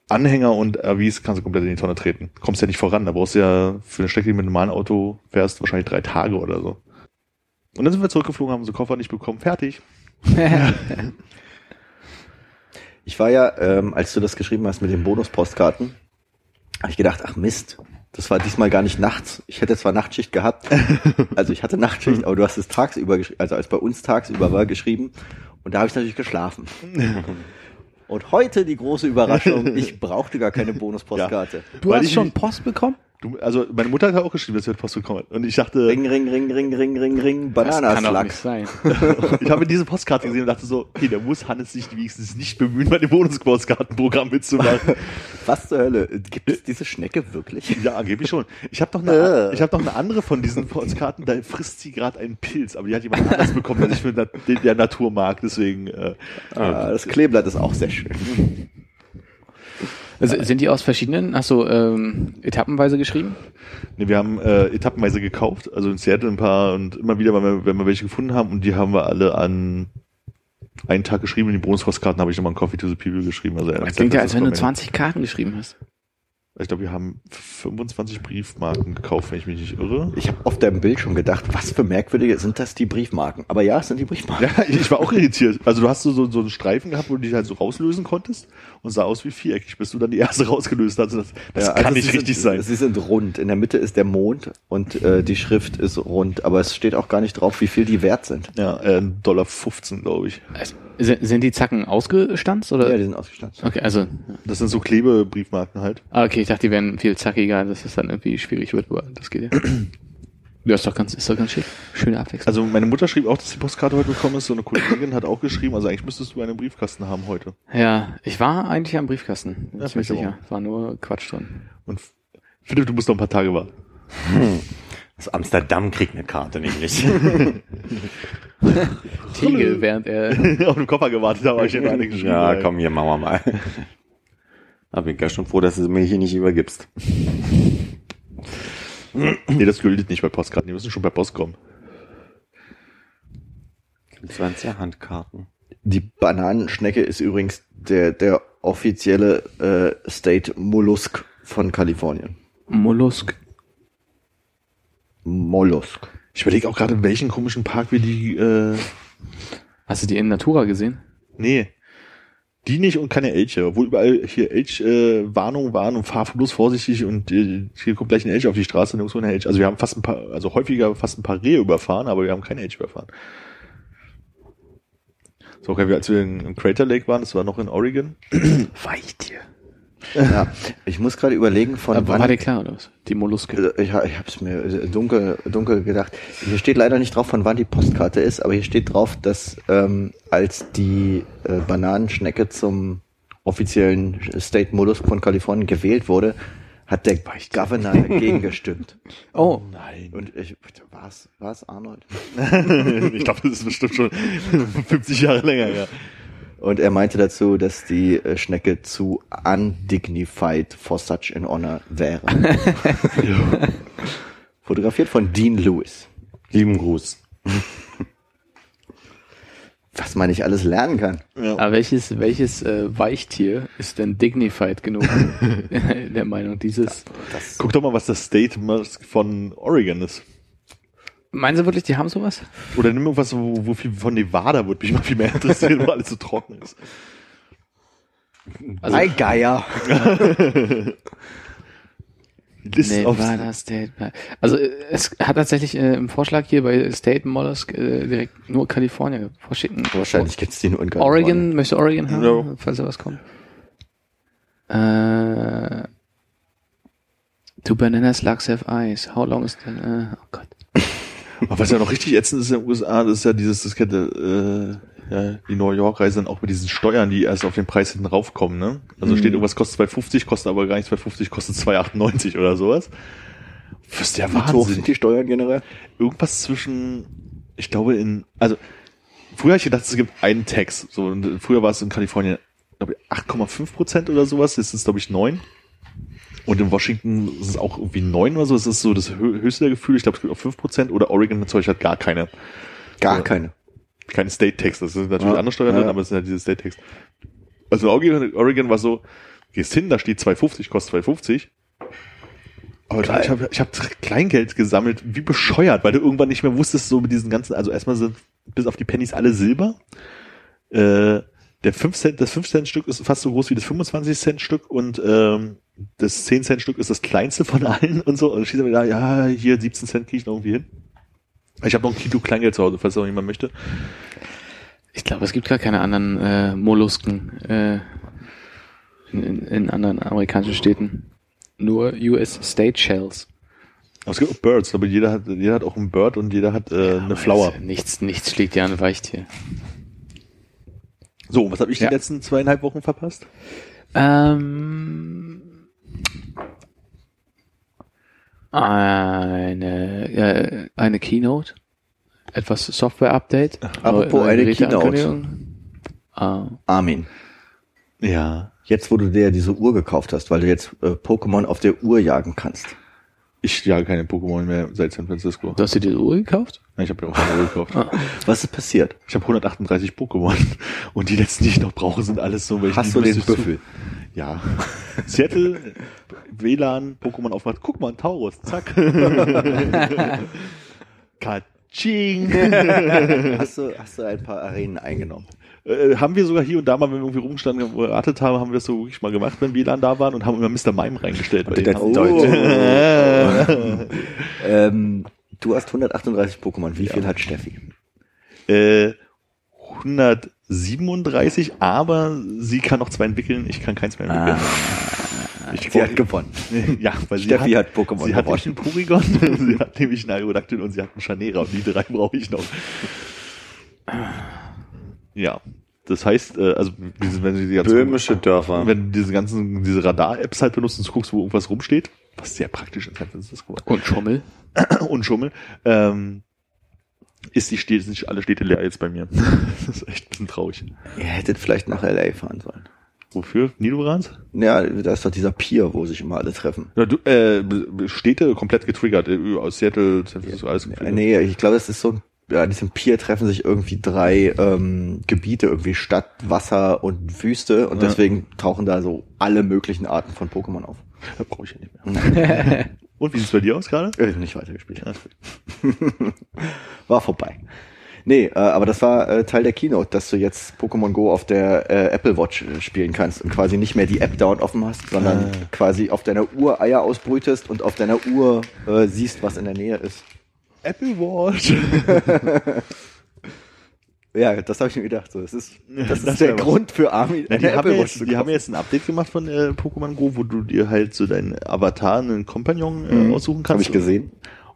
Anhänger und AVs kannst du komplett in die Tonne treten. Kommst ja nicht voran. Da brauchst du ja für eine Strecke, die mit einem normalen Auto fährst, wahrscheinlich drei Tage oder so. Und dann sind wir zurückgeflogen, haben unsere Koffer nicht bekommen. Fertig. (laughs) Ich war ja, ähm, als du das geschrieben hast mit den Bonuspostkarten, habe ich gedacht, ach Mist, das war diesmal gar nicht nachts. Ich hätte zwar Nachtschicht gehabt, (laughs) also ich hatte Nachtschicht, aber du hast es tagsüber geschrieben, also als bei uns tagsüber war geschrieben und da habe ich natürlich geschlafen. (laughs) Und heute die große Überraschung, ich brauchte gar keine Bonuspostkarte. Du Weil hast schon Post bekommen? Du, also meine Mutter hat auch geschrieben, dass sie heute Post bekommen hat. Und ich dachte, Ring, ring, ring, ring, ring, ring, ring, Das kann doch Bananaslack. sein. (laughs) ich habe diese Postkarte gesehen und dachte so, okay, der muss Hannes sich wenigstens nicht bemühen, bei dem Bonuspostkartenprogramm mitzumachen. (laughs) Was zur Hölle? Gibt es diese Schnecke wirklich? (laughs) ja, angeblich schon. Ich habe noch eine, ich habe noch eine andere von diesen Postkarten, da frisst sie gerade einen Pilz, aber die hat jemand anders bekommen, der sich für der Natur mag, deswegen äh, Ah, das Kleeblatt ist auch sehr schön. Also, sind die aus verschiedenen, hast du ähm, etappenweise geschrieben? Nee, wir haben äh, etappenweise gekauft, also in Seattle ein paar und immer wieder, wenn wir, wenn wir welche gefunden haben und die haben wir alle an einen Tag geschrieben und die Bonuspostkarten habe ich nochmal einen Coffee to the People geschrieben. Also Das klingt ja, als wenn du 20 Karten geschrieben hast. Ich glaube, wir haben 25 Briefmarken gekauft, wenn ich mich nicht irre. Ich habe auf deinem Bild schon gedacht, was für merkwürdige sind das die Briefmarken? Aber ja, es sind die Briefmarken. Ja, ich war auch irritiert. Also du hast so, so, so einen Streifen gehabt, wo du dich halt so rauslösen konntest und sah aus wie viereckig, bis du dann die erste rausgelöst hast. Das, das Ja, kann also nicht sie richtig sind, sein. Sie sind rund. In der Mitte ist der Mond und äh, die Schrift ist rund, aber es steht auch gar nicht drauf, wie viel die wert sind. Ja, äh, 1,15 Dollar, glaube ich. Also, sind, sind die Zacken ausgestanzt oder? Ja, die sind ausgestanzt. okay, also, Das sind so Klebebriefmarken halt. ah, okay, ich dachte, die wären viel zackiger, dass es dann irgendwie schwierig wird, aber das geht ja. (clears throat) Ja, ist doch ganz, ist doch ganz schick. Schöne Abwechslung. Also meine Mutter schrieb auch, dass die Postkarte heute gekommen ist. So eine Kollegin hat auch geschrieben, also eigentlich müsstest du einen Briefkasten haben heute. ja, ich war eigentlich am Briefkasten. Bin Ja, ich auch. sicher. War nur Quatsch drin. Und Philipp, du musst noch ein paar Tage warten. Das Amsterdam kriegt eine Karte nämlich. (laughs) Tegel, während er, (laughs) Auf den Koffer gewartet, aber ich hätte eine geschrieben. ja, komm, hier machen wir mal. Da bin ich ja schon froh, dass du mir hier nicht übergibst. Nee, das gilt nicht bei Postkarten. Die müssen schon per Post kommen. 20 Handkarten. Die Bananenschnecke ist übrigens der, der offizielle äh, State Mollusk von Kalifornien. Mollusk. Mollusk. Ich überlege auch gerade, in welchen komischen Park wir die, äh, Hast du die in Natura gesehen? nee, die nicht und keine Elche, obwohl überall hier Elch-Warnungen waren und fahr bloß vorsichtig und äh, hier kommt gleich ein Elch auf die Straße und nirgendwo eine Elch. Also wir haben fast ein paar, also häufiger fast ein paar Rehe überfahren, aber wir haben keine Elch überfahren. So, okay, als wir in, im Crater Lake waren, das war noch in Oregon. Weichtier. Ja, ich muss gerade überlegen, von Aber wann. war dir klar, oder was? Die Molluske. Äh, Ich, ich habe es mir äh, dunkel, dunkel gedacht. Hier steht leider nicht drauf, von wann die Postkarte ist, aber hier steht drauf, dass ähm, als die äh, Bananenschnecke zum offiziellen State Mollusk von Kalifornien gewählt wurde, hat der Governor dagegen gestimmt. (laughs) Oh, Nein. Und ich, was, was, Arnold? (laughs) ich glaube, das ist bestimmt schon 50 Jahre länger, ja. Und er meinte dazu, dass die äh, Schnecke zu undignified for such an honor wäre. (laughs) Fotografiert von Dean Lewis. Lieben Gruß. Was man nicht alles lernen kann. aber welches, welches äh, Weichtier ist denn dignified genug? (laughs) der Meinung dieses. Guck doch mal, was das State Mask von Oregon ist. Meinen Sie wirklich, die haben sowas? Oder nimm irgendwas, wo, wo viel von Nevada würde mich mal viel mehr interessieren, wo alles so trocken ist. Also, Geier. List Nevada State. Also äh, es hat tatsächlich äh, im Vorschlag hier bei State Mollusk äh, direkt nur Kalifornien vorschicken. Wahrscheinlich gibt's die nur in Kalifornien. Oregon, möchte Oregon haben, Ja. falls da was kommt. Äh, do bananas slugs have eyes? How long is the, äh, oh Gott. Aber was ja noch richtig ätzend ist in den USA, das ist ja dieses, das kennt ihr, äh, ja, die New York-Reise dann auch mit diesen Steuern, die erst auf den Preis hinten raufkommen, ne? Also steht irgendwas kostet 2,50, kostet aber gar nicht 2,50, kostet 2,98 oder sowas. Ist ja Wie hoch Wahnsinn. sind die Steuern generell? Irgendwas zwischen, ich glaube in, also, früher habe ich gedacht, es gibt einen Tax, so, und früher war es in Kalifornien, glaube ich, 8,5 Prozent oder sowas, jetzt ist es, glaube ich, 9. Und in Washington ist es auch irgendwie 9 oder so, das ist so das hö- höchste der Gefühle, ich glaube, es gibt auch 5 Prozent, oder Oregon Zeug hat gar keine Gar Ja. keine. keine State Tax. Das sind natürlich Ja, andere Steuern ja. drin, aber es sind halt diese State Tax. Also in Oregon, Oregon war so, gehst hin, da steht 2,50, kostet 2,50. Aber Geil. ich habe ich hab Kleingeld gesammelt, wie bescheuert, weil du irgendwann nicht mehr wusstest, so mit diesen ganzen, also erstmal sind bis auf die Pennies alle Silber. Äh, der 5 Cent, das 5 Cent Stück ist fast so groß wie das 25 Cent Stück und ähm, das 10 Cent Stück ist das kleinste von allen und so. Und dann steht da, ja, hier 17 Cent kriege ich noch irgendwie hin. Ich habe noch ein Kilo Kleingeld zu Hause, falls noch jemand möchte. Ich glaube, es gibt gar keine anderen äh, Mollusken äh, in, in, in anderen amerikanischen Städten. Nur US State Shells. Aber es gibt auch Birds, aber jeder hat, jeder hat auch einen Bird und jeder hat äh, eine Flower. Also Nichts, nichts schlägt ja an Weichtier. So, was habe ich Ja. die letzten zweieinhalb Wochen verpasst? Ähm, eine, äh, eine Keynote. Etwas Software-Update. Apropos Neue eine Geräteankündigung. Ah, Armin, Ja. jetzt wo du dir diese Uhr gekauft hast, weil du jetzt äh, Pokémon auf der Uhr jagen kannst. Ich jage keine Pokémon mehr seit San Francisco. du hast dir diese Uhr gekauft? Ja, Ich habe ja auch eine Uhr gekauft. Was ist passiert? Ich habe 138 Pokémon (laughs) und die letzten, die ich noch brauche, sind alles so welche. Hast die du den Büffel? Ja. (laughs) Seattle, WLAN, Pokémon aufmacht. Guck mal, ein Taurus. Zack. (laughs) Katsching. Hast du, hast du ein paar Arenen eingenommen? Äh, haben wir sogar hier und da mal, wenn wir irgendwie rumgestanden und geratet haben, haben wir das so wirklich mal gemacht, wenn WLAN da waren und haben immer Mr. Mime reingestellt. Bei denen. Deutsch. (laughs) ähm, du hast 138 Pokémon. Wie viel hat Steffi? Äh, 137, aber sie kann noch zwei entwickeln, ich kann keins mehr entwickeln. Ich Sie hat gewonnen. (laughs) ja, weil Steffi sie hat Pokémon Sie hat gewonnen. nämlich einen Porygon, (laughs) sie hat nämlich einen Aerodactyl und sie hat einen Chanera und die drei brauche ich noch. Ja, das heißt, äh, also diese, wenn sie die ganzen, Böhmische Dörfer. wenn du diese ganzen diese Radar-Apps halt benutzt und guckst, wo irgendwas rumsteht, was sehr praktisch in San Francisco Und Schummel? (clears throat) und Schummel, ähm, ist die Städte, sind alle Städte leer jetzt bei mir. (laughs) das ist echt ein bisschen traurig. Ihr hättet vielleicht nach L.A. fahren sollen. Wofür? Nidorans? Ja, da ist doch dieser Pier, wo sich immer alle treffen. Ja, du, äh, Städte komplett getriggert. äh, Aus Seattle, San Francisco, alles getriggert. nee, ich glaube, das ist so, ja, an diesem Pier treffen sich irgendwie drei ähm, Gebiete, irgendwie Stadt, Wasser und Wüste und Ja. deswegen tauchen da so alle möglichen Arten von Pokémon auf. Da brauche ich ja nicht mehr. (laughs) Und wie sieht's bei dir aus gerade? Äh, nicht weitergespielt. war vorbei. Nee, äh, aber das war äh, Teil der Keynote, dass du jetzt Pokémon Go auf der äh, Apple Watch äh, spielen kannst und quasi nicht mehr die App dauernd offen hast, sondern Ah. quasi auf deiner Uhr Eier ausbrütest und auf deiner Uhr äh, siehst, was in der Nähe ist. Apple Watch. (laughs) Ja, das habe ich mir gedacht. So, das ist, das ist Das der. Grund für Ja, eine die, haben Apple ja Watch jetzt, zu die haben jetzt ein Update gemacht von äh, Pokémon Go, wo du dir halt so deinen Avatar, einen Kompagnon äh, Mhm. aussuchen Habe kannst. ich gesehen.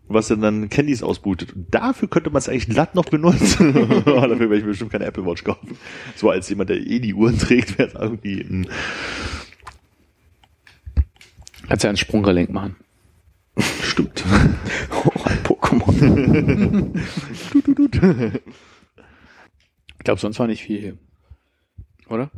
Was dann dann Candies ausbootet. Und dafür könnte man es eigentlich glatt noch benutzen. Aber (laughs) dafür werde ich mir bestimmt keine Apple Watch kaufen. So als jemand, der eh die Uhren (laughs) trägt, wäre es irgendwie ein Kannst ja einen Sprunggelenk machen. Stimmt. (laughs) Ich glaube, sonst war nicht viel hier. Oder?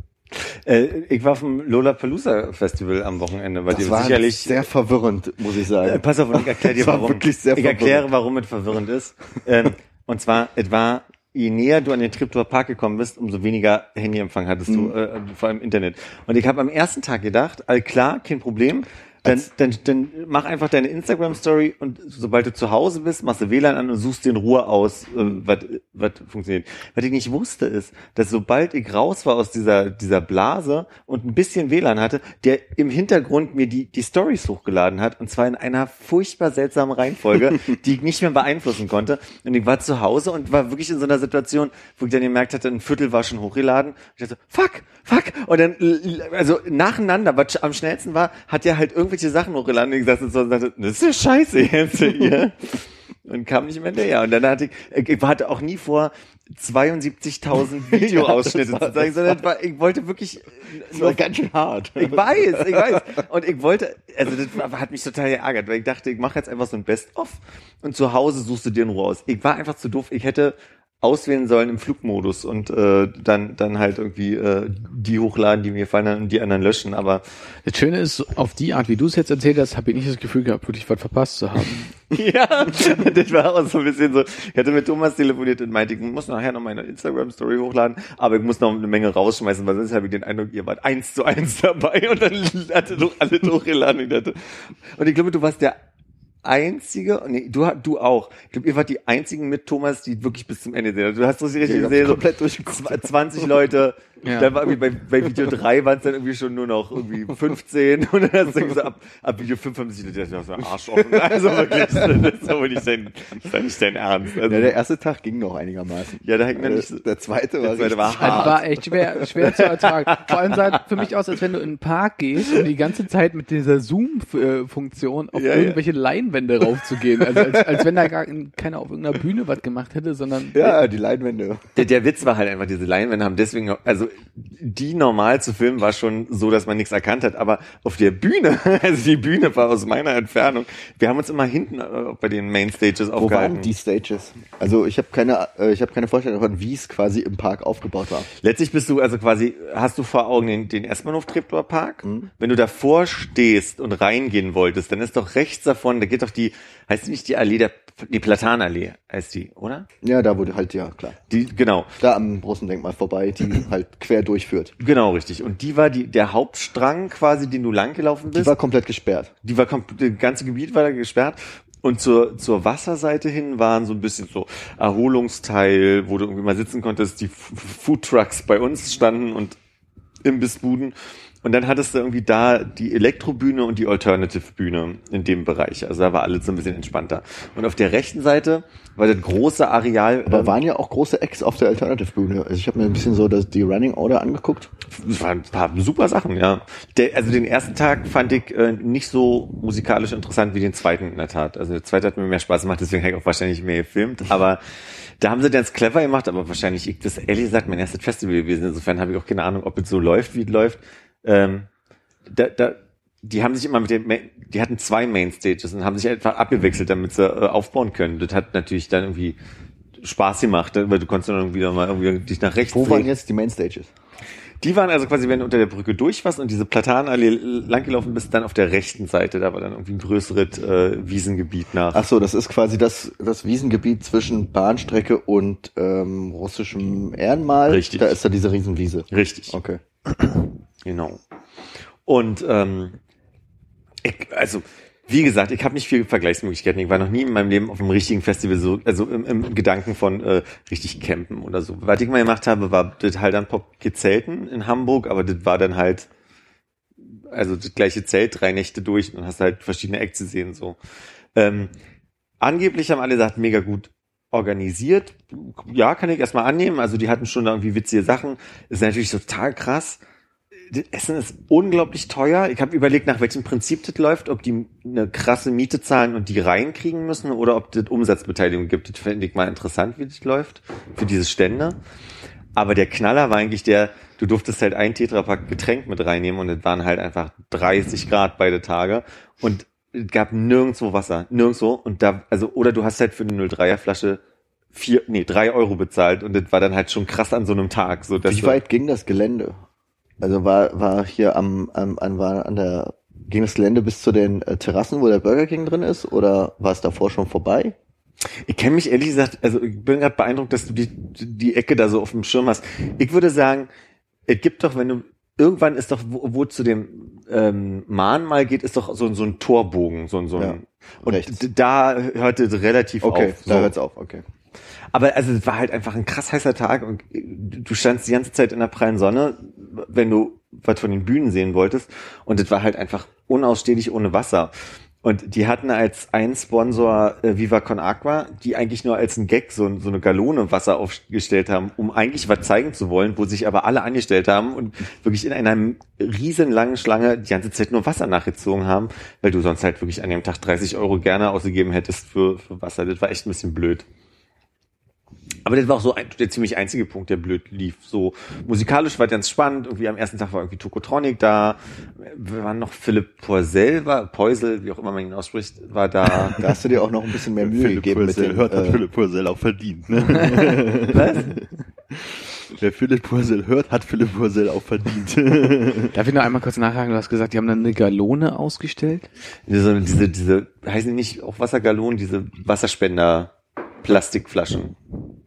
Äh, ich war vom Lollapalooza Festival am Wochenende, weil Das die war sicherlich sehr verwirrend, muss ich sagen. Äh, pass auf, und ich erkläre (laughs) dir, warum. wirklich sehr ich erkläre, warum es verwirrend ist. Ähm, und zwar, es war, je näher du an den Triptower Park gekommen bist, umso weniger Handyempfang hattest du, äh, vor allem Internet. Und ich habe am ersten Tag gedacht, all klar, kein Problem. Dann, dann, dann mach einfach deine Instagram-Story und sobald du zu Hause bist, machst du WLAN an und suchst dir in Ruhe aus, äh, was funktioniert. Was ich nicht wusste ist, dass sobald ich raus war aus dieser, dieser Blase und ein bisschen WLAN hatte, der im Hintergrund mir die, die Stories hochgeladen hat und zwar in einer furchtbar seltsamen Reihenfolge, (laughs) die ich nicht mehr beeinflussen konnte. Und ich war zu Hause und war wirklich in so einer Situation, wo ich dann gemerkt hatte, ein Viertel war schon hochgeladen. Und ich dachte, fuck, fuck. Und dann, also nacheinander, was am schnellsten war, hat er halt irgendwelche Sachen hochgeladen und ich sagte so, und dachte, das ist ja scheiße jetzt hier. (laughs) Und kam nicht mehr hinterher. Und dann hatte ich, ich hatte auch nie vor, 72.000 (laughs) Videoausschnitte zu zeigen, sondern war, ich wollte wirklich Das war ganz schön hart. ich weiß, ich weiß. Und ich wollte, also das hat mich total geärgert, weil ich dachte, ich mache jetzt einfach so ein Best-of und zu Hause suchst du dir in Ruhe aus. Ich war einfach zu doof. Ich hätte auswählen sollen im Flugmodus und äh, dann dann halt irgendwie äh, die hochladen, die mir gefallen und die anderen löschen. Aber Das Schöne ist, auf die Art, wie du es jetzt erzählt hast, habe ich nicht das Gefühl gehabt, wirklich was verpasst zu haben. (laughs) ja, das war auch so ein bisschen so. Ich hatte mit Thomas telefoniert und meinte, ich muss nachher noch meine Instagram-Story hochladen, aber ich muss noch eine Menge rausschmeißen, weil sonst habe ich den Eindruck, ihr wart eins zu eins (laughs) dabei und dann hatte doch alle hochgeladen. Und ich, dachte, und ich glaube, du warst der einzige, nee, du, du auch. Ich glaube, ihr wart die einzigen mit Thomas, die wirklich bis zum Ende sehen. Du hast so richtig ich hab gesehen, so komplett zw- 20 Leute. Ja. Dann war irgendwie bei, bei Video 3 waren es dann irgendwie schon nur noch irgendwie 15 und dann hast du so ab, ab Video 5 haben sich die Leute so Arsch offen. Also wirklich, das ist aber nicht dein, das ist ja nicht dein Ernst. Also, Ja, der erste Tag ging noch einigermaßen. ja, da hängt man Der, nicht so. der zweite war, Der zweite war hart. Das war echt schwer, schwer zu ertragen. Vor allem sah es für mich aus, als wenn du in den Park gehst und die ganze Zeit mit dieser Zoom-Funktion auf Ja, ja. irgendwelche Leinwände raufzugehen. Also als, als wenn da gar keiner auf irgendeiner Bühne was gemacht hätte, sondern Ja, die Leinwände. Der, der Witz war halt einfach, diese Leinwände haben deswegen, also die normal zu filmen war schon so, dass man nichts erkannt hat, aber auf der Bühne, (laughs) also die Bühne war aus meiner Entfernung, wir haben uns immer hinten äh, bei den Mainstages Wo aufgehalten. waren die Stages? Also ich habe keine, äh, ich habe keine Vorstellung davon, wie es quasi im Park aufgebaut war. Letztlich bist du also quasi, hast du vor Augen den, den Espenhof Treptower Park? Wenn du davor stehst und reingehen wolltest, dann ist doch rechts davon, da geht doch die, heißt nicht die Allee der, die Platanallee heißt die, oder? Ja, da wurde halt, ja, klar. Die, genau. Da am großen Denkmal vorbei, die (laughs) halt quer durchführt. Genau, richtig. Und die war die, der Hauptstrang quasi, den du langgelaufen bist. Die war komplett gesperrt. die war komplett, das ganze Gebiet war da gesperrt. Und zur, zur Wasserseite hin waren so ein bisschen so Erholungsteil, wo du irgendwie mal sitzen konntest. Die Foodtrucks bei uns standen und Imbissbuden. Und dann hattest du irgendwie da die Elektrobühne und die Alternative-Bühne in dem Bereich. Also da war alles so ein bisschen entspannter. Und auf der rechten Seite war das große Areal. Aber ähm, waren ja auch große Acts auf der Alternative Bühne. Also ich habe mir ein bisschen so das, die Running Order angeguckt. Es waren ein paar super Sachen, ja. Der, also den ersten Tag fand ich äh, nicht so musikalisch interessant wie den zweiten in der Tat. Also der zweite hat mir mehr Spaß gemacht, deswegen habe ich auch wahrscheinlich mehr gefilmt. Aber da haben sie ganz clever gemacht, aber wahrscheinlich, ich, das ehrlich gesagt mein erstes Festival gewesen. Insofern habe ich auch keine Ahnung, ob es so läuft, wie es läuft. Ähm, da, da, die haben sich immer mit dem, die hatten zwei Mainstages und haben sich einfach abgewechselt, damit sie äh, aufbauen können. Das hat natürlich dann irgendwie Spaß gemacht, weil du konntest dann irgendwie noch mal irgendwie dich nach rechts Wo drehen. waren jetzt die Mainstages? Die waren also quasi, wenn du unter der Brücke durch warst und diese Platanallee langgelaufen bist, dann auf der rechten Seite. Da war dann irgendwie ein größeres äh, Wiesengebiet nach. Ach so, das ist quasi das, das Wiesengebiet zwischen Bahnstrecke und ähm, russischem Ehrenmal. Richtig. Da ist da diese Riesenwiese. Richtig, Okay. Genau. Und ähm, ich, also wie gesagt, ich habe nicht viel Vergleichsmöglichkeiten. Ich war noch nie in meinem Leben auf einem richtigen Festival so, also im, im Gedanken von äh, richtig campen oder so. Was ich mal gemacht habe, war das halt dann Pop Zelten in Hamburg, aber das war dann halt also das gleiche Zelt drei Nächte durch und hast halt verschiedene Acts gesehen so. Ähm, angeblich haben alle gesagt, mega gut organisiert. Ja, kann ich erstmal annehmen. Also die hatten schon da irgendwie witzige Sachen. Ist natürlich total krass. Das Essen ist unglaublich teuer. Ich habe überlegt, nach welchem Prinzip das läuft, ob die eine krasse Miete zahlen und die reinkriegen müssen oder ob das Umsatzbeteiligung gibt. Das fände ich mal interessant, wie das läuft für diese Stände. Aber der Knaller war eigentlich der, du durftest halt ein Tetrapack Getränk mit reinnehmen und es waren halt einfach 30 Grad beide Tage und es gab nirgendwo Wasser, nirgendwo und da, also, oder du hast halt für eine 03er Flasche vier, nee, drei Euro bezahlt und das war dann halt schon krass an so einem Tag, so dass Wie weit ging das Gelände? Also war, war hier am, am an, war an der, ging das Gelände bis zu den äh, Terrassen, wo der Burger King drin ist, oder war es davor schon vorbei? Ich kenne mich ehrlich gesagt, also ich bin gerade beeindruckt, dass du die, die Ecke da so auf dem Schirm hast. Ich würde sagen, es gibt doch, wenn du, irgendwann ist doch, wo, wo zu dem ähm, Mahnmal geht, ist doch so, so ein Torbogen, so, ein- so ein, Ja, und rechts. da hörte es relativ Okay, auf. da so. hört's auf, okay. Aber also es war halt einfach ein krass heißer Tag und du standst die ganze Zeit in der prallen Sonne, wenn du was von den Bühnen sehen wolltest und es war halt einfach unausstehlich ohne Wasser. Und die hatten als einen Sponsor äh, Viva Con Aqua, die eigentlich nur als ein Gag so, so eine Gallone Wasser aufgestellt haben, um eigentlich was zeigen zu wollen, wo sich aber alle angestellt haben und wirklich in einer riesen langen Schlange die ganze Zeit nur Wasser nachgezogen haben, weil du sonst halt wirklich an dem Tag 30 Euro gerne ausgegeben hättest für, für Wasser. Das war echt ein bisschen blöd. Aber das war auch so ein, der ziemlich einzige Punkt, der blöd lief. So musikalisch war ganz spannend. Irgendwie am ersten Tag war irgendwie Tokotronic da. Wir waren noch Philipp Poisel, war Poisel, wie auch immer man ihn ausspricht, war da. (laughs) Da hast du dir auch noch ein bisschen mehr Mühe gegeben mit Purcell dem, hört, hat äh, Philipp Purcell auch verdient. Ne? (laughs) Was? (laughs) Wer Philipp Purcell hört, hat Philipp Purcell auch verdient. Darf ich noch einmal kurz nachhaken? Du hast gesagt, die haben dann eine Galone ausgestellt. Diese, diese, diese, heißen die nicht auch Wassergalonen, diese Wasserspender Plastikflaschen.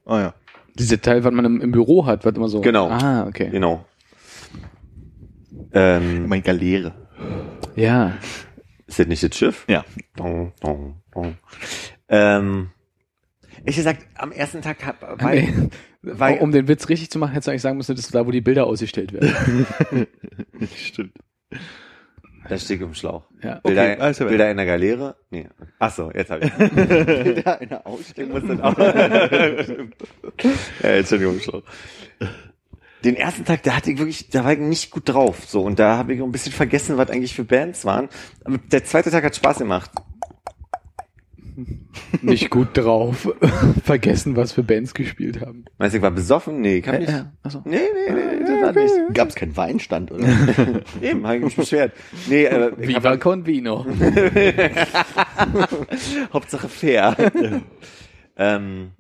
Ah ja. Diese Teil, was man im, im Büro hat, was immer so. Genau. Ah, okay. Genau. Ähm, Mein Galeere. Ja. ist das nicht das Schiff? Ja. Dong, dong, dong. Ähm, ich gesagt, am ersten Tag hab, war, Nee. weil, um den Witz richtig zu machen, hättest du eigentlich sagen müssen, das ist da, wo die Bilder ausgestellt werden. (laughs) (laughs) Stimmt. Da steht im Schlauch. Ja. Bilder, Okay, klar. Bilder in der Galeere? Nee. Ach so, jetzt habe ich. (laughs) da eine Ausstellung. muss dann auch. (laughs) ja, Entschuldigung, im Schlauch. Den ersten Tag, da hatte ich wirklich, da war ich nicht gut drauf, so und da habe ich ein bisschen vergessen, was eigentlich für Bands waren. Aber der zweite Tag hat Spaß gemacht. (laughs) Nicht gut drauf. (laughs) Vergessen, was für Bands gespielt haben. Meinst du, ich war besoffen? Nee, ich hab nicht. Achso. Nee, nee, nee, das war nicht. Gab's keinen Weinstand, oder? (laughs) Eben, habe ich mich beschwert. Nee, äh, ich Viva hab, con vino. Hauptsache fair. ähm,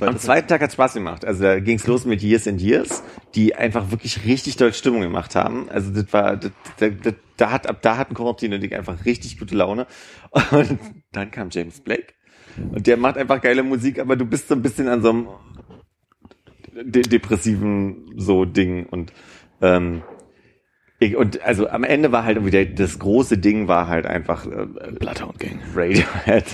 am zweiten Tag hat Spaß gemacht. Also da ging's los mit Years and Years, die einfach wirklich richtig doll Stimmung gemacht haben. Also das war, das, das, das, da hat, ab da hatten Corruptine und ich einfach richtig gute Laune. (laughs) Und dann kam James Blake. Und der macht einfach geile Musik, aber du bist so ein bisschen an so einem de depressiven so Ding und ähm, ich, und also am Ende war halt irgendwie der, das große Ding war halt einfach äh, Bloodhound Gang. Radiohead.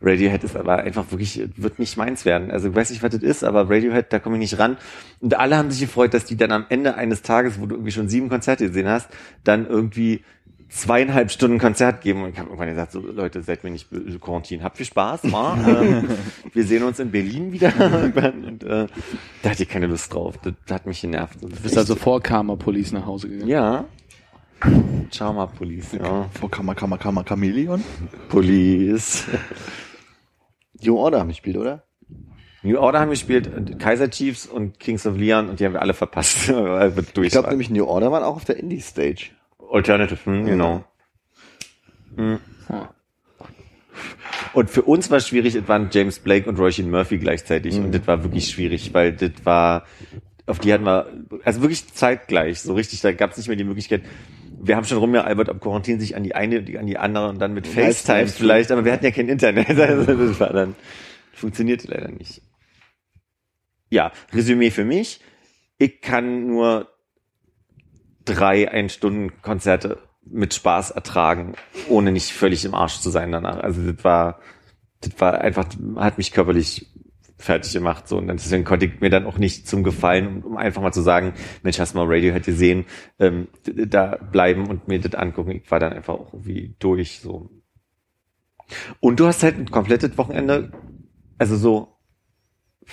Radiohead ist aber einfach wirklich, wird nicht meins werden. Also ich weiß nicht, was das ist, aber Radiohead, da komme ich nicht ran. Und alle haben sich gefreut, dass die dann am Ende eines Tages, wo du irgendwie schon sieben Konzerte gesehen hast, dann irgendwie zweieinhalb Stunden Konzert geben. Und ich habe irgendwann gesagt, so Leute, seid mir nicht be- Quarantin. Habt viel Spaß, wa? (laughs) ähm, wir sehen uns in Berlin wieder. (laughs) irgendwann. und äh, da hatte ich keine Lust drauf. Das, das hat mich genervt. Das Du ist bist also vor Karma Police nach Hause gegangen. ja. Mal, Police. Ja. Vor Kammer, Kammer, Kammer, Chameleon? Police. (laughs) New Order haben gespielt, oder? New Order haben gespielt, Kaiser Chiefs und Kings of Leon und die haben wir alle verpasst. weil wir durch Ich glaube nämlich New Order waren auch auf der Indie-Stage. Alternative, hm, genau. Hm. Und für uns war es schwierig, es waren James Blake und Roisin Murphy gleichzeitig. Und das war wirklich schwierig, weil das war, auf die hatten wir, also wirklich zeitgleich, so richtig, da gab es nicht mehr die Möglichkeit, wir haben schon rumgealbert, ob Quarantin sich an die eine, an die andere und dann mit FaceTime vielleicht, aber wir hatten ja kein Internet, also (laughs) das war dann, funktionierte leider nicht. Ja, Resümee für mich, ich kann nur drei Ein-Stunden-Konzerte mit Spaß ertragen, ohne nicht völlig im Arsch zu sein danach. Also das war, das war einfach, hat mich körperlich fertig gemacht. So und deswegen konnte ich mir dann auch nicht zum Gefallen, um, einfach mal zu sagen, Mensch, hast mal Radiohead gesehen, ähm, da bleiben und mir das angucken. Ich war dann einfach auch irgendwie durch. so. Und du hast halt ein komplettes Wochenende, also so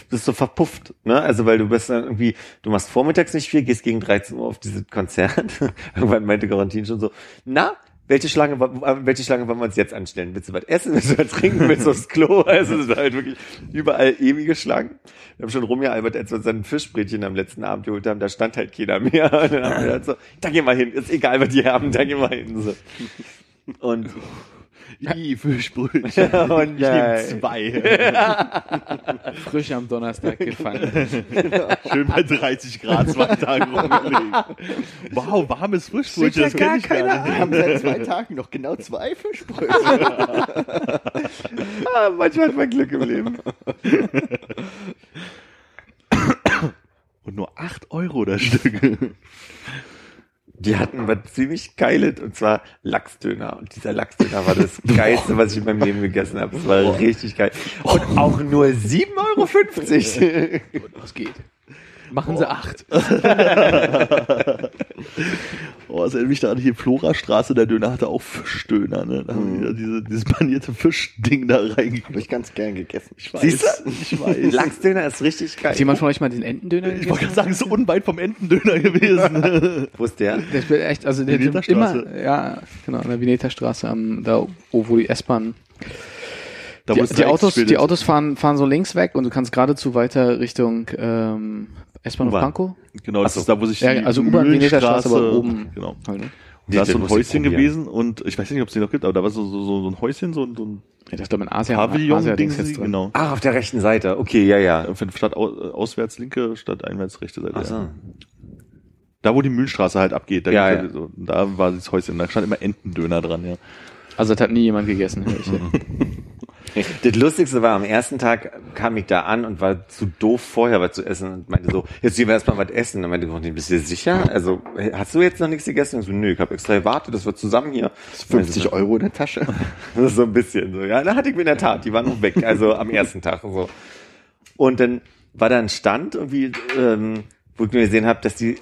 bist so verpufft, ne? Also weil du bist dann irgendwie, du machst vormittags nicht viel, gehst gegen 13 Uhr auf dieses Konzert. (laughs) Irgendwann meinte Garantin schon so, na, welche Schlange, welche Schlange wollen wir uns jetzt anstellen? Willst du was essen? (laughs) Willst du was trinken? Willst du aufs Klo? (laughs) Also es war halt wirklich überall ewige Schlangen. Wir haben schon rumgealbert, als wir uns ein Fischbrötchen am letzten Abend geholt haben, da stand halt keiner mehr. Und dann haben wir gedacht so, da geh mal hin, ist egal, was die haben, da geh mal hin. So. Und I, Fischbrötchen. (laughs) Oh ich nehme zwei. (laughs) Frisch am Donnerstag gefangen. (laughs) Schön bei 30 Grad zwei Tage rumgelegt. Wow, warmes Fischbrötchen, das kenne ich gar Wir nicht. haben seit zwei Tagen noch genau zwei Fischbrötchen. ah, manchmal hat man Glück im Leben. Und nur 8 Euro das Stück. Die hatten was ziemlich geiles und zwar Lachsdöner. Und dieser Lachsdöner war das (laughs) geilste, was ich in meinem Leben gegessen habe. Das war richtig geil. Und auch nur 7,50 Euro. (laughs) Was geht? Machen sie acht. (laughs) Oh, das erinnert mich da an die Florastraße, der Döner hatte auch Fischdöner, ne? Da haben die da diese, dieses panierte Fischding da Habe reingekriegt. ich ganz gern gegessen. Ich weiß. Siehst du? Ich weiß. Lachsdöner ist richtig geil. Hat jemand von euch mal den Entendöner Ich wollte gegessen? gerade sagen, es ist unweit vom Entendöner gewesen. Wo ist der? Der ist echt, also der Veneta immer, ja, genau, an der Veneta Straße, am, da, wo, wo die S-Bahn, Da die, wo es die Autos, die Autos fahren, fahren so links weg und du kannst geradezu weiter Richtung, ähm, S-Bahn U-Bahn. Pankow. Genau, das so. ist da, wo sich Ja, die also U-Bahn, Veneta Mühlenstraße- Straße, aber oben. Genau. Halt, ne? Da ist so ein Häuschen gewesen und ich weiß nicht, ob es den noch gibt, aber da war so, so, so ein Häuschen, so, ein- so ein Ja, das ist doch in Asien. Pavillon-Ding, Asia-Dings jetzt drin. genau. Ach, auf der rechten Seite. Okay, ja, ja. Für Stadt au, auswärts linke, Stadt einwärts rechte Seite. Ach so. Da, wo die Mühlenstraße halt abgeht, da, Ja, ja. so, da war das Häuschen, da stand immer Entendöner dran, ja. Also das hat nie jemand gegessen, höre ich. (laughs) Das Lustigste war, am ersten Tag kam ich da an und war zu doof, vorher was zu essen und meinte so, jetzt gehen wir erstmal was essen. Und meinte, ich, bist du dir sicher? Also, hast du jetzt noch nichts gegessen? Ich so, nö, ich habe extra gewartet, das wird zusammen hier. 50 Euro in der Tasche. (laughs) So ein bisschen so, ja. Da hatte ich mir in der Tat, die waren noch weg, also am ersten Tag so. Und dann war da ein Stand irgendwie, ähm, wo ich nur gesehen habe, dass die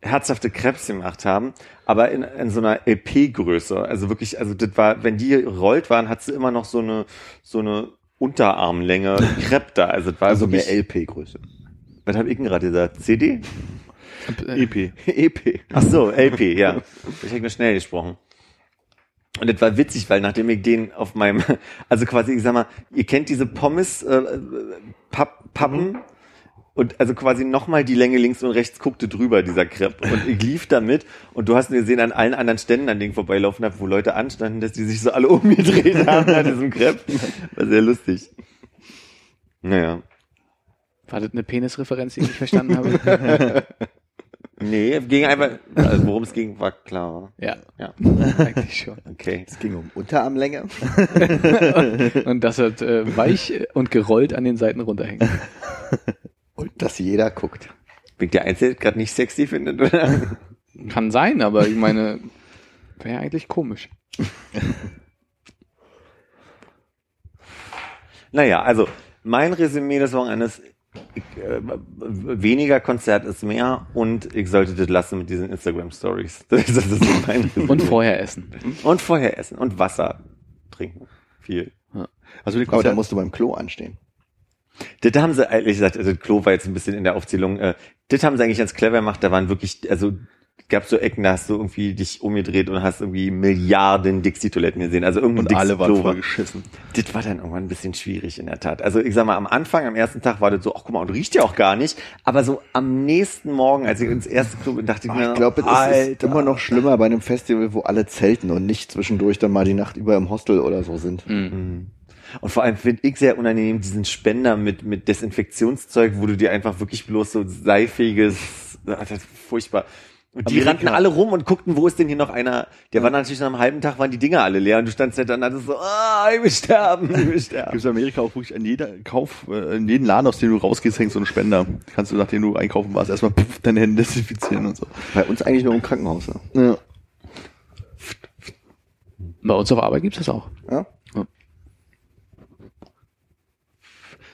herzhafte Krebs gemacht haben, aber in, in so einer LP-Größe. Also wirklich, also das war, wenn die rollt waren, hat sie immer noch so eine, so eine Unterarmlänge Crepe da. Also das war Also wirklich, mehr LP-Größe. was habe ich denn gerade gesagt? CD? EP. EP. Ach so, LP, ja. Ich habe mir schnell gesprochen. Und das war witzig, weil nachdem ich den auf meinem, (laughs) also quasi, ich sag mal, ihr kennt diese Pommes äh, äh, Papp, Pappen und also quasi nochmal die Länge links und rechts guckte drüber, dieser Crepe. Und ich lief damit und du hast gesehen, an allen anderen Ständen, an denen ich vorbeilaufen habe, wo Leute anstanden, dass die sich so alle (laughs) umgedreht haben an diesem Crepe. War sehr lustig. Naja. War das eine Penisreferenz, die ich nicht verstanden habe? (laughs) Nee, ging einfach, also worum es ging, war klar. ja, Ja, eigentlich schon. okay. Es ging um Unterarmlänge. (laughs) Und dass er äh, weich und gerollt an den Seiten runterhängt. Und dass jeder guckt. Bin ich der Einzige, der gerade nicht sexy findet, oder? (laughs) Kann sein, aber ich meine, wäre eigentlich komisch. Naja, also mein Resümee des Wochenendes, ich, äh, weniger Konzert ist mehr und ich sollte das lassen mit diesen Instagram-Stories. (laughs) Das ist so mein Resümee. Und vorher essen. und vorher essen und Wasser trinken. Viel. Also die Aber da musst du beim Klo anstehen. Das haben sie ehrlich gesagt, also Klo war jetzt ein bisschen in der Aufzählung, äh, das haben sie eigentlich ganz clever gemacht, da waren wirklich, also gab so Ecken, da hast du irgendwie dich umgedreht und hast irgendwie Milliarden Dixie-Toiletten gesehen, also irgendein und alle waren voll geschissen. Das war dann irgendwann ein bisschen schwierig in der Tat. Also ich sag mal, am Anfang, am ersten Tag war das so, ach guck mal, und riecht ja auch gar nicht. Aber so am nächsten Morgen, als ich ins erste Club bin, dachte ich mir, Ich glaube, es ist immer noch schlimmer bei einem Festival, wo alle zelten und nicht zwischendurch dann mal die Nacht über im Hostel oder so sind. Und vor allem finde ich sehr unangenehm diesen Spender mit, mit Desinfektionszeug, wo du dir einfach wirklich bloß so seifiges, ah, das ist furchtbar. Und die Amerika- rannten alle rum und guckten, wo ist denn hier noch einer? Der war natürlich nach einem halben Tag, waren die Dinger alle leer und du standst ja dann alles so, ah, ich will sterben, ich will sterben. Gibt es in Amerika auch wirklich an jeder Kauf, äh, in jedem Laden, aus dem du rausgehst, hängt so ein Spender. Kannst du, nachdem du einkaufen warst, erstmal puff, deine Hände desinfizieren und so. Bei uns eigentlich nur im Krankenhaus. Ne? Ja. Bei uns auf Arbeit gibt's das auch. Ja?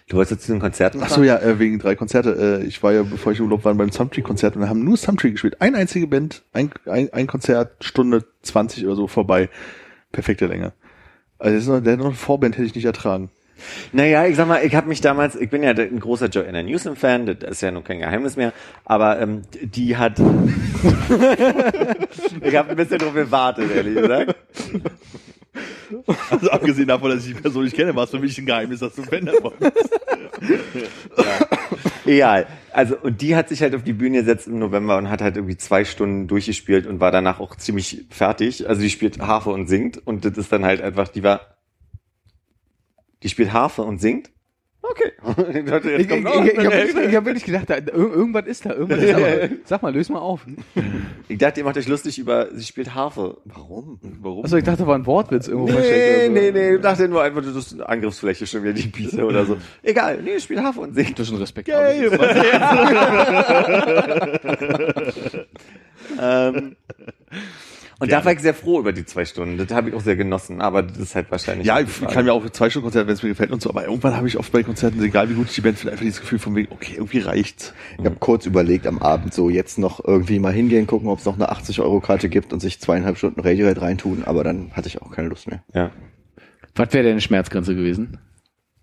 Du wolltest zu den Konzerten Ach so, ja, äh, wegen drei Konzerte. Äh, ich war ja, bevor ich im Urlaub war, beim Sumtree-Konzert und wir haben nur Sumtree gespielt. Ein einzige Band, ein, ein, ein Konzert, Stunde 20 oder so vorbei. Perfekte Länge. Also das ist noch, der noch eine Vorband hätte ich nicht ertragen. Naja, ich sag mal, ich habe mich damals, ich bin ja ein großer Joanna Newsom-Fan, das ist ja nun kein Geheimnis mehr, aber ähm, die hat, (laughs) ich habe ein bisschen drauf gewartet, ehrlich gesagt. Also abgesehen davon, dass ich die Person nicht kenne, war es für mich ein Geheimnis, dass du ein Fan davon bist. Egal. Also, und die hat sich halt auf die Bühne gesetzt im November und hat halt irgendwie zwei Stunden durchgespielt und war danach auch ziemlich fertig. Also die spielt Harfe und singt und das ist dann halt einfach, die war, die spielt Harfe und singt. Okay. (laughs) Ich dachte, jetzt Ich, ich, ich, habe wirklich, ich hab wirklich gedacht, da, ir- irgendwas ist da, irgendwas ist da. aber (laughs) Sag mal, löse mal auf. Ich dachte, ihr macht euch lustig über, sie spielt Harfe. Warum? Warum? Also ich dachte, da war ein Wortwitz irgendwo Nee, versteckt. nee, nee, ich dachte nur einfach, das ist eine Angriffsfläche schon wieder, die Pizza oder so. Egal, nee, spielt Harfe und singt. Das ist ein Respekt. (laughs) ähm, und da war ich sehr froh über die zwei Stunden. Das habe ich auch sehr genossen, aber das ist halt wahrscheinlich. Ja, ich kann mir auch zwei Stunden Konzert, wenn es mir gefällt und so, aber irgendwann habe ich oft bei Konzerten, egal wie gut ich die Band finde, einfach dieses Gefühl von wegen, okay, irgendwie reicht's. Ich habe kurz überlegt am Abend so jetzt noch irgendwie mal hingehen, gucken, ob es noch eine 80-Euro-Karte gibt und sich zweieinhalb Stunden Radiohead reintun, aber dann hatte ich auch keine Lust mehr. Ja. Was wäre deine Schmerzgrenze gewesen?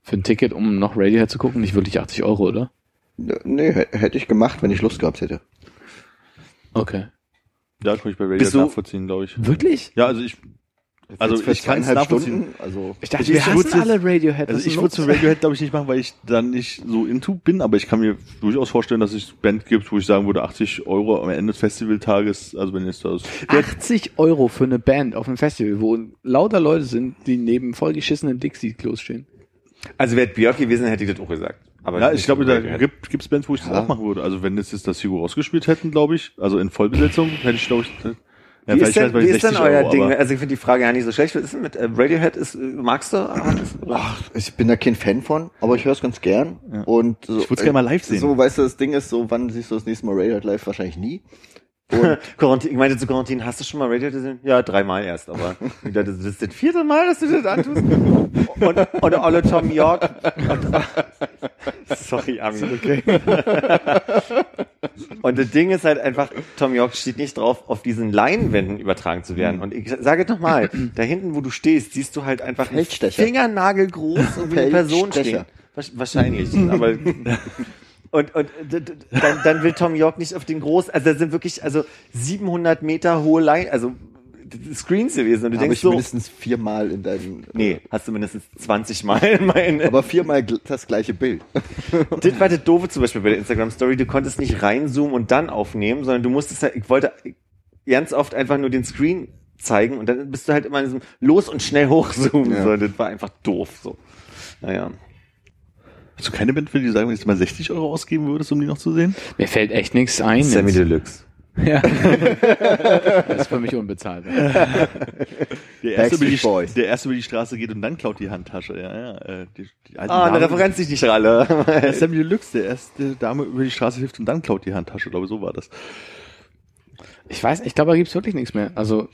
Für ein Ticket, um noch Radiohead zu gucken? Nicht wirklich 80 Euro, oder? Nee, hätte ich gemacht, wenn ich Lust gehabt hätte. Okay. Ja, kann ich bei Radio Bist du- nachvollziehen, glaube ich. Wirklich? Ja, also ich, also ich kann es zweieinhalb nachvollziehen. Also Ich dachte, Ich- wir ich hassen alle Radiohead. Also ich würde zu Radiohead, glaube ich, nicht machen, weil ich dann nicht so into bin, aber ich kann mir durchaus vorstellen, dass es Band gibt, wo ich sagen würde, 80 Euro am Ende des Festivaltages, also wenn jetzt das, 80 Euro für eine Band auf einem Festival, wo lauter Leute sind, die neben vollgeschissenen Dixie-Klos stehen. Also wäre Björk gewesen, hätte ich das auch gesagt. Aber ja, ich glaube, da gibt gibt's Bands, wo ich das Ja. auch machen würde. Also wenn jetzt, jetzt das Hugo rausgespielt hätten, glaube ich, also in Vollbesetzung, hätte ich, glaube ich, ja, Wie ist denn, wie ist denn 60 euer Euro, Ding? Also ich finde die Frage ja nicht so schlecht. Was ist denn mit äh, Radiohead? Ist, äh, magst du? Das- Ach, ich bin da kein Fan von, aber ich höre es ganz gern. Und so, Ich würd's gerne mal live sehen. So, weißt du, das Ding ist so, wann siehst du das nächste Mal Radiohead live? Wahrscheinlich nie. Und (laughs) Quarantin, ich meinte zu Quarantin, hast du schon mal Radiohead gesehen? Ja, dreimal erst, aber (laughs) ich dachte, das ist das vierte Mal, dass du das antust. Und, und alle Tom York. Und, (laughs) sorry, Ami. Okay. Und das Ding ist halt einfach, Tom York steht nicht drauf, auf diesen Leinwänden übertragen zu werden. Und ich sage nochmal, (clears throat) da hinten, wo du stehst, siehst du halt einfach Feldstecher. Fingernagelgroß irgendwie eine Person stehen. Wahrscheinlich, aber und, und dann, dann will Tom York nicht auf den groß, also da sind wirklich also 700 Meter hohe Line, also Screens gewesen und du habe denkst ich so, mindestens viermal in deinem, nee, hast du mindestens 20 Mal in meinen, aber viermal das gleiche Bild. (laughs) das war das doofe zum Beispiel bei der Instagram Story, du konntest nicht reinzoomen und dann aufnehmen, sondern du musstest halt, ich wollte ganz oft einfach nur den Screen zeigen und dann bist du halt immer in diesem los und schnell hochzoomen, Ja. so, das war einfach doof, so. Naja. Hast du keine Band, für die sagen, wenn du jetzt mal 60 Euro ausgeben würdest, um die noch zu sehen? Mir fällt echt nichts ein. Sammy. Deluxe. Ja. (laughs) das ist für mich unbezahlbar. Der erste, über die, Boys. der erste über die Straße geht und dann klaut die Handtasche. Ja, ja. Äh, die, die Ah, eine Referenz, die ich nicht ralle. (laughs) Der Sammy Deluxe, der erste Dame über die Straße hilft und dann klaut die Handtasche. Ich glaube, so war das. Ich weiß, ich glaube, da gibt's wirklich nichts mehr. Also,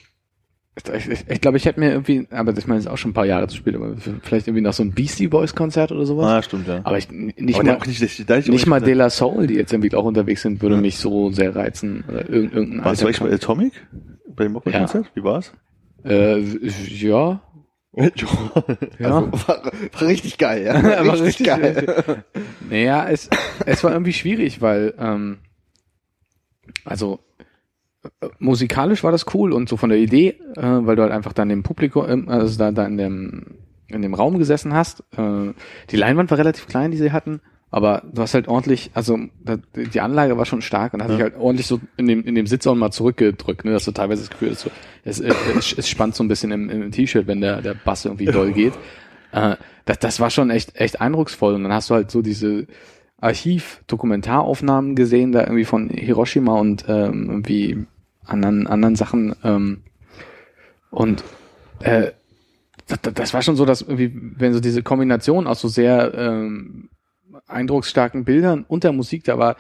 ich, ich, ich glaube, ich hätte mir irgendwie, aber ich meine, es ist auch schon ein paar Jahre zu spät, aber vielleicht irgendwie noch so ein Beastie Boys Konzert oder sowas. Ah, stimmt, ja. Aber ich, nicht Aber mal, nicht, ich auch nicht mal De La Soul, die jetzt irgendwie auch unterwegs sind, würde mich so sehr reizen. Oder irgend, irgendein Warst du eigentlich bei Atomic? Bei dem Rockkonzert? Wie war's? äh, (laughs) Ja. Ja. Also, war, war richtig geil, ja. (laughs) War War richtig, richtig- geil. Naja, es, es war irgendwie schwierig, weil, ähm, also musikalisch war das cool und so von der Idee, äh, weil du halt einfach dann im Publikum, ähm, also da, da in dem in dem Raum gesessen hast. Äh, die Leinwand war relativ klein, die sie hatten, aber du hast halt ordentlich, also da, die Anlage war schon stark und hast dich halt ordentlich so in dem in dem Sitz auch mal zurückgedrückt, ne, dass du teilweise das Gefühl hast, so, es, es, es, es spannt so ein bisschen im, im T-Shirt, wenn der der Bass irgendwie doll geht. Äh, das, das war schon echt, echt eindrucksvoll. Und dann hast du halt so diese Archiv-Dokumentaraufnahmen gesehen, da irgendwie von Hiroshima und ähm, irgendwie anderen, anderen Sachen. Ähm, und äh, das, das war schon so, dass irgendwie, wenn so diese Kombination aus so sehr ähm, eindrucksstarken Bildern und der Musik da war,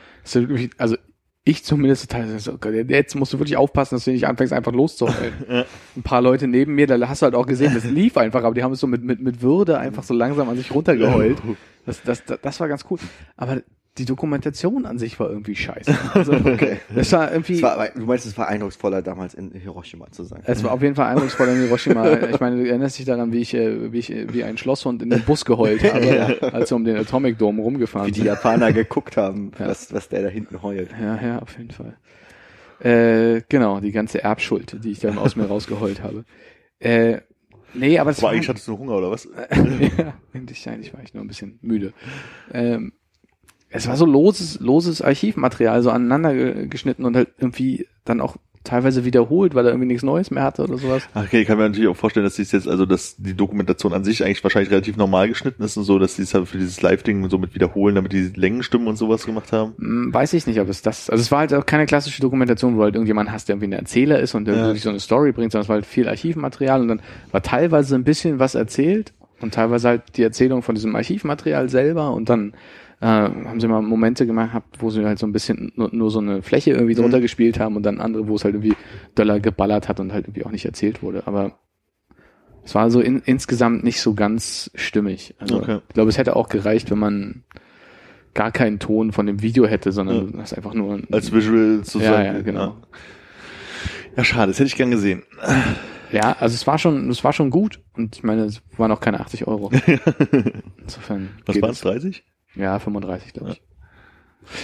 also ich zumindest total, so, jetzt musst du wirklich aufpassen, dass du nicht anfängst, einfach loszuheulen. (laughs) Ein paar Leute neben mir, da hast du halt auch gesehen, das lief einfach, aber die haben es so mit, mit, mit Würde einfach so langsam an sich runtergeheult. Das, das, das, das war ganz cool. Aber die Dokumentation an sich war irgendwie scheiße. Also, (laughs) Okay. Das war irgendwie, Es war, du meinst, es war eindrucksvoller, damals in Hiroshima zu sein. es war auf jeden Fall eindrucksvoll in Hiroshima. Ich meine, du erinnerst dich daran, wie ich, äh, wie ich äh, wie ein Schlosshund in den Bus geheult habe, als wir um den Atomic Dome rumgefahren Wie die sind. Japaner geguckt haben, Ja. was, was der da hinten heult. Ja, ja, auf jeden Fall. Äh, genau, die ganze Erbschuld, die ich dann aus mir rausgeheult habe. Äh, nee, aber das Aber eigentlich hattest du Hunger, oder was? (laughs) ja, eigentlich, eigentlich war ich nur ein bisschen müde. Ähm, es war so loses, loses Archivmaterial, so aneinander ge- geschnitten und halt irgendwie dann auch teilweise wiederholt, weil er irgendwie nichts Neues mehr hatte oder sowas. Okay, ich kann mir natürlich auch vorstellen, dass dies jetzt, also dass die Dokumentation an sich eigentlich wahrscheinlich relativ normal geschnitten ist und so, dass die es halt für dieses Live-Ding so mit wiederholen, damit die Längen stimmen und sowas gemacht haben. Hm, Weiß ich nicht, ob es das, also es war halt auch keine klassische Dokumentation, wo halt irgendjemand hast, der irgendwie ein Erzähler ist und der Ja. wirklich so eine Story bringt, sondern es war halt viel Archivmaterial und dann war teilweise ein bisschen was erzählt und teilweise halt die Erzählung von diesem Archivmaterial selber und dann äh, haben sie mal Momente gemacht, wo sie halt so ein bisschen nur, nur so eine Fläche irgendwie Mhm. drunter gespielt haben und dann andere, wo es halt irgendwie Dollar geballert hat und halt irgendwie auch nicht erzählt wurde. Aber es war so in, insgesamt nicht so ganz stimmig. Also Okay. ich glaube, es hätte auch gereicht, wenn man gar keinen Ton von dem Video hätte, sondern das einfach nur ein, Als Visual sozusagen. Ja, ja, genau. Ja, schade, das hätte ich gern gesehen. Ja, also es war schon, es war schon gut und ich meine, es waren auch keine 80 Euro. (laughs) Insofern. Was waren es, 30? Ja, 35, glaube ich.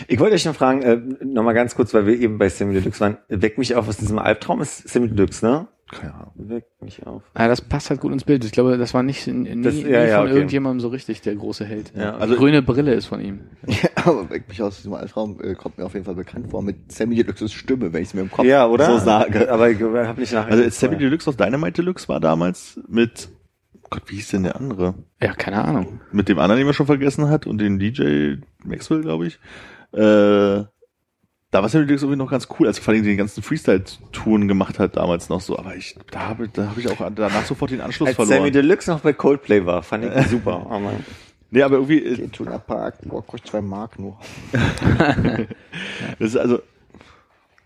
Ich wollte euch noch fragen, äh, nochmal ganz kurz, weil wir eben bei Sammy Deluxe waren, weckt mich auf aus diesem Albtraum, ist Sammy Deluxe, ne? Keine Ahnung. Weckt mich auf. Ja, das passt halt gut ins Bild. Ich glaube, das war nicht nie, Das- nie ja, ja, von okay. irgendjemandem so richtig der große Held. Ja, also grüne Brille ist von ihm. (laughs) Ja, aber weg mich aus diesem Altraum äh, kommt mir auf jeden Fall bekannt vor mit Sammy Deluxes Stimme, wenn ich es mir im Kopf Ja, oder? so sage. Aber ich habe nicht nachher. Also Sammy Deluxe aus Dynamite Deluxe war damals mit, Gott, wie hieß denn der andere? Ja, keine Ahnung. Mit dem anderen, den man schon vergessen hat und den DJ Maxwell, glaube ich. Äh, da war Sammy Deluxe irgendwie noch ganz cool, als er vor allem den ganzen Freestyle-Touren gemacht hat damals noch so. Aber ich, da habe da hab ich auch danach sofort den Anschluss Als Sammy verloren. Deluxe noch bei Coldplay war, fand ich super. Oh (laughs) Mann. Nee, aber irgendwie, äh, Geht Tuna Park, boah, kostet zwei Mark nur. (laughs) das ist also,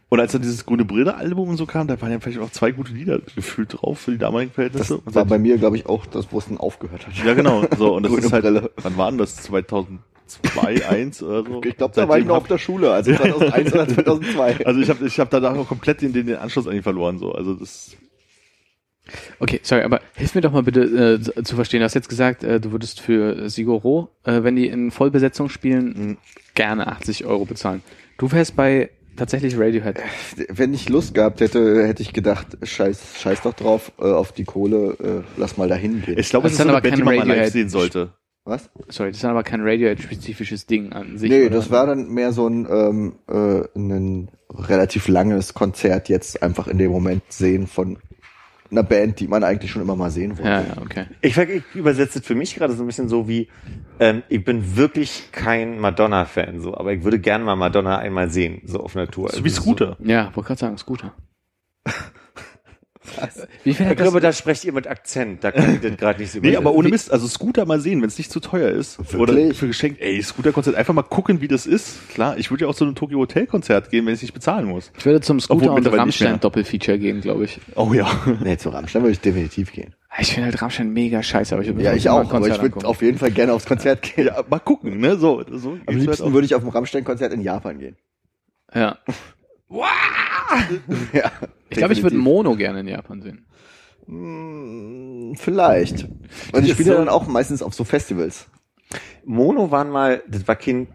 und als dann dieses grüne Brille-Album und so kam, da waren ja vielleicht auch zwei gute Lieder gefühlt drauf für die damaligen Das Verhältnisse. Und war bei mir, glaube ich, auch das, wo es dann aufgehört hat. Ja, genau. So, und das Grüne ist halt, Brille. wann war denn das? 2002, 1 oder so? Ich glaube, da war ich noch auf der Schule, also 2001 oder 2002. (laughs) Also ich habe ich hab danach auch komplett den, den, Anschluss eigentlich verloren. So. Also das Okay, sorry, aber hilf mir doch mal bitte äh, zu- verstehen. Du hast jetzt gesagt, äh, du würdest für Sigoro, äh, wenn die in Vollbesetzung spielen, gerne 80 Euro bezahlen. Du wärst bei tatsächlich Radiohead. Wenn ich Lust gehabt hätte, hätte ich gedacht, scheiß, scheiß doch drauf, äh, auf die Kohle, äh, lass mal dahin gehen. ich glaube, Das das ist so dann eine aber Band, die kein man mal live sehen sollte. Was? Sorry, das ist dann aber kein Radiohead-spezifisches Ding an sich. Nee, oder? das war dann mehr so ein, ähm, äh, ein relativ langes Konzert jetzt einfach in dem Moment sehen von einer Band, die man eigentlich schon immer mal sehen wollte. Ja, ja, okay. Ich, ich übersetze es für mich gerade so ein bisschen so wie, ähm, ich bin wirklich kein Madonna-Fan, so, aber ich würde gerne mal Madonna einmal sehen, so auf Natur. So wie Scooter. Ja, wollte gerade sagen, Scooter. (laughs) Wie viel glaube, das, da sprecht ihr mit Akzent, da kann ich das gerade nicht so Nee, aber ohne Mist, also Scooter mal sehen, wenn es nicht zu teuer ist. Oder Wirklich? für geschenkt, ey, Scooter-Konzert, einfach mal gucken, wie das ist. Klar, ich würde ja auch zu einem Tokyo Hotel-Konzert gehen, wenn ich nicht bezahlen muss. ich würde zum Obwohl Scooter und mittlerweile nicht mehr. Rammstein Doppelfeature gehen, glaube ich. Oh ja. Nee, zu Rammstein würde ich definitiv gehen. Ich finde halt Rammstein mega scheiße, aber ich würde Ja, ich auch, aber ich würde auf jeden Fall gerne aufs Konzert gehen. ja. Mal gucken, ne, so. so Am halt liebsten auch. würde ich auf ein Rammstein-Konzert in Japan gehen. Ja. (laughs) Ja, Ich glaube, ich würde. Mono gerne in Japan sehen. Hm, Vielleicht. Und ich spiele so- dann auch meistens auf so Festivals. Mono waren mal, das war kein,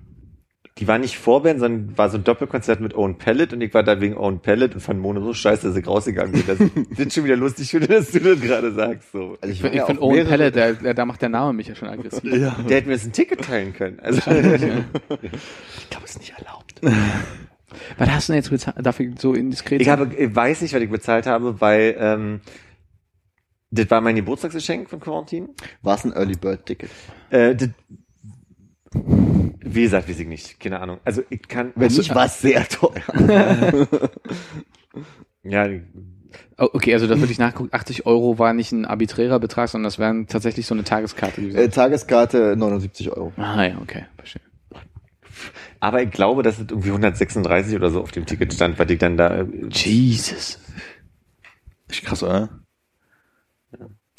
die war nicht Vorband, sondern war so ein Doppelkonzert mit Owen Pellet und ich war da wegen Owen Pellet und fand Mono so scheiße, dass ich rausgegangen bin. Das, (laughs) ist schon wieder lustig, finde, dass du das gerade sagst. So. Also Ich, ich ja finde Owen mehrere- Pelle, der, der, da macht der Name mich ja schon aggressiv. Ja. Der hätte mir jetzt ein Ticket teilen können. Also, (laughs) Ich glaube, es ist nicht erlaubt. (laughs) Was hast du denn jetzt bezahlt, dafür so indiskret? ich habe, ich weiß nicht, was ich bezahlt habe, weil ähm, das war mein Geburtstagsgeschenk von Quarantine. War es ein Early Bird Ticket? Äh, das, wie gesagt, weiß ich nicht, keine Ahnung. Also ich kann, Wenn Ach so, nicht, war es sehr teuer. (laughs) ja, Oh, okay, also das würde ich nachgucken. 80 Euro war nicht ein arbiträrer Betrag, sondern das wären tatsächlich so eine Tageskarte äh, Tageskarte 79 Euro. ah ja, okay, verstehe. Aber ich glaube, dass es irgendwie 136 oder so auf dem Ticket stand, was ich dann da äh, Jesus. Echt krass, oder?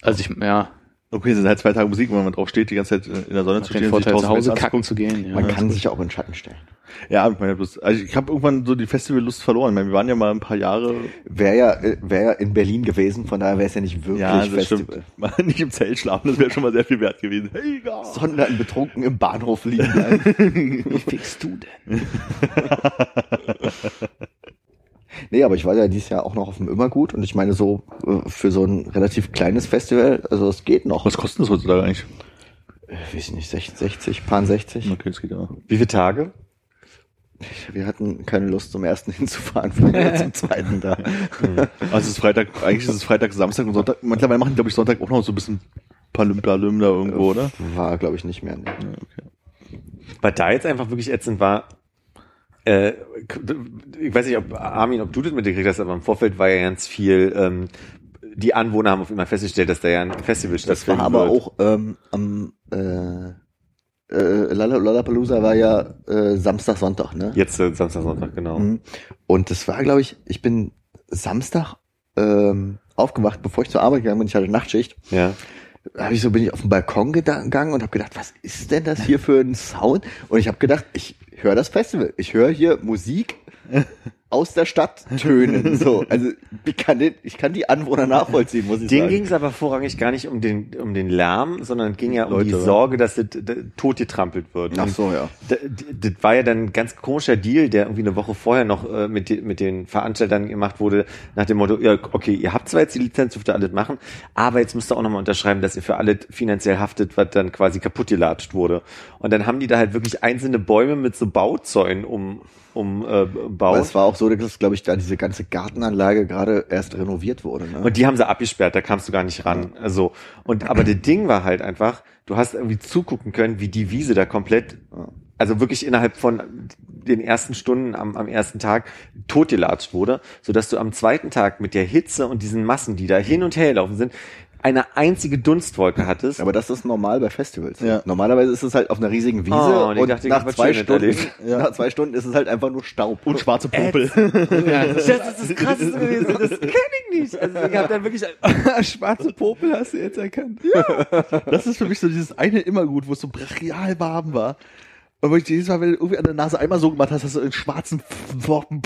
Also ich, ja, Okay, es sind halt zwei Tage Musik, wenn man drauf steht, die ganze Zeit in der Sonne zu stehen und sich Vorteil, zu Hause kacken zu gehen. Ja. Man kann sich ja auch in den Schatten stellen. Ja, ich meine, bloß, also ich habe irgendwann so die Festivallust verloren. Ich meine, wir waren ja mal ein paar Jahre, Wäre ja, äh, wäre ja in Berlin gewesen, von daher wäre es ja nicht wirklich ja, das Festival. (laughs) stimmt, mal nicht im Zelt schlafen, das wäre schon mal sehr viel wert gewesen. Hey. Sondern betrunken im Bahnhof liegen bleiben. (laughs) Wie fickst du denn? (laughs) nee, aber ich war ja dieses Jahr auch noch auf dem Immergut und ich meine so äh, für so ein relativ kleines Festival, also es geht noch. Was kostet das heutzutage eigentlich? Äh, weiß ich nicht, 60, 60, paar 60. Okay, das geht ja. wie viele Tage? Wir hatten keine Lust zum ersten (laughs) hinzufahren, vielleicht zum zweiten da. (laughs) Also es ist Freitag, eigentlich ist es Freitag, Samstag und Sonntag. Mittlerweile machen die, glaube ich, Sonntag auch noch so ein bisschen Palüm-Palüm da irgendwo, oder? War, glaube ich, nicht mehr. Nee. Was da jetzt einfach wirklich ätzend war, äh, ich weiß nicht, ob Armin, ob du das mitgekriegt hast, aber im Vorfeld war ja ganz viel, ähm, die Anwohner haben auf immer festgestellt, dass da ja ein Festival Das war aber wird. auch ähm, am äh, äh, Lollapalooza war ja äh, Samstag, Sonntag, ne? Jetzt äh, Samstag, Sonntag, genau. Mhm. Und das war, glaube ich, ich bin Samstag ähm, aufgewacht, bevor ich zur Arbeit gegangen bin. Ich hatte Nachtschicht. Ja. Da hab ich so bin ich auf den Balkon gegangen und habe gedacht, was ist denn das hier für ein Sound? Und ich habe gedacht, ich höre das Festival. Ich höre hier Musik aus der Stadt tönen. So, also ich kann, den, ich kann die Anwohner nachvollziehen, muss ich Denen sagen. ging es aber vorrangig gar nicht um den, um den Lärm, sondern es ging ja um Leute, die? Sorge, dass das, das totgetrampelt wird. Ach so, ja. Das, das war ja dann ein ganz komischer Deal, der irgendwie eine Woche vorher noch äh, mit, mit den Veranstaltern gemacht wurde, nach dem Motto, ja, okay, ihr habt zwar jetzt die Lizenz, dürft ihr alles machen, aber jetzt müsst ihr auch nochmal unterschreiben, dass ihr für alles finanziell haftet, was dann quasi kaputt gelatscht wurde. Und dann haben die da halt wirklich einzelne Bäume mit so Bauzäunen um, um äh, es war auch so, dass, glaube ich, da diese ganze Gartenanlage gerade erst renoviert wurde. Ne? Und die haben sie abgesperrt, da kamst du gar nicht ran. Also, und, aber das Ding war halt einfach, du hast irgendwie zugucken können, wie die Wiese da komplett, also wirklich innerhalb von den ersten Stunden am, am ersten Tag totgelatscht wurde, sodass du am zweiten Tag mit der Hitze und diesen Massen, die da hin und her laufen sind, eine einzige Dunstwolke hattest. Aber das ist normal bei Festivals. Ja. Normalerweise ist es halt auf einer riesigen Wiese Oh, und ich und dachte, ich nach zwei Stunden, erlebt. (laughs) nach zwei Stunden ist es halt einfach nur Staub. Und schwarze Popel. Ja, das ist das Krasseste gewesen, das kenne ich nicht. Also ich habe dann wirklich, (laughs) Schwarze Popel hast du jetzt erkannt. Ja. Das ist für mich so dieses eine immer gut, wo es so brachial warm war. Und wo ich jedes Mal, wenn du irgendwie an der Nase einmal so gemacht hast, hast du einen schwarzen Worten.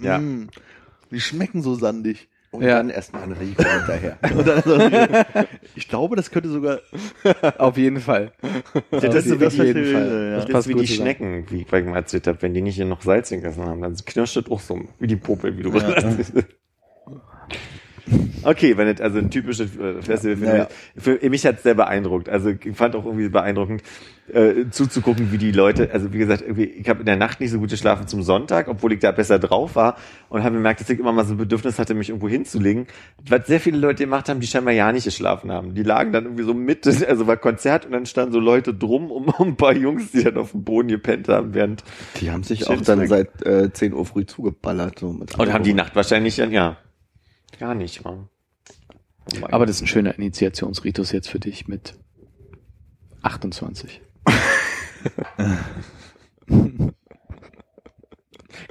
Ja. (laughs) Mm. Die schmecken so sandig. Und Ja. dann erstmal ein Rico hinterher. (laughs) Und dann so, ich glaube, das könnte sogar. (laughs) auf jeden Fall. das ist so wie das die, ist jeden ja. Fall. das passt ist wie die zusammen. Schnecken, wie ich mal erzählt habe, wenn die nicht hier noch Salz gegessen haben, dann knirscht das auch so, wie die Popel, wie du gesagt (laughs) hast. Okay, wenn es also ein typisches äh, Festival für, Naja. für mich hat es sehr beeindruckt. Also ich fand auch irgendwie beeindruckend äh, zuzugucken, wie die Leute, also wie gesagt, irgendwie, ich habe in der Nacht nicht so gut geschlafen zum Sonntag, obwohl ich da besser drauf war und habe gemerkt, dass ich immer mal so ein Bedürfnis hatte, mich irgendwo hinzulegen. Was sehr viele Leute gemacht haben, die scheinbar ja nicht geschlafen haben. Die lagen dann irgendwie so mit, (laughs) also war Konzert und dann standen so Leute drum um, um ein paar Jungs, die dann auf dem Boden gepennt haben, während Die haben sich auch dann seit äh, 10 Uhr früh zugeballert. So mit und haben die. Nacht wahrscheinlich dann, ja, gar nicht. Mann. Aber das ist ein schöner Initiationsritus jetzt für dich mit 28. (laughs)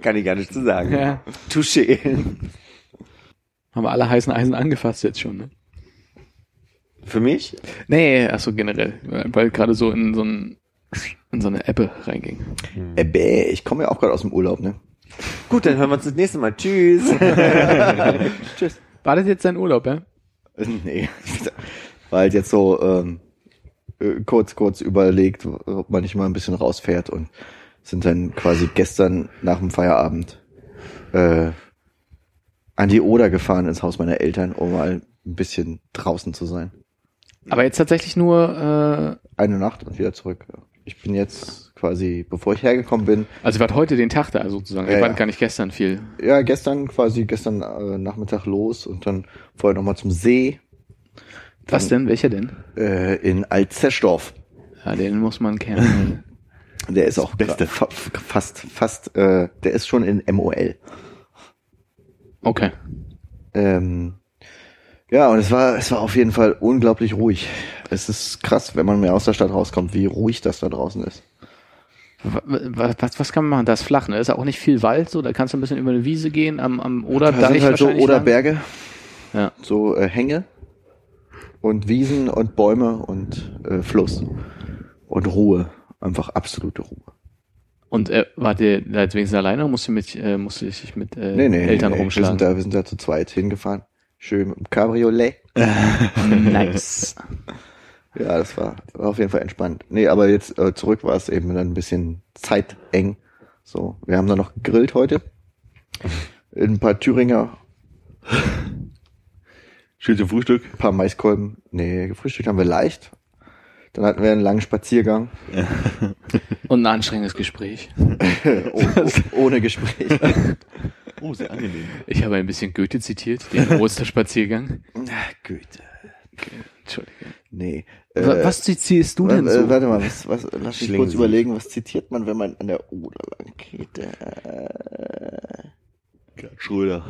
Kann ich gar nicht zu sagen. Ja. Touché. Haben wir alle heißen Eisen angefasst jetzt schon, ne? Für mich? Nee, achso, generell. Weil gerade so in so, ein, in so eine Ebbe reinging. Äh, bäh, ich komme ja auch gerade aus dem Urlaub, ne? Gut, dann hören wir uns das nächste Mal. Tschüss. (laughs) Tschüss. War das jetzt dein Urlaub, ja? Nee. War halt jetzt so ähm, äh, kurz, kurz überlegt, ob man nicht mal ein bisschen rausfährt und sind dann quasi gestern nach dem Feierabend äh, an die Oder gefahren ins Haus meiner Eltern, um mal ein bisschen draußen zu sein. Aber jetzt tatsächlich nur, äh, Eine Nacht und wieder zurück. Ich bin jetzt quasi, bevor ich hergekommen bin, also wart heute den Tag da sozusagen. Ja, ihr wart ja. gar nicht gestern viel. ja, gestern quasi, gestern äh, Nachmittag los und dann vorher nochmal zum See Was denn? Welcher denn? äh, in Alzeschdorf. Ja, den muss man kennen. (laughs) Der ist auch Beste. fa fast, fast, äh, der ist schon in MOL. Okay. Ähm, ja, und es war, es war auf jeden Fall unglaublich ruhig. Es ist krass, wenn man mehr aus der Stadt rauskommt, wie ruhig das da draußen ist. Wa- wa- Was, was kann man machen? Das ist flach, ne? Ist auch nicht viel Wald, so. Da kannst du ein bisschen über eine Wiese gehen, am, am oder Da sind halt so Oderberge, Ja. so äh, Hänge und Wiesen und Bäume und äh, Fluss und Ruhe. Einfach absolute Ruhe. Und äh, wart ihr da jetzt wenigstens alleine oder musst du mit, äh, musst du dich mit äh, Nee, nee, Eltern nee, wir rumschlagen? sind da, wir sind da zu zweit hingefahren. Schön mit dem Cabriolet. (laughs) nice. Ja, das war, war auf jeden Fall entspannt. Nee, aber jetzt äh, zurück war es eben dann ein bisschen zeiteng. So, wir haben dann noch gegrillt heute. In ein paar Thüringer, Schön zum Frühstück. ein paar Maiskolben. Nee, gefrühstückt haben wir leicht. Dann hatten wir einen langen Spaziergang. Und ein anstrengendes Gespräch. (laughs) Oh, oh, ohne Gespräch. Oh, sehr angenehm. Ich habe ein bisschen Goethe zitiert, den Osterspaziergang. Ach, Güte. Entschuldige. Nee. Äh, was zitierst du denn so? Warte mal, was, was, lass mich kurz überlegen, was zitiert man, wenn man an der Oder lang geht? Äh, Schröder.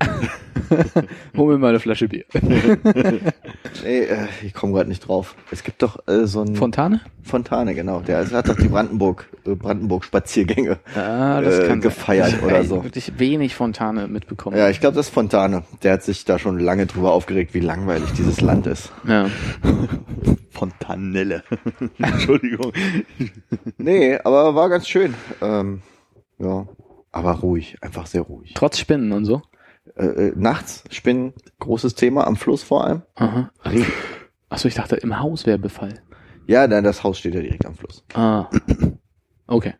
(laughs) Hol mir mal eine Flasche Bier. (laughs) Nee, äh, ich komme gerade nicht drauf. Es gibt doch äh, so ein Fontane? Fontane, genau. Der hat doch die Brandenburg äh, Brandenburg Spaziergänge Ah, das äh, kann gefeiert sein. oder Ich so. wirklich wenig Fontane mitbekommen. Ja, ich glaube, das ist Fontane. Der hat sich da schon lange drüber aufgeregt, wie langweilig dieses Land ist. ja. (laughs) Fontanelle. Entschuldigung. Nee, aber war ganz schön. Ähm, ja, aber ruhig, einfach sehr ruhig. Trotz Spinnen und so. Äh, äh, nachts Spinnen, großes Thema, am Fluss vor allem. Aha. Achso, ich dachte, im Haus wäre Befall. Ja, nein, das Haus steht ja direkt am Fluss. Ah. Okay.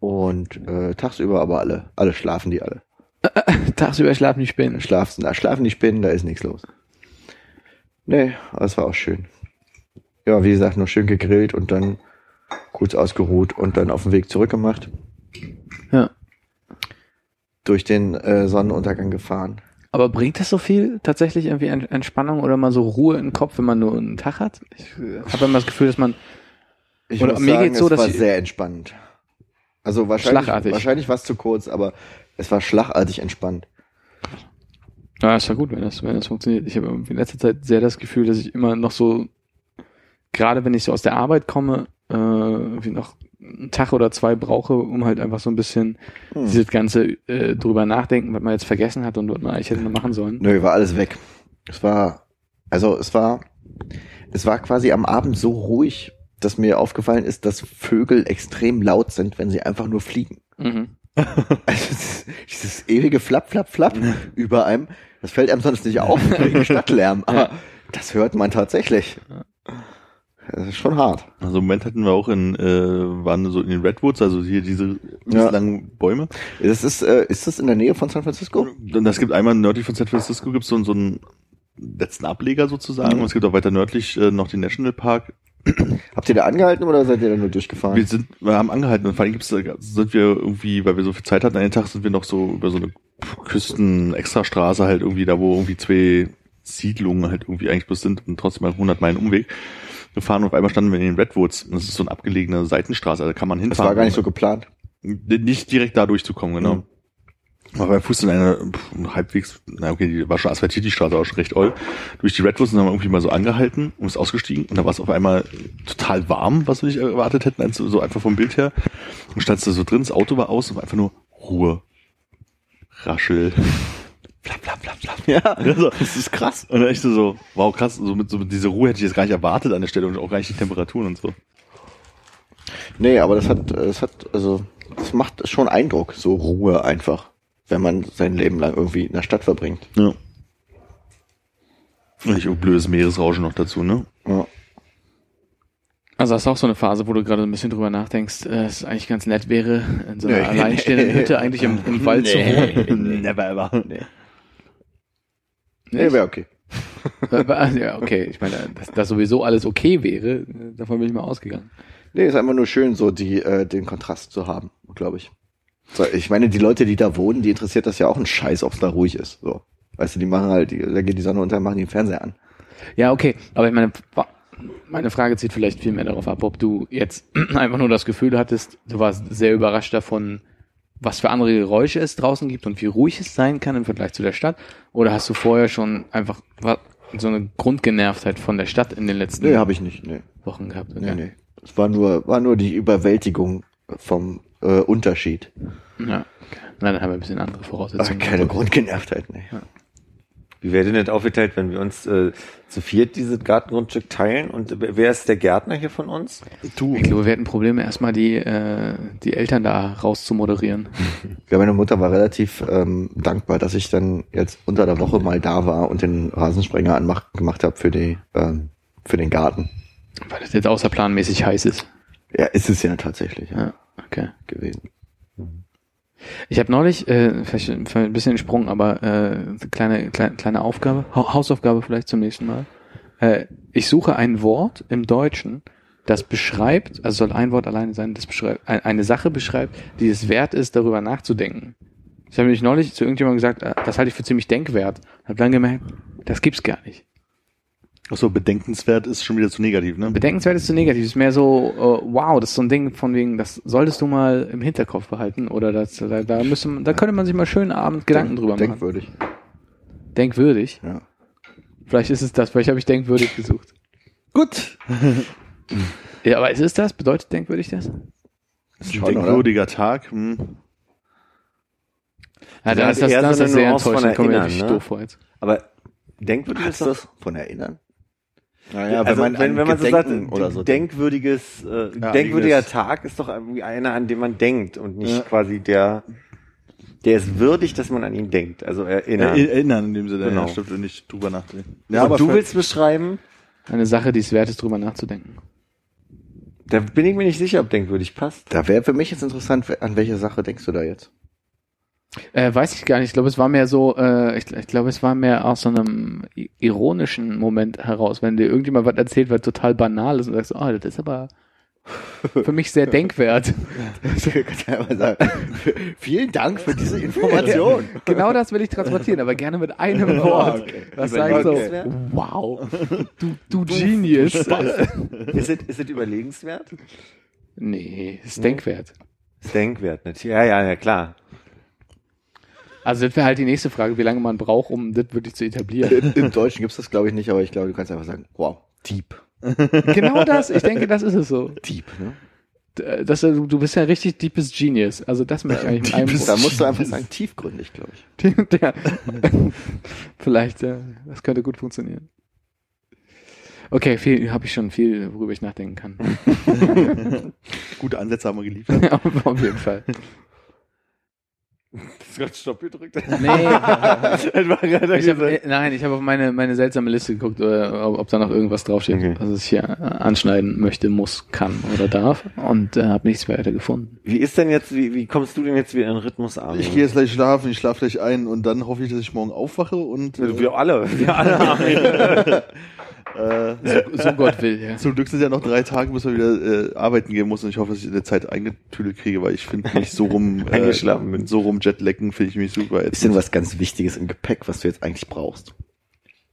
Und äh, tagsüber aber alle, alle schlafen die alle. (laughs) Tagsüber schlafen die Spinnen. Schlafen, da schlafen die Spinnen, da ist nichts los. Nee, aber es war auch schön. Ja, wie gesagt, noch schön gegrillt und dann kurz ausgeruht und dann auf den Weg zurückgemacht. Ja. Durch den äh, Sonnenuntergang gefahren. Aber bringt das so viel tatsächlich irgendwie Ent- Entspannung oder mal so Ruhe im Kopf, wenn man nur einen Tag hat? Ich habe immer das Gefühl, dass man Ich Oder muss mir sagen, geht's so, es dass war sehr entspannend. Also wahrscheinlich, wahrscheinlich war es zu kurz, aber es war schlagartig entspannt. Ja, ist ja gut, wenn das, wenn das funktioniert. Ich habe in letzter Zeit sehr das Gefühl, dass ich immer noch so, gerade wenn ich so aus der Arbeit komme, äh, irgendwie noch einen Tag oder zwei brauche, um halt einfach so ein bisschen Hm. dieses ganze äh, drüber nachdenken, was man jetzt vergessen hat und was man eigentlich hätte machen sollen. Nö, war alles weg. Es war, also es war, es war quasi am Abend so ruhig, dass mir aufgefallen ist, dass Vögel extrem laut sind, wenn sie einfach nur fliegen. Mhm. (laughs) Also dieses, dieses ewige Flapp, Flapp, Flapp über einem, das fällt einem sonst nicht auf (laughs) wegen Stadtlärm, aber das hört man tatsächlich. Das ist schon hart. Also im Moment hatten wir auch in, äh, waren so in den Redwoods, also hier diese Ja. langen Bäume. Das ist, äh, ist das in der Nähe von San Francisco? Und es gibt einmal nördlich von San Francisco gibt so, so einen letzten Ableger sozusagen. Mhm. Und es gibt auch weiter nördlich äh, noch den Nationalpark. Habt ihr da angehalten oder seid ihr da nur durchgefahren? Wir sind, wir haben angehalten und vor allem gibt's, da- sind wir irgendwie, weil wir so viel Zeit hatten an den Tag, sind wir noch so über so eine Küsten-Extrastraße halt irgendwie da, wo irgendwie zwei Siedlungen halt irgendwie eigentlich bloß sind und trotzdem mal 100 Meilen Umweg gefahren und auf einmal standen wir in den Redwoods und das ist so eine abgelegene Seitenstraße, also da kann man das hinfahren. war gar nicht so geplant. Nicht direkt da durchzukommen, genau. Mhm. Aber beim Fuß in einer pff, halbwegs, na okay, die war schon asphaltiert, die Straße war schon recht oll. Durch die Redwoods und haben wir irgendwie mal so angehalten und ist ausgestiegen und da war es auf einmal total warm, was wir nicht erwartet hätten, also so einfach vom Bild her. Und standst du so drin, das Auto war aus und war einfach nur Ruhe. Raschel. Flap, flap, flap, flap. Ja, Ja, so. das ist krass. Und dann echt so, wow, krass, so mit, so mit dieser Ruhe hätte ich jetzt gar nicht erwartet an der Stelle und auch gar nicht die Temperaturen und so. Nee, aber das hat, das hat, also, das macht schon Eindruck, so Ruhe einfach, wenn man sein Leben lang irgendwie in der Stadt verbringt. Ja. Und nicht ein blödes Meeresrauschen noch dazu, ne? Ja. Also hast du auch so eine Phase, wo du gerade ein bisschen drüber nachdenkst, äh, es eigentlich ganz nett wäre, in so einer Nee. alleinstehenden (laughs) Hütte eigentlich im, im Wald zu wohnen. Never ever. Nee. Nee, wäre okay. (laughs) ja, okay. Ich meine, dass, dass sowieso alles okay wäre, davon bin ich mal ausgegangen. Nee, ist einfach nur schön, so die, äh, den Kontrast zu haben, glaube ich. So, ich meine, die Leute, die da wohnen, die interessiert das ja auch ein Scheiß, ob es da ruhig ist. So. Weißt du, die machen halt, die, da geht die Sonne unter, machen den Fernseher an. Ja, okay. Aber ich meine, meine Frage zieht vielleicht viel mehr darauf ab, ob du jetzt (clears throat) einfach nur das Gefühl hattest, du warst sehr überrascht davon, was für andere Geräusche es draußen gibt und wie ruhig es sein kann im Vergleich zu der Stadt. Oder hast du vorher schon einfach so eine Grundgenervtheit von der Stadt in den letzten Nee, habe ich nicht. Nee, Wochen gehabt? nee, nee. Es war nur, war nur die Überwältigung vom äh, Unterschied. Ja, okay. Na, dann haben wir ein bisschen andere Voraussetzungen. keine Grundgenervtheit, nee. Wie wäre denn das aufgeteilt, wenn wir uns äh, zu viert dieses Gartengrundstück teilen? Und wer ist der Gärtner hier von uns? Du. Ich glaube, wir hätten Probleme, erstmal die, äh, die Eltern da rauszumoderieren. (laughs) Ja, meine Mutter war relativ ähm, dankbar, dass ich dann jetzt unter der Woche mal da war und den Rasensprenger anmach, gemacht habe für die ähm, für den Garten. Weil das jetzt außerplanmäßig heiß ist. Ja, ist es ja tatsächlich ja, Ja, okay. gewesen. Ich habe neulich, äh, vielleicht ein bisschen entsprungen, aber äh, kleine, kleine, kleine Aufgabe, Ha- Hausaufgabe vielleicht zum nächsten Mal. Äh, ich suche ein Wort im Deutschen, das beschreibt, also soll ein Wort alleine sein, das beschreibt, ein- eine Sache beschreibt, die es wert ist, darüber nachzudenken. Ich habe nämlich neulich zu irgendjemandem gesagt, äh, das halte ich für ziemlich denkwert. Habe dann gemerkt, das gibt's gar nicht. Achso, bedenkenswert ist schon wieder zu negativ, ne? Bedenkenswert ist zu negativ. Es ist mehr so, äh, wow, das ist so ein Ding von wegen, das solltest du mal im Hinterkopf behalten oder das, da, da müsste man, da könnte man sich mal schön abend Gedanken drüber machen. Denkwürdig. Denkwürdig. Ja. Vielleicht ist es das, vielleicht habe ich denkwürdig gesucht. Gut. (laughs) Ja, aber ist es das? Bedeutet denkwürdig das? Ein Schon, oder? denkwürdiger Tag. Hm. Ja, Also dann hat ist das, das ist eine sehr enttäuschend. Kommt mir Erinnern, richtig ne? doof vor jetzt. Aber denkwürdig ist das von erinnern? Naja, also wenn, an wenn man so sagt, oder so denkwürdiges, äh, Ja, denkwürdiger einiges. Tag ist doch irgendwie einer, an den man denkt und nicht Ja. quasi der, der ist würdig, dass man an ihn denkt. Also erinnern. Er- Erinnern in dem Sinne, Genau. ja, stimmt, und nicht drüber nachdenken. Ja, und du willst beschreiben, Eine Sache, die es wert ist, drüber nachzudenken. da bin ich mir nicht sicher, ob denkwürdig passt. Da wäre für mich jetzt interessant, an welche Sache denkst du da jetzt? Äh, weiß ich gar nicht. Ich glaube, es war mehr so, äh, ich, ich glaube, es war mehr aus so einem ironischen Moment heraus, wenn dir irgendjemand was erzählt, was total banal ist und sagst, oh, das ist aber für mich sehr (laughs) denkwert. Einmal sagen, Vielen Dank für diese Information. (laughs) genau das will ich transportieren, aber gerne mit einem (laughs) Wort. Was sagt so, wow, du, du Genius. Ist es, ist es überlegenswert? nee, ist denkwert. Ist denkwert, natürlich. Ja, ja, ja, klar. Also das wäre halt die nächste Frage, wie lange man braucht, um das wirklich zu etablieren. Im Deutschen gibt's das, glaube ich, nicht, aber ich glaube, du kannst einfach sagen, wow, deep. genau das, ich denke, das ist es so. Deep, ne? Das, du du bist ja richtig deepes Genius. Also das möchte ich eigentlich mit einem Da musst du einfach sagen, tiefgründig, glaube ich. (laughs) Der, vielleicht, äh, das könnte gut funktionieren. Okay, viel habe ich schon viel, worüber ich nachdenken kann. (laughs) Gute Ansätze haben wir geliefert. auf, (laughs) auf jeden Fall. (laughs) Hast du gerade Stopp gedrückt? (laughs) Nee, (laughs) ich hab, äh, nein, ich habe auf meine, meine seltsame Liste geguckt, oder ob, ob da noch irgendwas draufsteht, Okay. was ich hier äh, anschneiden möchte, muss, kann oder darf. Und äh, habe nichts weiter gefunden. Wie ist denn jetzt, wie, wie kommst du denn jetzt wieder in den Rhythmus an? Ich gehe jetzt gleich schlafen, ich schlafe gleich ein und dann hoffe ich, dass ich morgen aufwache und äh, Wir alle. Wir alle. Äh, So Gott will, ja. zum Glück sind ja noch drei Tage, bis wir wieder äh, arbeiten gehen muss und ich hoffe, dass ich in der Zeit eingetüdelt kriege, weil ich finde mich so rum (laughs) äh, bin. so rum Jetlecken finde ich mich super. Ist denn was ganz Wichtiges im Gepäck, was du jetzt eigentlich brauchst?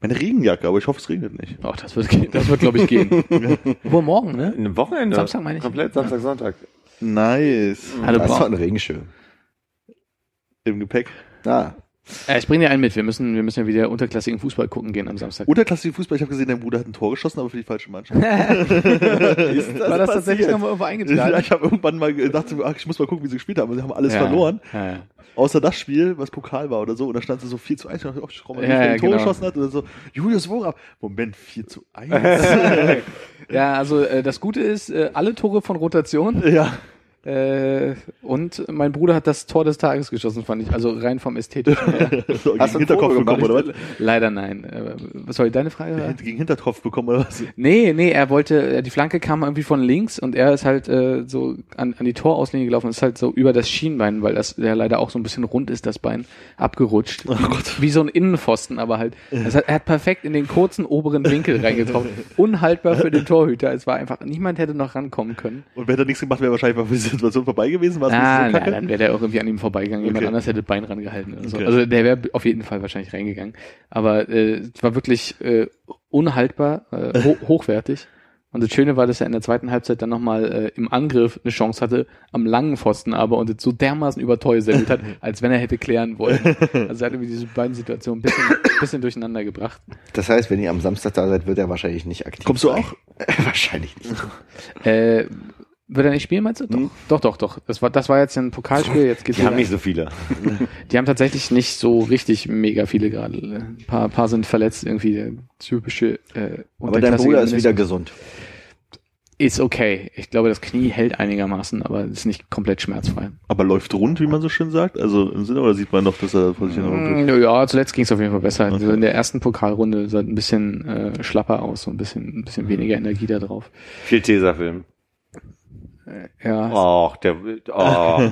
Meine Regenjacke, aber ich hoffe, es regnet nicht. Ach, das wird, gehen. das wird glaube ich, gehen. (laughs) Wo morgen, ne? Ein Wochenende. Samstag meine ich. Komplett Samstag, Sonntag. Nice. Hallo, das doch ein Regenschirm. Im Gepäck. Ah, Äh, ich bringe dir einen mit. Wir müssen, wir müssen ja wieder unterklassigen Fußball gucken gehen am Samstag. Unterklassige Fußball, ich habe gesehen, dein Bruder hat ein Tor geschossen, aber für die falsche Mannschaft. (laughs) War das tatsächlich nochmal irgendwo ja, eingetragen? ich habe irgendwann mal gedacht, ach, ich muss mal gucken, wie sie gespielt haben. Und sie haben alles Ja. verloren. Ja, ja. Außer das Spiel, was Pokal war oder so. Und da stand es so 4 zu 1. Ich dachte, oh, ich mal, Ja, ja, ein Tor genau. geschossen hat. Oder so, Julius Wohrab. Moment, 4 zu 1. (laughs) Ja, also äh, das Gute ist, äh, alle Tore von Rotation. ja. Äh, und mein Bruder hat das Tor des Tages geschossen, fand ich. Also rein vom Ästhetischen her. So, (laughs) Hast gegen du Hinterkopf bekommen, oder was? (laughs) Leider nein. Äh, was soll deine Frage? war? Gegen Hinterkopf bekommen, oder was? Nee, nee, er wollte, äh, die Flanke kam irgendwie von links und er ist halt äh, so an, an die Torauslinie gelaufen und ist halt so über das Schienbein, weil das ja leider auch so ein bisschen rund ist, das Bein, abgerutscht. Oh Gott. Wie so ein Innenpfosten, aber halt. Das hat, er hat perfekt in den kurzen oberen Winkel reingetroffen. (laughs) Unhaltbar für den Torhüter. Es war einfach, niemand hätte noch rankommen können. Und wer da nichts gemacht, wäre wahrscheinlich mal für die (laughs) Situation vorbei gewesen. War es Ah, nicht so na, dann wäre der auch irgendwie an ihm vorbeigegangen. Jemand Okay. anders hätte das Bein rangehalten. Oder so. Okay. Also der wäre auf jeden Fall wahrscheinlich reingegangen. Aber äh, es war wirklich äh, unhaltbar, äh, ho (laughs) hochwertig. Und das Schöne war, dass er in der zweiten Halbzeit dann nochmal äh, im Angriff eine Chance hatte, am langen Pfosten aber und es so dermaßen übertäuselt hat, (laughs) als wenn er hätte klären wollen. Also er hat irgendwie diese beiden Situationen ein bisschen, bisschen durcheinander gebracht. das heißt, wenn ihr am Samstag da seid, wird er wahrscheinlich nicht aktiv Kommst du sein. auch? wahrscheinlich nicht. Äh, wird er nicht spielen, meinst du? Doch, Hm? doch, doch, doch. Das war, das war jetzt ein Pokalspiel, jetzt geht's Die haben nicht so viele. (laughs) Die haben tatsächlich nicht so richtig mega viele gerade. Ein paar, paar sind verletzt, irgendwie der typische äh, Aber dein Bruder ist wieder gesund. Ist okay. Ich glaube, das Knie hält einigermaßen, aber ist nicht komplett schmerzfrei. Aber läuft rund, wie man so schön sagt? Also im Sinne, oder sieht man noch, dass er vor sich hin Mm, Ja, zuletzt ging es auf jeden Fall besser. Also in der ersten Pokalrunde sah ein bisschen äh, schlapper aus, so ein bisschen, ein bisschen weniger Energie da drauf. Viel Tesafilm. Ja, Och, der, oh. (laughs)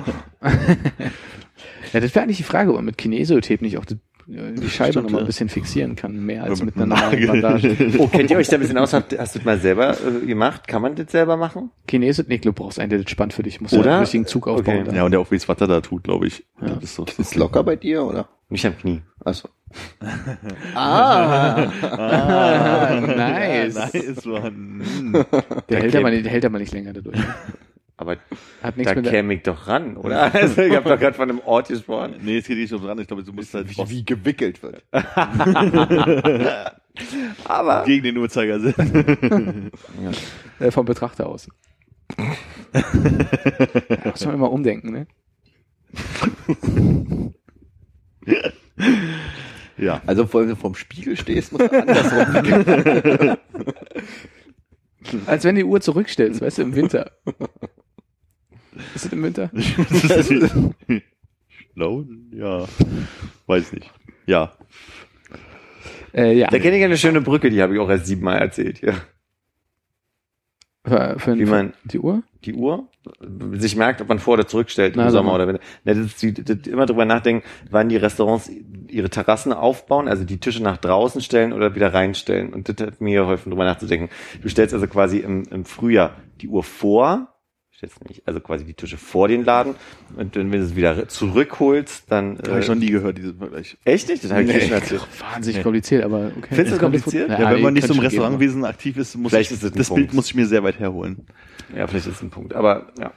ja das wäre eigentlich die Frage, ob man mit Kinesiotape nicht auch die, äh, die Scheibe Stimmt, noch mal ja. ein bisschen fixieren kann, mehr als mit mit einer normalen Nagel. Bandage. oh, kennt ihr euch da ein bisschen aus? Hast du das mal selber äh, gemacht? Kann man das selber machen? Kinese, nee, du brauchst einen, der das spannend für dich. Muss Oder? ja einen richtigen Zug aufbauen. Okay. Ja, und der auch wie es Watter da tut, glaube ich. Ja. Das ist so. Ist locker bei dir, oder? Nicht am Knie. Achso. (laughs) ah. Ah, nice. nice, Mann. Der hält, aber der hält aber nicht länger dadurch. (laughs) Aber Hat da käme ich doch ran, oder? Also ich habe doch gerade von einem Ort gesprochen. Nee, es geht nicht um dran. Ich glaube, du musst halt Wie, wie gewickelt wird. (laughs) Aber gegen den Uhrzeigersinn. äh, vom Betrachter aus. ja, muss man immer umdenken, ne? ja. Also wenn du vom Spiegel stehst, musst du andersrum. (laughs) Als wenn die Uhr zurückstellst, weißt du, im Winter. Ist es im Winter? (laughs) Schlau? Ja. Weiß nicht. Ja. Äh, ja. da kenne ich eine schöne Brücke, die habe ich auch erst siebenmal erzählt hier. Für, für, Wie man- die Uhr? Die Uhr sich merkt, ob man vor oder zurückstellt im Na, Sommer oder Winter. Ne, das die, das, immer drüber nachdenken, wann die Restaurants ihre Terrassen aufbauen, also die Tische nach draußen stellen oder wieder reinstellen. Und das hat mir geholfen, drüber nachzudenken. Du stellst also quasi im, im Frühjahr die Uhr vor, stellst nicht, also quasi die Tische vor den Laden. Und dann, wenn du es wieder zurückholst, dann. Habe ich noch nie gehört, diesen Vergleich. Echt nicht? Das habe ich dir schon erzählt. (laughs) Wahnsinnig kompliziert, aber okay. Findest du Jetzt die kompliziert? Fu- Ja, wenn man nicht so im Restaurantwesen aktiv ist, muss Vielleicht ich, ist das Punkt. Bild muss ich mir sehr weit herholen. Ja, vielleicht ist es ein Punkt. Aber ja.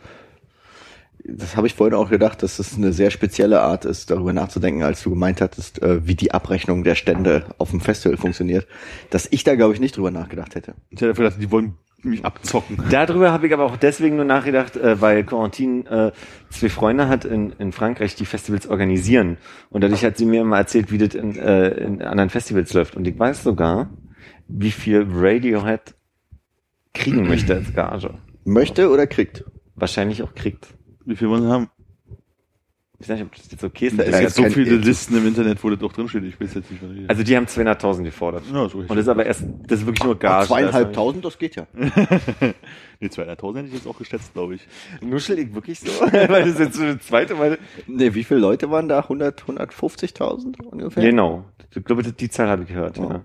Das habe ich vorhin auch gedacht, dass es eine sehr spezielle Art ist, darüber nachzudenken, als du gemeint hattest, äh, wie die Abrechnung der Stände auf dem Festival funktioniert, dass ich da, glaube ich, nicht drüber nachgedacht hätte. Ich hätte gedacht, die wollen (laughs) mich abzocken. Darüber habe ich aber auch deswegen nur nachgedacht, äh, weil Corentin äh, zwei Freunde hat in, in Frankreich, die Festivals organisieren. Und dadurch hat sie mir immer erzählt, wie das in, äh, in anderen Festivals läuft. Und ich weiß sogar, wie viel Radiohead kriegen möchte als Gage. Möchte oder kriegt? Wahrscheinlich auch kriegt. Wie viel wollen sie haben? Ich weiß nicht, ob das jetzt okay ist. Da Es ist gibt jetzt so viele Listen im Internet, wo das doch drinsteht. Ich weiß jetzt nicht, ich Also die haben 200.000 gefordert. Ja, ist okay. Und das ist aber erst, das ist wirklich nur Gage. Zweieinhalbtausend, das geht ja. (laughs) Nee, 200.000 hätte ich jetzt auch geschätzt, glaube ich. Nuschel ich wirklich so? (laughs) weil das jetzt so eine zweite, weil, Nee, wie viele Leute waren da? 100, 150.000 ungefähr? genau. Ich glaube, die Zahl habe ich gehört, Oh. ja.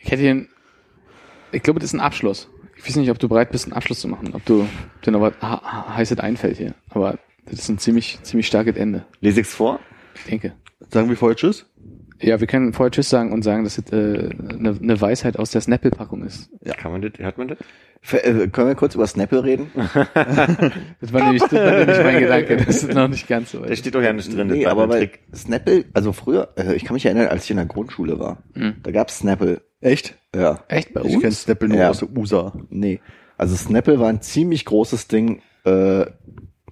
Ich hätte hier, ich glaube, das ist ein Abschluss. Ich weiß nicht, ob du bereit bist, einen Abschluss zu machen, ob du ob dir noch was heißes einfällt hier. Aber das ist ein ziemlich, ziemlich starkes Ende. Lese ich's vor? Ich denke. Sagen wir vorher Tschüss? Ja, wir können vorher Tschüss sagen und sagen, dass es äh, eine, eine Weisheit aus der Snapple-Packung ist. Kann man das, hört man das? F äh, können wir kurz über Snapple reden? (laughs) Das war nämlich, das war nämlich mein Gedanke. Das ist noch nicht ganz so. Da steht doch ja nicht drin. das nee, aber weil Trick. Snapple, also früher, äh, ich kann mich erinnern, als ich in der Grundschule war, Mhm. da gab's Snapple. Echt? Ja, Echt bei Ich kenne uns? Snapple nur Ja. aus der USA. nee. Also Snapple war ein ziemlich großes Ding äh,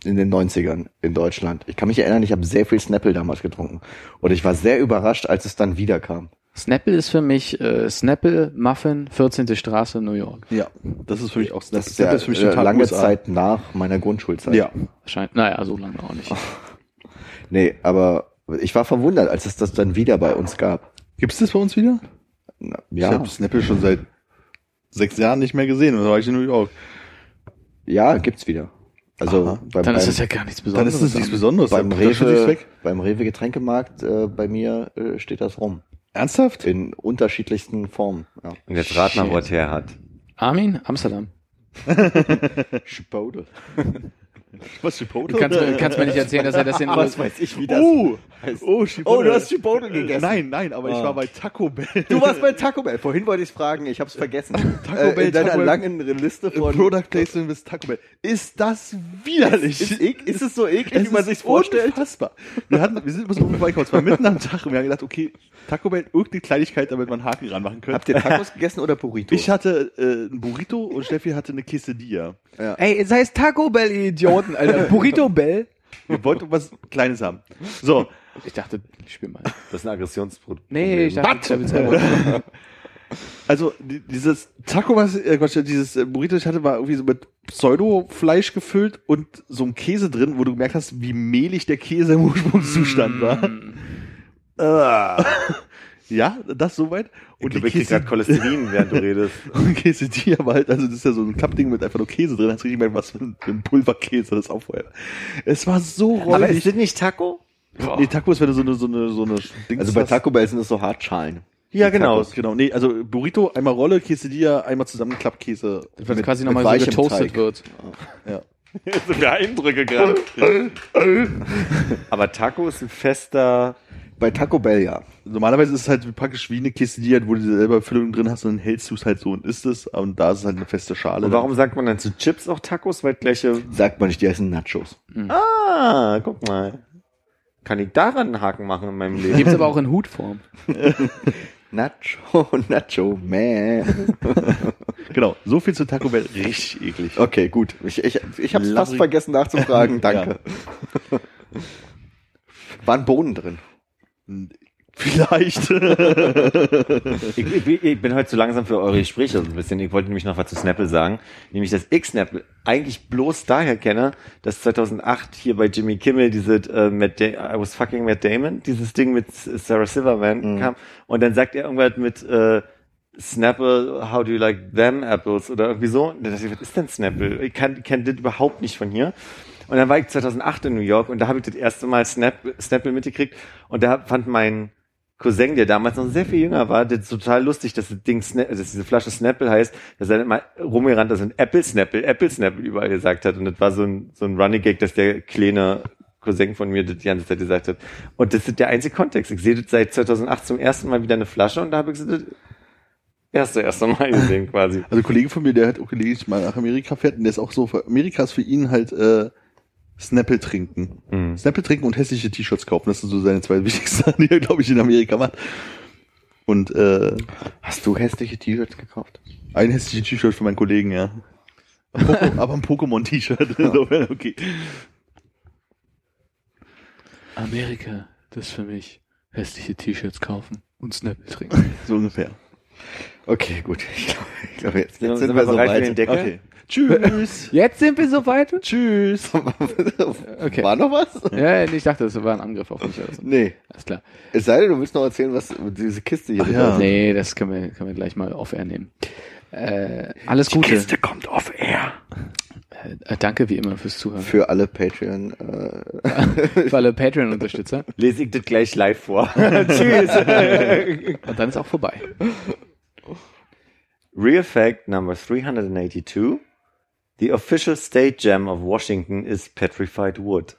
in den 90ern in Deutschland. Ich kann mich erinnern, ich habe sehr viel Snapple damals getrunken. Und ich war sehr überrascht, als es dann wiederkam. Snapple ist für mich äh, Snapple, Muffin, 14. Straße, New York. Ja, das ist für mich auch Snapple. Das ist ja Snapple ist für mich äh, total lange USA. Zeit nach meiner Grundschulzeit. Ja. Wahrscheinlich, naja, so lange auch nicht. (laughs) Nee, aber ich war verwundert, als es das dann wieder bei uns gab. Gibt's das bei uns wieder? Na, Ich Ja, habe Snapple schon seit sechs Jahren nicht mehr gesehen. Und da war ich in New York. ja, gibt's wieder. Also beim, Dann ist beim, das ja gar nichts Dann Besonderes. ist das nichts Besonderes. beim ich's Rewe, weg. beim Rewe Getränkemarkt äh, bei mir äh, steht das rum. Ernsthaft? In unterschiedlichsten Formen. Ja. Und jetzt rat mal, wo er her hat. Armin, Amsterdam. (laughs) Chipotle. (laughs) Was, Chipotle? Du kannst, mir- kannst mir nicht erzählen, dass er das in Was weiß ich, wie das Oh, heißt. oh, Chipotle. Oh, du hast Chipotle gegessen. Nein, nein, aber ich Ah. war bei Taco Bell. Du warst bei Taco Bell. Vorhin wollte ich fragen, ich hab's vergessen. (laughs) Taco äh, Bell, in deiner Taco Bell. langen Liste von... Product Placement bis Taco Bell. Ist das widerlich? Ist, ek- ist es so eklig, Es wie man ist sich's vorstellt? Unfassbar. Wir, hatten, wir sind immer so vorbeigekommen. Es war mitten am Tag und wir haben gedacht, okay, Taco Bell, irgendeine Kleinigkeit, damit man einen Haken ranmachen könnte. Habt ihr Tacos gegessen oder Burritos? Ich hatte äh, ein Burrito und Steffi hatte eine Quesadilla. Ey, es heißt Taco Bell, ihr Idioten, Alter. (laughs) Burrito Bell. Wir wollten was Kleines haben. So, Ich dachte, ich spiel mal. Das ist ein Aggressionsproblem. Nee, ich dachte, ich selber. also die, dieses Taco, was äh, Gott, dieses äh, Burrito, ich hatte, war irgendwie so mit Pseudo-Fleisch gefüllt und so einem Käse drin, wo du gemerkt hast, wie mehlig der Käse im Ursprungszustand war. Ja, das soweit. Und die kriegst Käse, gerade Cholesterin, während du (laughs) redest. und Quesadilla war halt, also das ist ja so ein Klappding mit einfach nur Käse drin, hast du richtig gemerkt, was für ein, für ein Pulverkäse das aufheuert. Es war so Aber räudig. ist das nicht Taco? Nee, Taco ist, wenn du so eine, so eine, so eine Dings Also bei. Taco Bell sind es so Hartschalen. Ja, genau. Tacos, genau. Nee, also Burrito, einmal Rolle, Quesadilla, einmal zusammenklappkäse. Weil Mit- quasi nochmal so getoastet Teig. wird. Ja. (laughs) so viele Eindrücke gerade. (laughs) Aber Taco ist ein fester Bei Taco Bell ja. Normalerweise ist es halt praktisch wie eine Quesadilla, wo du selber Füllung drin hast und dann hältst du es halt so und isst es. Und da ist es halt eine feste Schale. Und warum sagt man dann zu Chips auch Tacos? Weil gleiche. Sagt man nicht, die heißen Nachos. Ah, guck mal. Kann ich daran einen Haken machen in meinem Leben? Gibt's aber auch in Hutform. (laughs) Nacho, Nacho, man. (laughs) Genau, so viel zu Taco Bell. Richtig eklig. Okay, gut. Ich, ich, ich habe fast vergessen nachzufragen. Danke. (laughs) Waren Bohnen drin? (laughs) Vielleicht. Ich, ich, bin heute zu langsam für eure Gespräche so ein bisschen. Ich wollte nämlich noch was zu Snapple sagen. Nämlich, dass ich Snapple eigentlich bloß daher kenne, dass 2008 hier bei Jimmy Kimmel diese äh, Matt da I was fucking Matt Damon, dieses Ding mit Sarah Silverman kam. Und dann sagt er irgendwas mit äh, Snapple, how do you like them apples? Oder irgendwie so. Und dann dachte ich, was ist denn Snapple? Ich kann, kenn das überhaupt nicht von hier. Und dann war ich 2008 in New York und da habe ich das erste Mal Snap, Snapple mitgekriegt. Und da fand mein Cousin, der damals noch sehr viel jünger war, das total lustig, dass das Ding, Sna dass diese Flasche Snapple heißt, dass er mal rumgerannt ist und Apple Snapple, Apple Snapple überall gesagt hat. Und das war so ein, so ein Running Gag, dass der kleine Cousin von mir das die ganze Zeit gesagt hat. Und das ist der einzige Kontext. Ich sehe das seit 2008 zum ersten Mal wieder eine Flasche und da habe ich sie das erste, erste Mal gesehen quasi. Also ein Kollege von mir, der hat auch gelegentlich mal nach Amerika fährt und der ist auch so, Amerika ist für ihn halt äh, Snapple trinken. Mhm. Snapple trinken und hässliche T-Shirts kaufen. Das sind so seine zwei (laughs) wichtigsten Sachen, die er, glaube ich, in Amerika macht. Und äh, Hast du hässliche T-Shirts gekauft? ein hässliches T-Shirt für meinen Kollegen, ja. (laughs) Aber ein Pokémon-T-Shirt. (laughs) Okay. Amerika, das ist für mich hässliche T-Shirts kaufen und Snapple trinken. So ungefähr. Okay, gut. Ich glaube, ich glaube jetzt, Sind, jetzt sind, sind wir wir bereit für den. Deckel? Okay. Tschüss. (laughs) Jetzt sind wir soweit? Tschüss. (laughs) Okay. War noch was? Ja, ich dachte, das war ein Angriff auf mich oder so. Nee. Alles klar. Es sei denn, du willst noch erzählen, was diese Kiste hier Ach ja. Nee, das können wir, können wir gleich mal off-air nehmen. Äh, alles Gute. kommt auf Air. Äh, danke wie immer fürs Zuhören. für alle Patreon. Äh, (laughs) Für alle Patreon-Unterstützer. Lese ich das gleich live vor. Tschüss. Und dann ist auch vorbei. Real fact number 382. The official state gem of Washington is petrified wood.